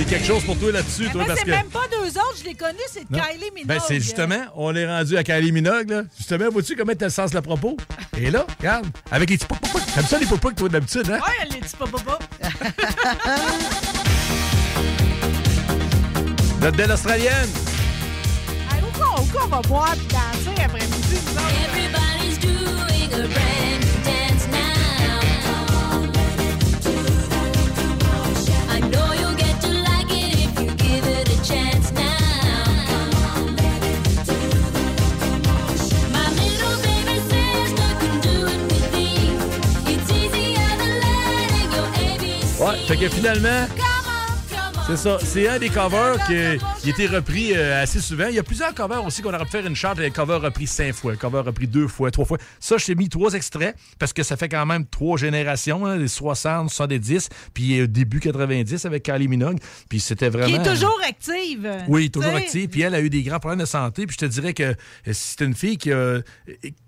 quelque chose pour toi là-dessus, toi, parce c'est que. même pas deux autres, je les connais, c'est. Kylie Minogue. Ben, c'est justement, on est rendu à Kylie Minogue, là. Justement, vois-tu comment t'as le sens de la propos? Et là, regarde, avec les petits pop pop Comme ça, les pop que toi, d'habitude, hein? Ouais, elle les pas, pas. Notre belle Australienne. Hey, où qu'on où qu'on va boire et danser après-midi, nous autres? Fait que finalement, c'est ça. C'est un des covers qui, a été repris euh, assez souvent. Il y a plusieurs covers aussi qu'on aurait pu faire une charte. Un cover repris cinq fois, un cover repris deux fois, trois fois. Ça, je t'ai mis trois extraits parce que ça fait quand même trois générations, hein, les 60, 70, puis euh, début 90 avec Kylie Minogue. Puis c'était vraiment... Qui est toujours active. Oui, toujours active. Puis elle a eu des grands problèmes de santé. Puis je te dirais que euh, c'est une fille qui, a-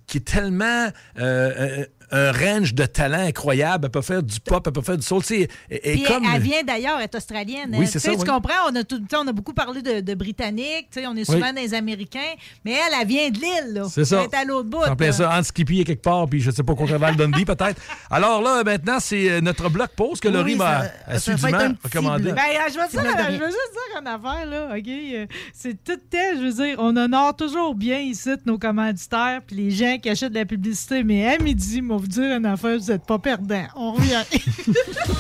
qui est tellement euh, un range de talent incroyable. Elle peut faire du pop, elle peut faire du soul. Tu sais, elle- elle est Puis comme... elle vient d'ailleurs, elle est australienne. Oui, hein. c'est ça, Tu oui. comprends? On a, tout, on a beaucoup parlé de, de Britanniques, tu sais, on est souvent Oui. des Américains, mais elle, elle vient de l'île. là. C'est ça. Elle est à l'autre bout. En plein là. ça, Hans Skippy est quelque part, puis je sais pas quoi, Val Dundee peut-être. Alors là, maintenant, c'est euh, notre bloc pause que Laurie m'a assidûment recommandé. Ben, je veux, dire, je juste dire une affaire, là, OK? Euh, C'est tout tel, je veux dire, on honore toujours bien ici nos commanditaires puis les gens qui achètent de la publicité, mais à midi, moi, vous dire une affaire, vous n'êtes pas perdants. On revient.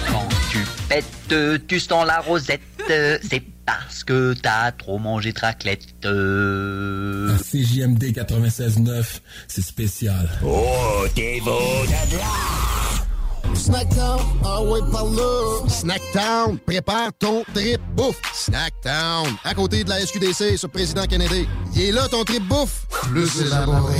Quand tu pètes, tu sens la rosette. C'est parce que t'as trop mangé de raclette. À CJMD 96.9, c'est spécial. Oh, t'es beau Snackdown, ah ouais, par là. Snackdown, prépare ton trip bouffe. Snackdown, à côté de la SQDC sur Président Kennedy. Il est là ton trip bouffe. Plus élaboré.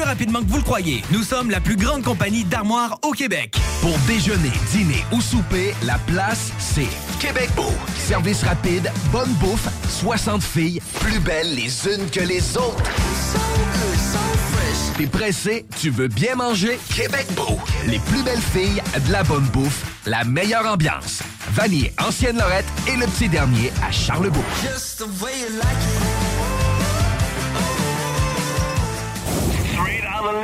rapidement que vous le croyez. Nous sommes la plus grande compagnie d'armoires au Québec. Pour déjeuner, dîner ou souper, la place, c'est Québec Beau. Service rapide, bonne bouffe, 60 filles, plus belles les unes que les autres. T'es pressé, tu veux bien manger? Québec Beau. Les plus belles filles, de la bonne bouffe, la meilleure ambiance. Vanier, Ancienne Lorette et le petit dernier à Charlebourg. Just the way you On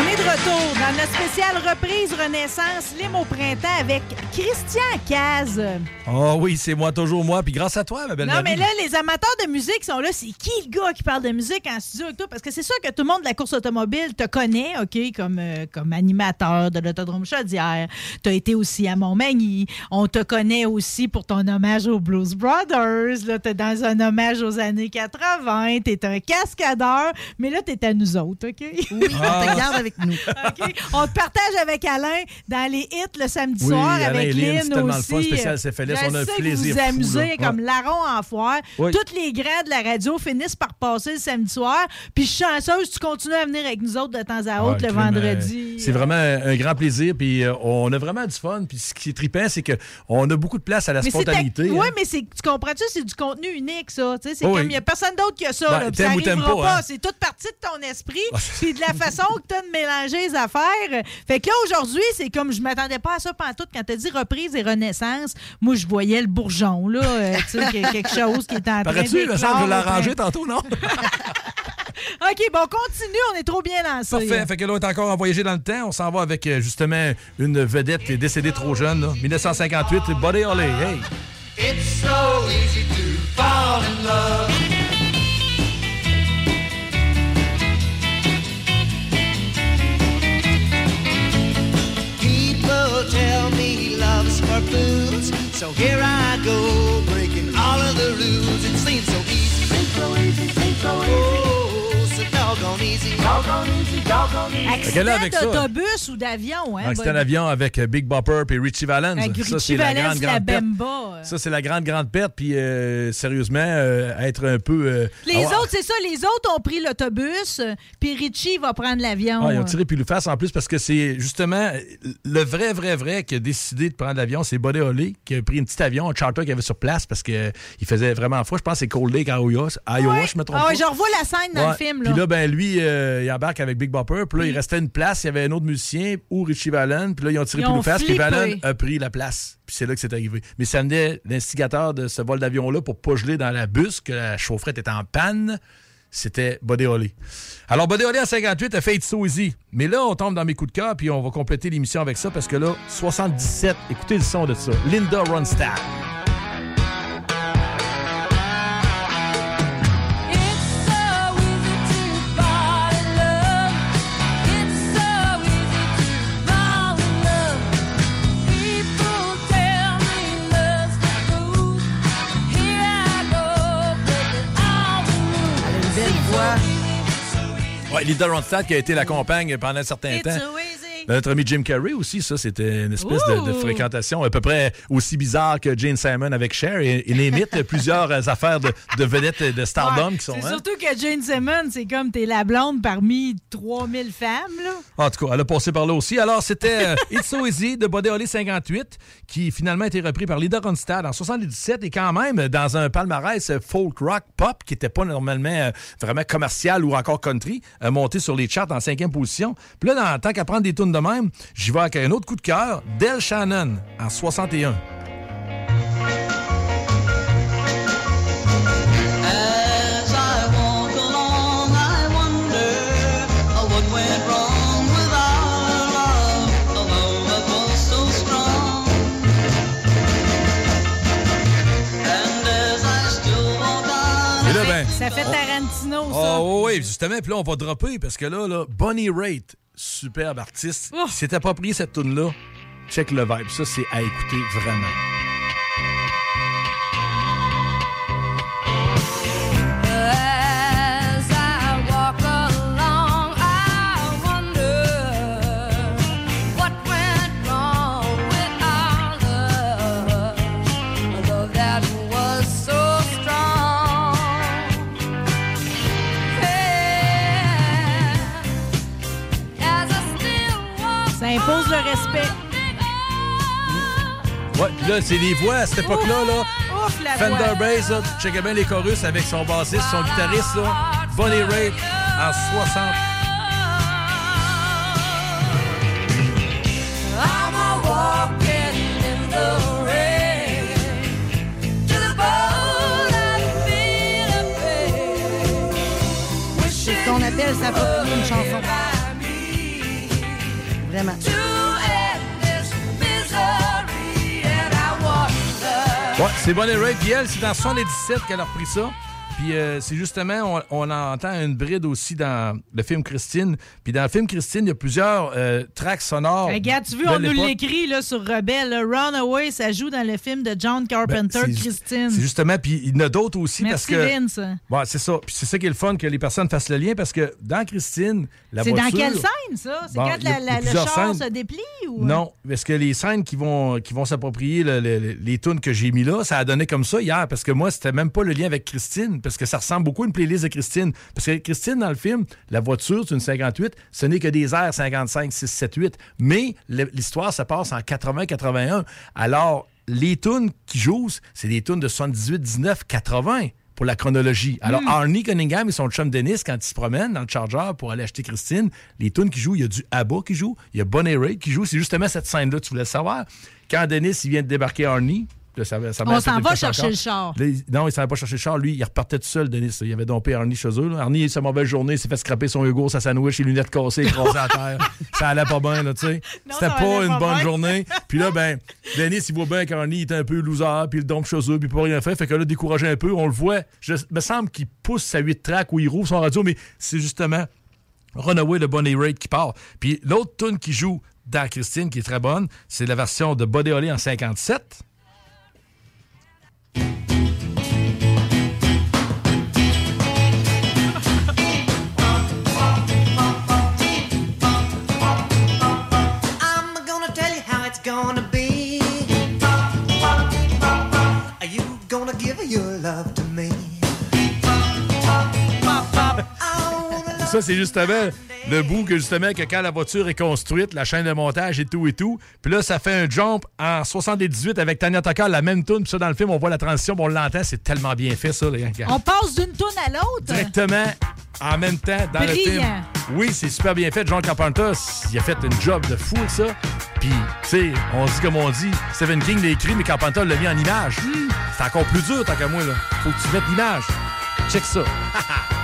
est de retour dans notre spéciale reprise Renaissance, Lime au printemps avec Christian Caz. Oh oui, c'est moi, toujours moi. Puis grâce à toi, ma belle Non, Marie. mais là, les amateurs de musique sont là. C'est qui le gars qui parle de musique en studio avec toi? Parce que c'est sûr que tout le monde de la course automobile te connaît, OK, comme, euh, comme animateur de l'Autodrome Chaudière. Tu as été aussi à Montmagny. On te connaît aussi pour ton hommage aux Blues Brothers. Là, tu es dans un hommage aux années 80. Tu es un cascadeur. Mais là, tu es à nous autres, OK? Oui, on te garde avec nous. OK. On te partage avec Alain dans les hits le samedi Oui, soir Alain avec et Lynn, c'est tellement le aussi. fun, spécial CFLS, Je on a un sais que plaisir Vous fou, amusez comme Ouais. larron en foire. Oui. Toutes les grands de la radio finissent par passer le samedi soir. Puis je suis chanceuse, tu continues à venir avec nous autres de temps à autre Ouais, le vendredi. euh, C'est vraiment un un grand plaisir. Puis euh, on a vraiment du fun. Puis ce qui est trippant, c'est qu'on a beaucoup de place à la Mais spontanéité. Oui, hein. mais c'est- tu comprends-tu? C'est du contenu unique, ça. C'est comme oui. il n'y a personne d'autre que ça. Ben, là, ça t'aimes ou t'aimes arrivera pas, hein? C'est toute partie de ton esprit. Puis de la façon que tu as de mélanger les affaires. Fait que là, aujourd'hui, c'est comme je m'attendais pas à ça pantoute. Quand tu as dit reprise et renaissance, moi, je voyais le bourgeon, là. euh, tu sais, quelque chose qui est en train de. Paraît-tu, le centre, je l'ai arrangé tantôt, non? OK, bon, continue. On est trop bien lancé. Parfait. Fait que là, on est encore en voyager dans le temps. On s'en va avec euh, justement une vedette qui est décédée trop jeune. là. 1958, Buddy Holly. Hey! It's so easy to fall in love. Fools, so here I go, breaking all of the rules. It seems so easy, seems so easy, seems so easy. Easy, doggone easy, doggone ça- d'autobus ou d'avion, hein? Donc, c'était un Buddy? avion avec euh, Big Bopper et Richie Valens. Avec Ça, Richie c'est la grande, la grande perte. Bemba. Ça, c'est la grande, grande perte. Puis, euh, sérieusement, euh, être un peu. euh, Les avoir- autres, c'est ça, les autres ont pris l'autobus, euh, puis Richie va prendre l'avion. Ah, ils ont tiré puis le face en plus parce que c'est justement le vrai, vrai, vrai qui a décidé de prendre l'avion, c'est Buddy Holly qui a pris un petit avion, un charter qu'il y avait sur place parce qu'il faisait vraiment froid. Je pense que c'est Cold Lake à Iowa, Iowa je me trompe Ah ouais, pas. je revois la scène dans Ouais. le film. Là. Puis là, ben lui, euh, il embarque avec Big Bopper. Puis là, il restait une place. Il y avait un autre musicien ou Richie Vallen. Puis là, ils ont tiré Ils ont le face. Puis. Vallen a pris la place. Puis c'est là que c'est arrivé. Mais ça venait l'instigateur de ce vol d'avion-là pour pas geler dans la bus, que la chaufferette était en panne. C'était Buddy Holly. Alors, Buddy Holly en 58 a fait It's So Easy. Mais là, on tombe dans mes coups de cœur, puis on va compléter l'émission avec ça, parce que là, 77, écoutez le son de ça. Linda Ronstadt. Ouais, Linda Ronstadt qui a été la compagne pendant un certain It's temps. Notre ami Jim Carrey aussi, ça, c'était une espèce de, fréquentation à peu près aussi bizarre que Jane Simon avec Cher. Et il imite plusieurs affaires de, de vedettes de stardom Ouais, qui sont. C'est hein? surtout que Jane Simmons, c'est comme t'es la blonde parmi 3000 femmes. Là. En tout cas, elle a passé par là aussi. Alors, c'était euh, It's So Easy de Buddy Holly 58, qui finalement a été repris par Linda Ronstadt en 77 et quand même dans un palmarès euh, folk rock pop qui n'était pas normalement euh, vraiment commercial ou encore country, monté sur les charts en cinquième position. Puis là, dans, tant qu'à prendre des tunes de même, j'y vais avec un autre coup de cœur, Del Shannon en 61. As I walk along, I wonder uh, what went wrong with our love, although it was so strong. And as I still walk on, Et là, ben, Ça fait Tarantino, ça. Ah oui, oui, justement, puis là, on va dropper parce que là, là Bonnie Raitt, superbe artiste, qui s'est approprié cette tune-là. Check le vibe. Ça, c'est à écouter vraiment. Le respect. Ouais, puis là, c'est les voix à cette époque-là, là. Ouf, la Fender voix. Bass, là, tu checkais bien les chorus avec son bassiste, son guitariste, là. Bonnie Raitt en 60. I'm a walking in the rain to the bone I feel a pain. C'est ce qu'on appelle ça une chanson. Vraiment. C'est Bonnie Raitt. Puis c'est en 77 qu'elle a repris ça. Puis euh, c'est justement, on, on entend une bride aussi dans le film Christine. Puis dans le film Christine, il y a plusieurs euh, tracks sonores. Regarde, tu veux, on nous l'écrit là, sur Rebelle. Runaway, ça joue dans le film de John Carpenter, Ben, c'est- Christine. C'est justement, puis il y en a d'autres aussi Merci, parce que. Vince. Ouais, c'est ça. Puis c'est ça qui est le fun que les personnes fassent le lien parce que dans Christine, la C'est dans quelle scène, ça? C'est Bon, quand la- la- le char scènes. se déplie? Ou... Non, parce que les scènes qui vont, qui vont s'approprier le- le- le- les tunes que j'ai mis là, ça a donné comme ça hier, parce que moi, c'était même pas le lien avec Christine, parce que ça ressemble beaucoup à une playlist de Christine. Parce que Christine, dans le film, la voiture, c'est une 58, ce n'est que des airs 55, 6, 7, 8, mais l'histoire, ça passe en 80-81. Alors, les tunes qui jouent, c'est des tunes de 78, 19, 80 pour la chronologie. Alors, Hmm. Arnie Cunningham et son chum Dennis, quand ils se promènent dans le Charger pour aller acheter Christine, les tunes qui jouent, il y a du ABBA qui joue, il y a Bonnie Raitt qui joue. C'est justement cette scène-là, tu voulais le savoir. Quand Dennis, il vient de débarquer Arnie, ça, ça On s'en fait va chercher encore. le char. Non, il s'en va pas chercher le char. Lui, il repartait tout seul, Denis. Il avait dompé Arnie chez eux. là. Arnie, sa mauvaise journée, il s'est fait scraper son Hugo, sa sandwich, ses lunettes cassées, écrasées à terre. Ça allait pas bien, là, tu sais. C'était pas une pas bonne bien. journée. Puis là, ben, Denis, il voit bien qu'Arnie il était un peu loser, puis il le dompe chez eux, puis il peut rien faire. Fait que là, découragé un peu, on le voit. Je me semble qu'il pousse sa 8 track ou il rouvre son radio, mais c'est justement Runaway de Bonnie Raitt qui part. Puis l'autre tune qui joue dans Christine, qui est très bonne, c'est la version de Body Holly en 57. Bye. Ça, c'est justement le bout que justement que quand la voiture est construite, la chaîne de montage et tout et tout. Puis là, ça fait un jump en 78 avec Tanya Tucker, la même tune. Puis ça, dans le film, on voit la transition, on l'entend. C'est tellement bien fait, ça. les gars. On passe d'une toune à l'autre? Directement, en même temps, dans le film. Oui, c'est super bien fait. John Carpenter, il a fait une job de fou ça. Puis, tu sais, on dit comme on dit, Stephen King l'a écrit, mais Carpenter l'a mis en image. C'est encore plus dur, tant qu'à moi, là. Faut que tu mettes l'image. Check ça.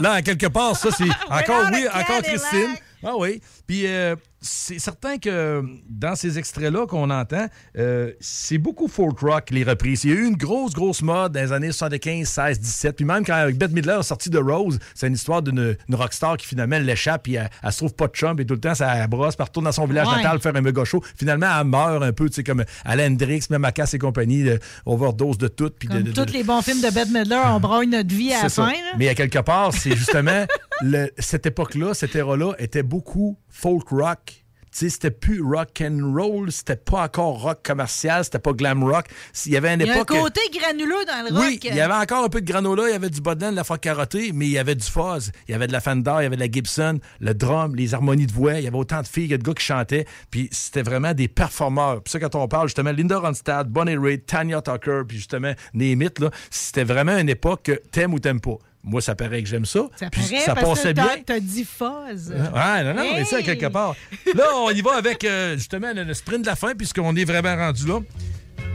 non. Quelque part, ça, c'est encore, oui, encore. Christine. Ah oui. Puis euh, c'est certain que dans ces extraits-là qu'on entend, euh, c'est beaucoup folk rock, les reprises. Il y a eu une grosse, grosse mode dans les années 75, 16, 17. Puis même quand Bette Midler a sorti de Rose, c'est une histoire d'une une rockstar qui finalement l'échappe, puis elle, elle se trouve pas de chum, et tout le temps, ça brosse, puis elle retourne dans son village Ouais. natal faire un méga show. Finalement, elle meurt un peu, tu sais, comme Alain Hendrix, même Macasse et compagnie, de overdose de tout. Puis de- Comme de- de- tous les bons films de Bette Midler, on braille notre vie à la fin. Mais à quelque part, c'est justement le- cette époque-là, cette era-là était beaucoup folk rock. C'était plus rock and roll, c'était pas encore rock commercial, c'était pas glam rock. Il y avait une Il y a un côté granuleux dans le rock. Oui, il y avait encore un peu de granola, il y avait du Bodden, de la fois carottée, mais il y avait du fuzz, il y avait de la Fender, il y avait de la Gibson, le drum, les harmonies de voix, il y avait autant de filles que de gars qui chantaient, puis c'était vraiment des performeurs. Puis ça, quand on parle justement, Linda Ronstadt, Bonnie Raitt, Tanya Tucker, puis justement, Name It, là, c'était vraiment une époque que t'aimes ou t'aimes pas. Moi, ça paraît que j'aime ça. Ça puis paraît ça parce passait que bien. t'as- dit fuzz. Ouais, non, non, mais ça, Hey! quelque part. Là, on y va avec euh, justement le, le sprint de la fin, puisqu'on est vraiment rendu là.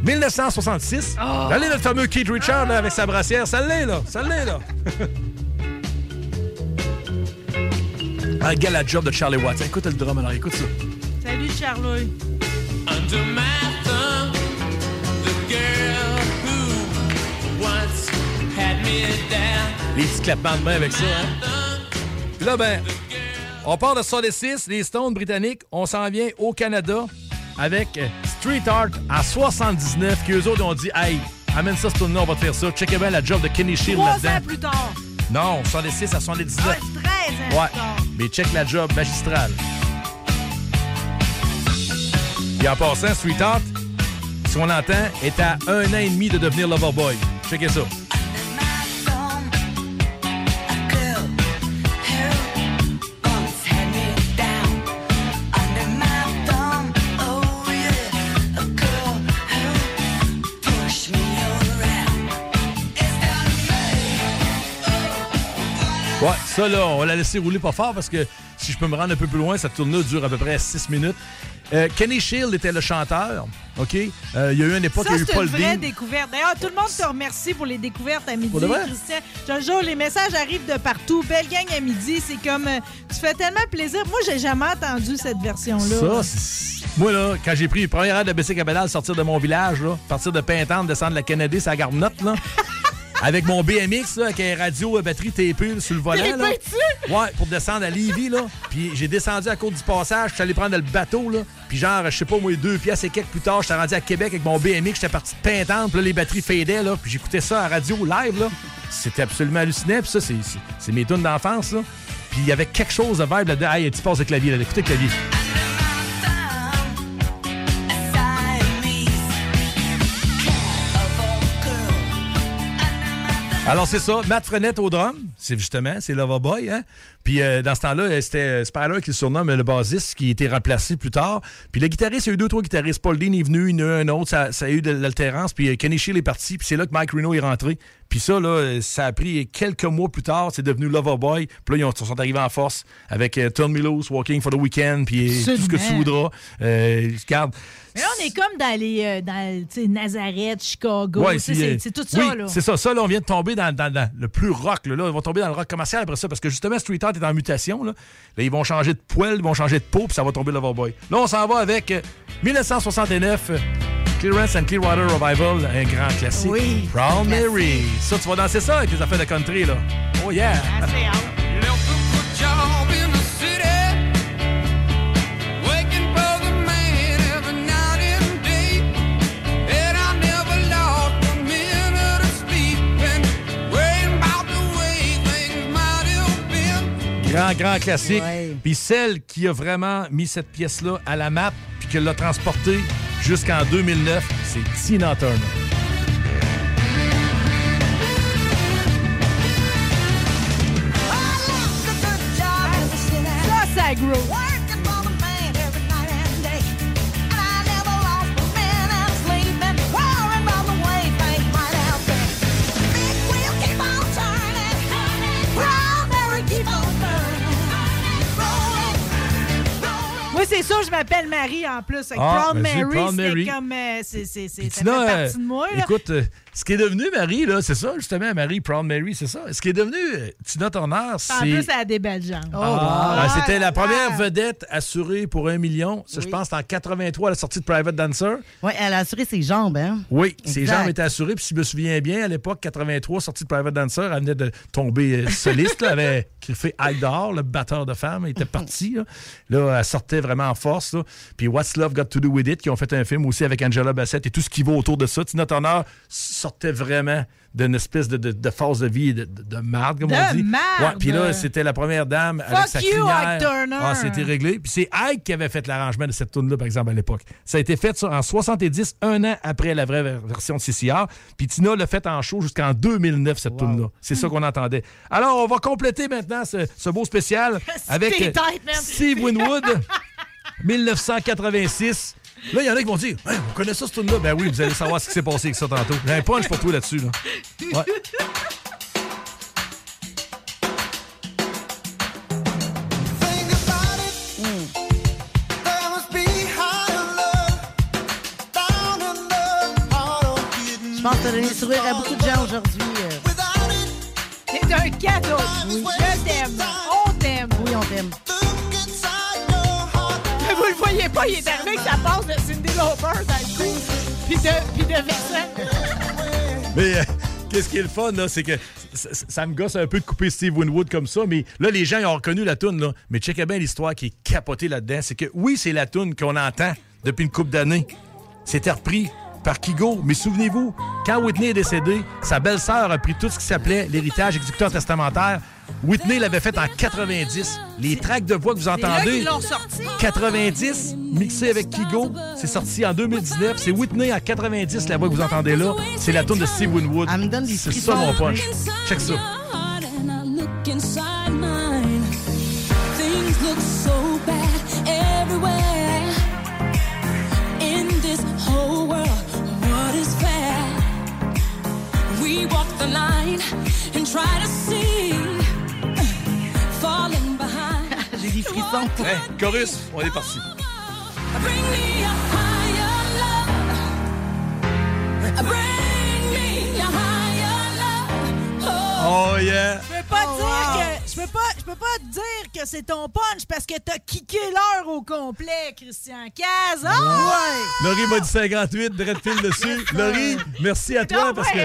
1966. Oh! Allez, notre fameux Keith Richard là, avec sa brassière. Ça l'est, là. Ça l'est, là. ah, gars, la job de Charlie Watts. Écoute le drum, alors, écoute ça. Salut, Charlie. Under my thumb, the girl who down. Les petits clappements de main avec ça, hein. Puis là, ben, on part de 66, les Stones britanniques. On s'en vient au Canada avec euh, Street Art à 79, qu'eux autres ont dit, hey, amène ça, ce tune-là, on va te faire ça. Checkez bien la job de Kenny Shield Trois ans là-dedans. plus tard. Non, 66 à 79. Ouais, 13 ans Ouais, plus tard. mais check la job magistrale. Et en passant, Street Art, si on l'entend, est à un an et demi de devenir Loverboy. Checkez ça. Ouais, ça, là, on va la laisser rouler pas fort parce que si je peux me rendre un peu plus loin, cette tourne-là dure à peu près 6 minutes. Euh, Kenny Shield était le chanteur, OK? Euh, il y a eu une époque, Ça, il y a eu c'est Paul une vraie Dean. découverte. D'ailleurs, tout le monde te remercie pour les découvertes à midi, Pour? Christian. Je jure, les messages arrivent de partout. Belle gang à midi, c'est comme... euh, tu fais tellement plaisir. Moi, j'ai jamais entendu cette version-là. Ça, c'est- Moi, là, quand j'ai pris les premières heures de à pédale, sortir de mon village, là, partir de Pintante, descendre la Kennedy, sa Garnotte, là, avec mon BMX, là, avec un radio à batterie TP sur le volant, là. Ouais, pour descendre à Lévis, là. Puis j'ai descendu à Côte du Passage, je suis allé prendre le bateau, là. Puis genre, je sais pas, moi, deux pièces et quelques plus tard, j'étais rendu à Québec avec mon BMX, j'étais parti de Pintante, puis là, les batteries fadaient, là. Puis j'écoutais ça à radio live, là. C'était absolument hallucinant, puis ça, c'est- mes tunes d'enfance, là. Puis il y avait quelque chose de vibe là-dedans. Hey, tu passes de clavier, là. Écoutez le clavier. Alors, c'est ça. Matt Frenette au drum. C'est justement, c'est Lava Boy, hein? Puis euh, dans ce temps-là, euh, c'était euh, Spider qui le surnomme le bassiste, qui a été remplacé plus tard. Puis le guitariste, il y a eu deux, trois guitaristes. Paul Dean est venu, il y en a eu un autre, ça, ça a eu de l'altérance. Puis Kenny Shield est parti, puis c'est là que Mike Reno est rentré. Puis ça, là, ça a pris quelques mois plus tard, c'est devenu Lava Boy. Puis là, ils ont- sont arrivés en force avec euh, Turn Me Loose, Walking for the Weekend, puis tout ce que tu voudras. Euh, regarde, Mais là, on est comme dans les... dans, tu sais, Nazareth, Chicago. Ouais, c'est, tout ça, oui, là. C'est ça. Ça, là, on vient de tomber dans, dans- dans le plus rock. Là, tomber dans le rock commercial après ça parce que justement, Street Art est en mutation. Là, Là, ils vont changer de poêle, ils vont changer de peau, puis ça va tomber Loverboy. Là, on s'en va avec euh, 1969, euh, Clearance and Clearwater Revival, un grand classique. Oui, Proud. Mary. Ça, tu vas danser ça avec les affaires de country. là. Oh yeah! Grand, grand classique. Puis celle qui a vraiment mis cette pièce-là à la map, puis qui l'a transportée jusqu'en 2009, c'est Tina Turner. Ça, ça. C'est sûr, je m'appelle Marie en plus. Ah, Proud c'est Mary, comme. euh, c'est, c'est, c'est, ça fait euh, partie de moi. Là. écoute, euh, ce qui est devenu Marie, là, c'est ça, justement, Marie, Proud Mary, c'est ça. Ce qui est devenu Tina Turner, en c'est. plus, elle a des belles jambes. Ah, Oh, C'était la première vedette assurée pour un million. Ça, je pense, c'est en 83 à la sortie de Private Dancer. Oui, elle a assuré ses jambes, hein? Oui, ses jambes étaient assurées. Puis si je me souviens bien, à l'époque, 83, sortie de Private Dancer, elle venait de tomber euh, soliste. là. elle avait griffé Idor, le batteur de femmes. Elle était partie. Là. Là, elle sortait vraiment en force. là. Puis What's Love Got to Do With It, qui ont fait un film aussi avec Angela Bassett et tout ce qui va autour de ça. Tina Turner sortait vraiment d'une espèce de, de, de phase de vie de, de, de marde, comme De on dit. Ouais, puis là, c'était la première dame avec Fuck sa you, crinière. Ike Turner! Ah, c'était réglé. Puis c'est Ike qui avait fait l'arrangement de cette tune-là, par exemple, à l'époque. Ça a été fait en 70, un an après la vraie ver- version de CCR. Puis Tina l'a fait en show jusqu'en 2009, cette tune-là. C'est ça qu'on entendait. Alors, on va compléter maintenant ce, ce beau spécial avec euh. Steve Winwood, 1986. Là, il y en a qui vont dire Hey, On connaît ça, cette tune-là? Ben oui, vous allez savoir ce qui s'est passé avec ça tantôt. J'ai un punch pour toi là-dessus. Là. Ouais. Je pense que t'as donné le sourire à beaucoup de gens aujourd'hui. euh. C'est un cadeau. Je t'aime. Il est arrivé que ça passe de Cindy Lauper dans le cou. Puis de, puis de Vixen. Mais euh, qu'est-ce qui est le fun, là, c'est que ça me gosse un peu de couper Steve Winwood comme ça, mais là, les gens ils ont reconnu la toune, là. Mais checkez bien l'histoire qui est capotée là-dedans. C'est que oui, c'est la toune qu'on entend depuis une couple d'années. C'était repris par Kigo. Mais souvenez-vous, quand Whitney est décédée, sa belle-sœur a pris tout ce qui s'appelait l'héritage exécuteur testamentaire. Whitney l'avait fait en 90. Les tracks de voix que vous là entendez. qu'ils l'ont sorti. 90, mixé avec Kigo. C'est sorti en 2019. C'est Whitney en 90, la voix que vous entendez là. C'est la tune de Steve Winwood. C'est ça mon punch. Check ça. And I look inside mine. Things look so bad everywhere. In this whole world, what is fair? We walk the line and try to see Hey, chorus, on est parti. Oh. Yeah! Je peux pas dire que je peux pas je peux pas te dire que c'est ton punch parce que t'as kické l'heure au complet, Christian Caz. Oh! Laurie m'a dit 58, direct fil dessus. Laurie, merci à toi parce que.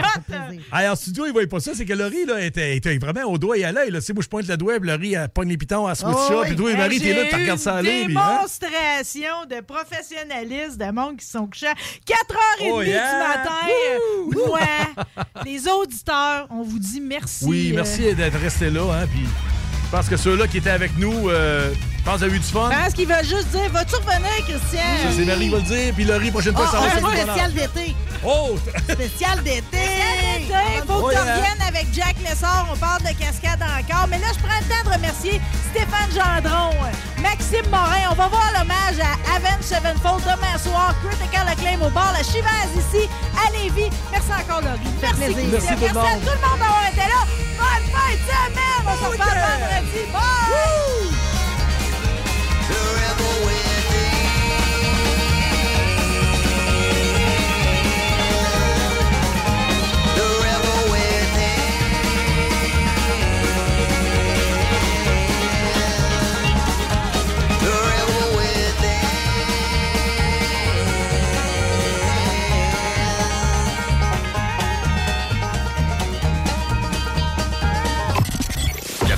Hey, en studio, il voyait pas ça. C'est que Laurie, là, était, était vraiment au doigt et à l'œil. sais, moi, je pointe le doigt, Laurie, elle pogne les pitons, elle switch Oh, ça. Puis toi, Hey, Marie, t'es là, tu regardes ça aller. hein? Démonstration de professionnalisme, de monde qui sont couchés à 4h30 Oh, yeah! du matin. Moi, les auditeurs, on vous dit merci. Oui, euh, merci d'être resté là. Hein, puis pense que ceux-là qui étaient avec nous, je pense qu'ils ont eu du fun. Je pense qu'il va juste dire Vas-tu revenir, Christian? Ça, c'est Marie qui va le dire. Puis Laurie, prochaine fois, Ah, ça va un être spécial d'été. Oh! Spécial d'été. Il faut Oh, que tu yeah. reviennes avec Jack Lessard. On parle de cascade encore. Mais là, je prends le temps de remercier Stéphane Gendron, Maxime Morin. On va voir l'hommage à Avenge Sevenfold demain soir. Critical Acclaim au bar La Chivase ici à Lévis. Merci encore, Laurie. Merci. Merci tout le Merci à monde. tout le monde d'avoir été là. Bonne fin de semaine. On se reparle vendredi. Bye!